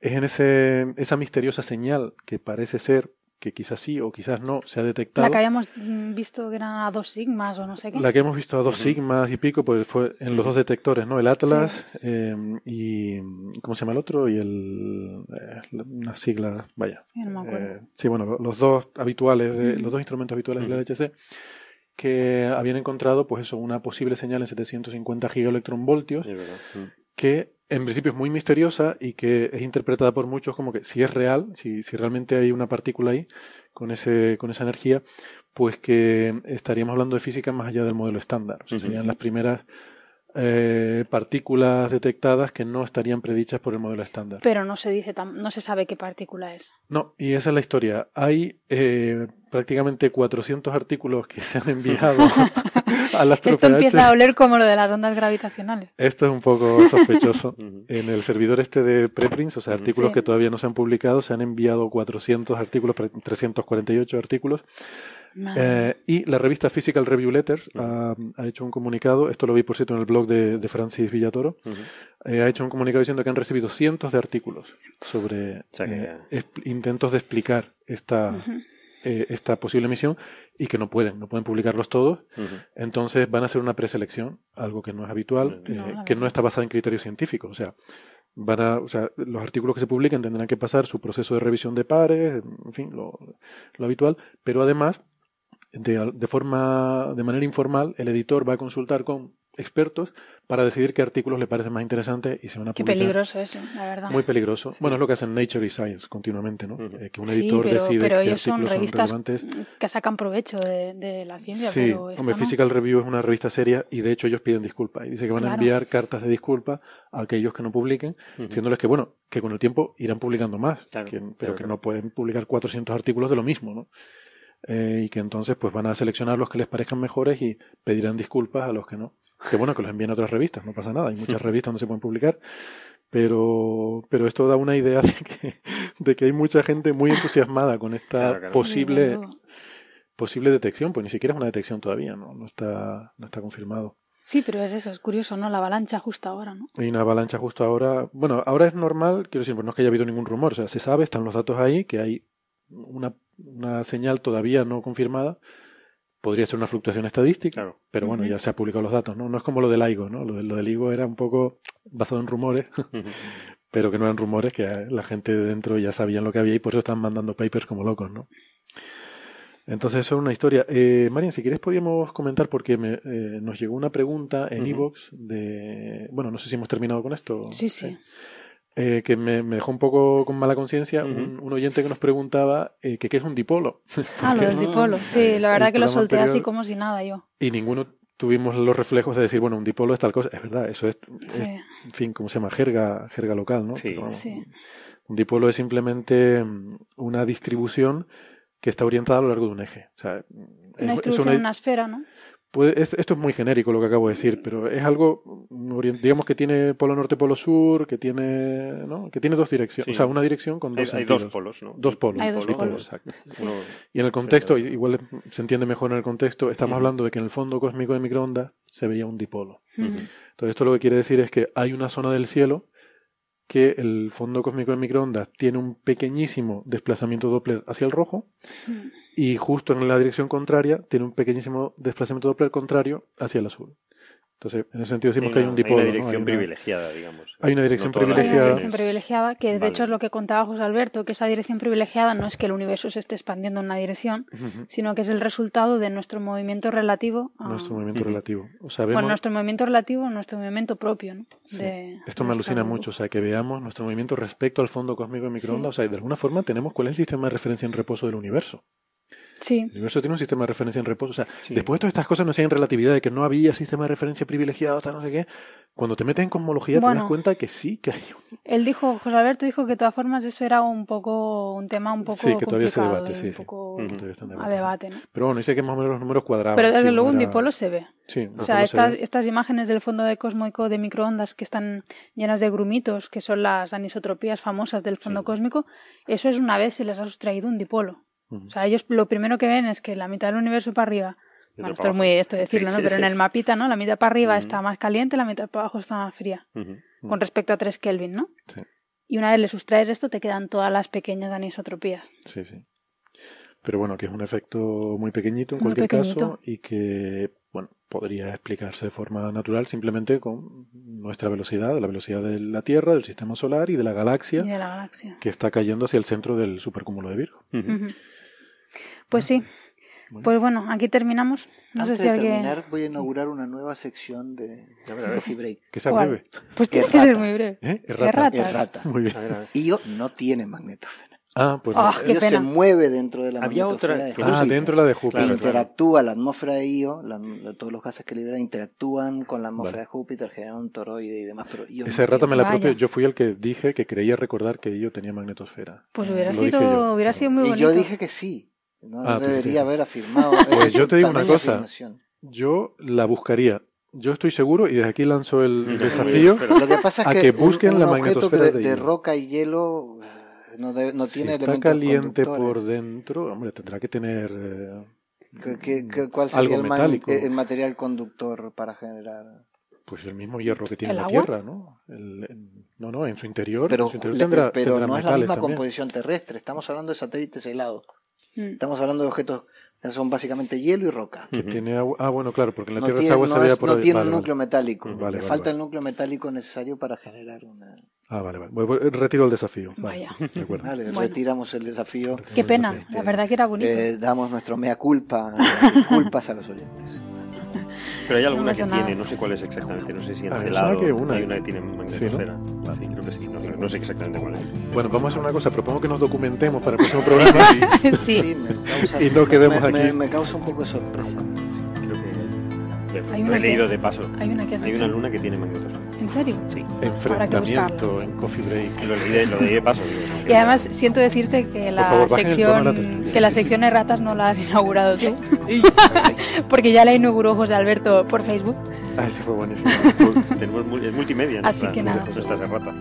F: es en ese, esa misteriosa señal que parece ser, que quizás sí o quizás no, se ha detectado.
C: La que habíamos mm, visto que eran a dos sigmas o no sé qué.
F: La que hemos visto a dos sigmas y pico, pues fue en los dos detectores, ¿no? El Atlas eh, y. ¿Cómo se llama el otro? Y el. Eh, unas siglas, vaya.
C: Ya no me acuerdo.
F: Eh, sí, bueno, lo- los dos habituales, de- los dos instrumentos habituales del LHC, que habían encontrado, pues eso, una posible señal en 750 gigaelectronvoltios.
D: Mm.
F: que en principio es muy misteriosa y que es interpretada por muchos como que si es real, si, si realmente hay una partícula ahí con, ese, con esa energía, pues que estaríamos hablando de física más allá del modelo estándar. O sea, serían las primeras eh, partículas detectadas que no estarían predichas por el modelo estándar.
C: Pero no se dice, no se sabe qué partícula es.
F: No, y esa es la historia. Hay eh, prácticamente 400 artículos que se han enviado a las
C: Esto empieza a oler como lo de las ondas gravitacionales.
F: Esto es un poco sospechoso. En el servidor este de preprints, o sea, artículos
C: Sí.
F: que todavía no se han publicado, se han enviado 400 artículos, pre- 348 artículos. Eh, y la revista Physical Review Letters ha, ha hecho un comunicado, esto lo vi por cierto en el blog de, de Francis Villatoro,
D: Ujú.
F: eh, ha hecho un comunicado diciendo que han recibido cientos de artículos sobre
D: O sea que
F: eh, intentos de explicar esta,
C: Ujú.
F: Eh, esta posible misión y que no pueden, no pueden publicarlos todos. Entonces van a hacer una preselección, algo que no es habitual, eh, que no está basada en criterios científicos. O sea, van a, o sea, los artículos que se publiquen tendrán que pasar su proceso de revisión de pares, en fin, lo, lo habitual, pero además, de, de forma, de manera informal, el editor va a consultar con expertos para decidir qué artículos le parecen más interesantes y se van a
C: Qué
F: publicar.
C: peligroso eso, la verdad.
F: Muy peligroso. Bueno, es lo que hacen Nature y Science continuamente, ¿no? Eh, que un
C: Sí,
F: editor
C: pero,
F: decide
C: pero
F: qué
C: ellos
F: artículos son
C: revistas
F: relevantes.
C: que sacan provecho de, de la ciencia,
F: Sí,
C: pero
F: hombre,
C: no.
F: Physical Review es una revista seria y de hecho ellos piden disculpas y dice que van a enviar cartas de disculpa a aquellos que no publiquen, diciéndoles que bueno, que con el tiempo irán publicando más,
D: Claro,
F: que- pero
D: claro,
F: que no pueden publicar 400 artículos de lo mismo, ¿no? Eh, y que entonces pues van a seleccionar los que les parezcan mejores y pedirán disculpas a los que no. Que bueno, que los envíen a otras revistas, no pasa nada, hay muchas revistas donde se pueden publicar, pero, pero esto da una idea de que, de que hay mucha gente muy entusiasmada con esta
D: Claro, claro.
F: posible posible detección, pues ni siquiera es una detección todavía, ¿no? No está, no está confirmado.
C: Sí, pero es eso, es curioso, ¿no? La avalancha justo ahora, ¿no?
F: Hay una avalancha justo ahora. Bueno, ahora es normal, quiero decir, pues no es que haya habido ningún rumor, o sea, se sabe, están los datos ahí, que hay una, una señal todavía no confirmada. Podría ser una fluctuación estadística,
D: Claro.
F: pero bueno, ya se han publicado los datos, ¿no? No es como lo del LIGO, ¿no? Lo, de- lo del LIGO era un poco basado en rumores, pero que no eran rumores, que la gente de dentro ya sabían lo que había y por eso están mandando papers como locos, ¿no? Entonces eso es una historia. Eh, Marian, si quieres podríamos comentar porque me, eh, nos llegó una pregunta en
D: Ujú.
F: iVoox de... Bueno, no sé si hemos terminado con esto.
C: Sí, sí.
F: Eh, que me, me dejó un poco con mala conciencia un, un oyente que nos preguntaba eh, que qué es un dipolo.
C: Ah, lo del
E: Ah,
C: dipolo. Sí,
D: eh,
C: la verdad que lo solté así como si nada yo.
F: y ninguno tuvimos los reflejos de decir, bueno, un dipolo es tal cosa. Es verdad, eso es, es,
C: Sí.
F: en fin, ¿cómo se llama? Jerga, jerga local, ¿no?
D: Sí.
F: Pero,
C: Sí.
F: Un dipolo es simplemente mm, una distribución que está orientada a lo largo de un eje. O sea, es-
C: Una
F: es
C: distribución en una esfera, ¿no?
F: Puede- es- esto es muy genérico lo que acabo de decir, pero es algo, mm, digamos que tiene polo norte, polo sur, que tiene, ¿no? que tiene dos direcciones,
D: Sí.
F: o sea, una dirección con dos
D: hay
F: sentidos.
D: dos polos, ¿no?
F: Dos polos.
C: Hay dos polos. Sí.
F: Y en el contexto, igual se entiende mejor en el contexto, estamos hablando de que en el fondo cósmico de microondas se veía un dipolo. Entonces esto lo que quiere decir es que hay una zona del cielo que el fondo cósmico de microondas tiene un pequeñísimo desplazamiento Doppler hacia el rojo
C: Ujú.
F: y justo en la dirección contraria tiene un pequeñísimo desplazamiento Doppler contrario hacia el azul. Entonces, en ese sentido decimos que hay un dipolo.
D: Hay una dirección
F: Hay una-
D: privilegiada, digamos.
F: hay una dirección
D: No las
C: Hay una
F: privilegiada.
C: dirección privilegiada, que de
D: Vale.
C: hecho es lo que contaba José Alberto, que esa dirección privilegiada no es que el universo se esté expandiendo en una dirección, sino que es el resultado de nuestro movimiento relativo a...
F: Nuestro movimiento relativo. O sea,
C: Bueno,
F: vemos-
C: nuestro movimiento relativo a nuestro movimiento propio, ¿no?
F: Sí.
C: De
F: Esto me alucina mucho, o sea, que veamos nuestro movimiento respecto al fondo cósmico de microondas, o sea, de alguna forma tenemos cuál es el sistema de referencia en reposo del universo.
C: Sí,
F: El universo tiene un sistema de referencia en reposo, o sea,
D: Sí.
F: después de todas estas cosas no en relatividad, de que no había sistema de referencia privilegiado, hasta no sé qué, cuando te metes en cosmología te das cuenta que sí, que hay un-
C: él dijo, José Alberto dijo que de todas formas eso era un poco, un tema un poco
F: Sí, que todavía se
C: complicado
F: debate, sí,
C: un
F: sí.
C: poco a
F: debate.
C: ¿no?
F: Pero bueno, dice que más o menos los números cuadrados.
C: Pero desde
F: sí,
C: luego un
F: era-
C: dipolo se ve.
F: Sí,
C: O sea,
F: se
C: estas,
F: ve.
C: estas imágenes del fondo de cósmico de microondas que están llenas de grumitos, que son las anisotropías famosas del fondo
F: Sí.
C: cósmico, eso es una vez se les ha sustraído un dipolo. O sea, ellos lo primero que ven es que la mitad del universo para arriba, bueno, esto es muy esto de decirlo,
D: Sí,
C: ¿no?
D: sí,
C: Pero en el mapita, ¿no? La mitad para arriba está más caliente, la mitad para abajo está más fría, con respecto a 3 Kelvin, ¿no?
F: Sí.
C: Y una vez le sustraes esto, te quedan todas las pequeñas anisotropías.
F: Sí, sí. Pero bueno, que es un efecto muy pequeñito en
C: Muy
F: cualquier
C: pequeñito.
F: caso y que, bueno, podría explicarse de forma natural simplemente con nuestra velocidad, la velocidad de la Tierra, del sistema solar y de la galaxia
C: Y de la galaxia.
F: que está cayendo hacia el centro del supercúmulo de Virgo.
C: Pues sí.
F: Bueno.
C: Pues bueno, aquí terminamos. No
E: Antes
C: sé si
E: de
C: alguien...
E: terminar, voy a inaugurar una nueva sección de. Coffee Break.
F: Que sea breve.
C: Pues tiene
E: Es
C: que ser muy breve.
F: ¿Eh?
C: Errata.
F: Muy bien.
D: A ver, a ver.
E: Io no tiene magnetosfera.
F: Ah, pues
C: Ah, qué
E: Io se
C: pena.
E: mueve dentro de la
D: Había otra-
E: de
F: ah,
E: Júpiter.
F: dentro de la de Júpiter.
D: Claro,
E: interactúa la atmósfera de Io, la- la- todos los gases que libera interactúan con la atmósfera
F: Vale.
E: de Júpiter, generan un toroide y demás, pero Io
F: Esa
E: no
F: errata me la propia.
C: Vaya.
F: Yo fui el que dije que creía recordar que yo tenía magnetosfera.
C: Pues hubiera
F: Lo
C: sido,
F: yo.
C: hubiera sido muy
E: Y
C: bonito.
E: yo dije que sí. No
F: Ah, pues
E: debería
F: sí.
E: haber afirmado.
F: Pues yo te digo una cosa.
E: afirmación.
F: Yo la buscaría. Yo estoy seguro, y desde aquí lanzo el desafío,
D: Pero-
E: Lo que pasa es
F: a
E: que,
F: busquen
E: un,
F: la magnetosfera
E: de,
F: de
E: de
F: hielo.
E: roca y hielo eh, no, no
F: si
E: tiene
F: está caliente por dentro, hombre, tendrá que tener eh,
E: ¿Qué- qué- qué- ¿Cuál sería
F: algo
E: el,
F: metálico.
E: el material conductor para generar?
F: Pues el mismo hierro que tiene
C: ¿El
F: la
C: agua?
F: Tierra, ¿no? El- no, no, en su interior,
E: Pero,
F: en su interior
E: le-
F: tendrá,
E: pero
F: tendrá
E: no es la misma
F: también.
E: composición terrestre. Estamos hablando de satélites aislados.
C: Mm.
E: Estamos hablando de objetos que son básicamente hielo y roca.
F: Que
D: Ujú.
F: tiene agua. Ah, bueno, claro, porque en la
E: No
F: Tierra
E: tiene,
F: esa agua
E: no es-
F: por
E: no
F: ahí.
E: tiene
F: Vale,
E: un
F: vale.
E: núcleo metálico.
F: Vale,
E: Le
F: vale,
E: falta
F: vale.
E: el núcleo metálico necesario para generar una.
F: Ah, vale, vale. Voy- voy- retiro el desafío. Vale,
C: Vaya.
F: de acuerdo.
E: Vale,
C: Bueno.
E: retiramos el desafío.
C: Qué pena,
E: Este,
C: la verdad que era bonito.
E: Eh, damos nuestro mea culpa, culpas a los oyentes.
D: Pero hay
C: No
D: alguna que
C: nada.
D: tiene, no sé cuál es exactamente, no sé si en
F: Ah, suena que una.
D: hay una que tiene magnetosfera.
F: Sí,
D: Sí, creo que sí, no, no sé exactamente cuál es.
F: Bueno, vamos a hacer una cosa. Propongo que nos documentemos para el próximo programa.
C: sí.
E: me causa,
F: Y no quedemos
E: me,
F: aquí.
E: me causa un poco de sorpresa.
D: Creo que
C: Hay una
D: he
C: que-
D: leído de paso.
C: Hay una que has
D: Hay una luna que tiene magnetosfera.
C: ¿En serio?
D: Sí,
F: Enfrentamiento en Coffee Break.
D: lo leí lo leí de paso.
C: Y además siento decirte que la
F: favor,
C: sección que la
F: Sí, sí.
C: sección de ratas no la has inaugurado tú, porque ya la inauguró José Alberto por Facebook,
F: Ah, ese fue buenísimo.
D: Tenemos mul- es multimedia.
C: Así
D: nuestra-
C: que nada.
D: Nuestra serrata.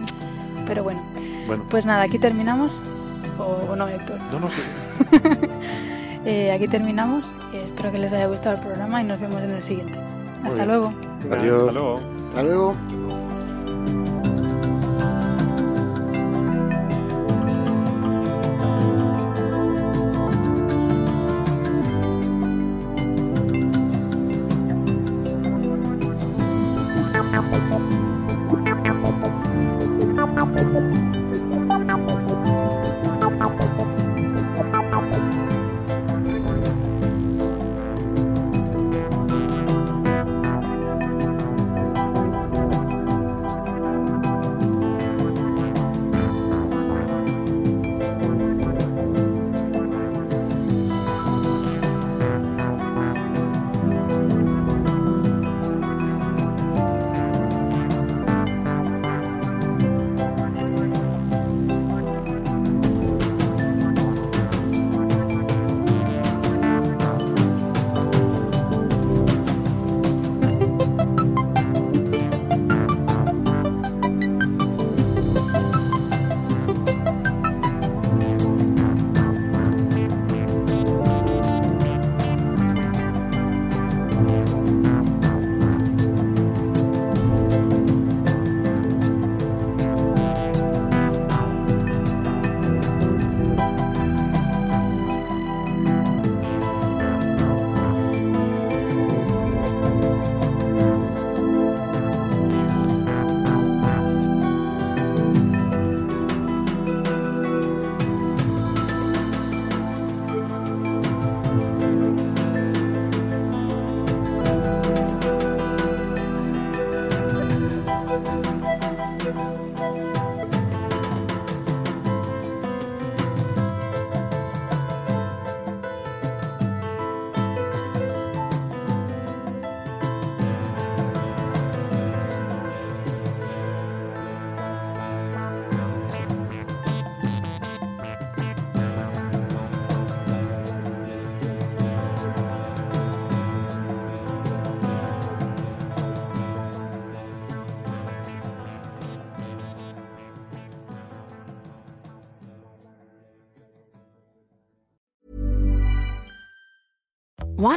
C: pero bueno,
F: Bueno,
C: pues nada, aquí terminamos o, o no, Héctor.
F: no, no, sí.
C: Eh, aquí terminamos. Espero que les haya gustado el programa y nos vemos en el siguiente. Hasta luego.
F: Adiós.
D: Hasta luego.
E: Hasta.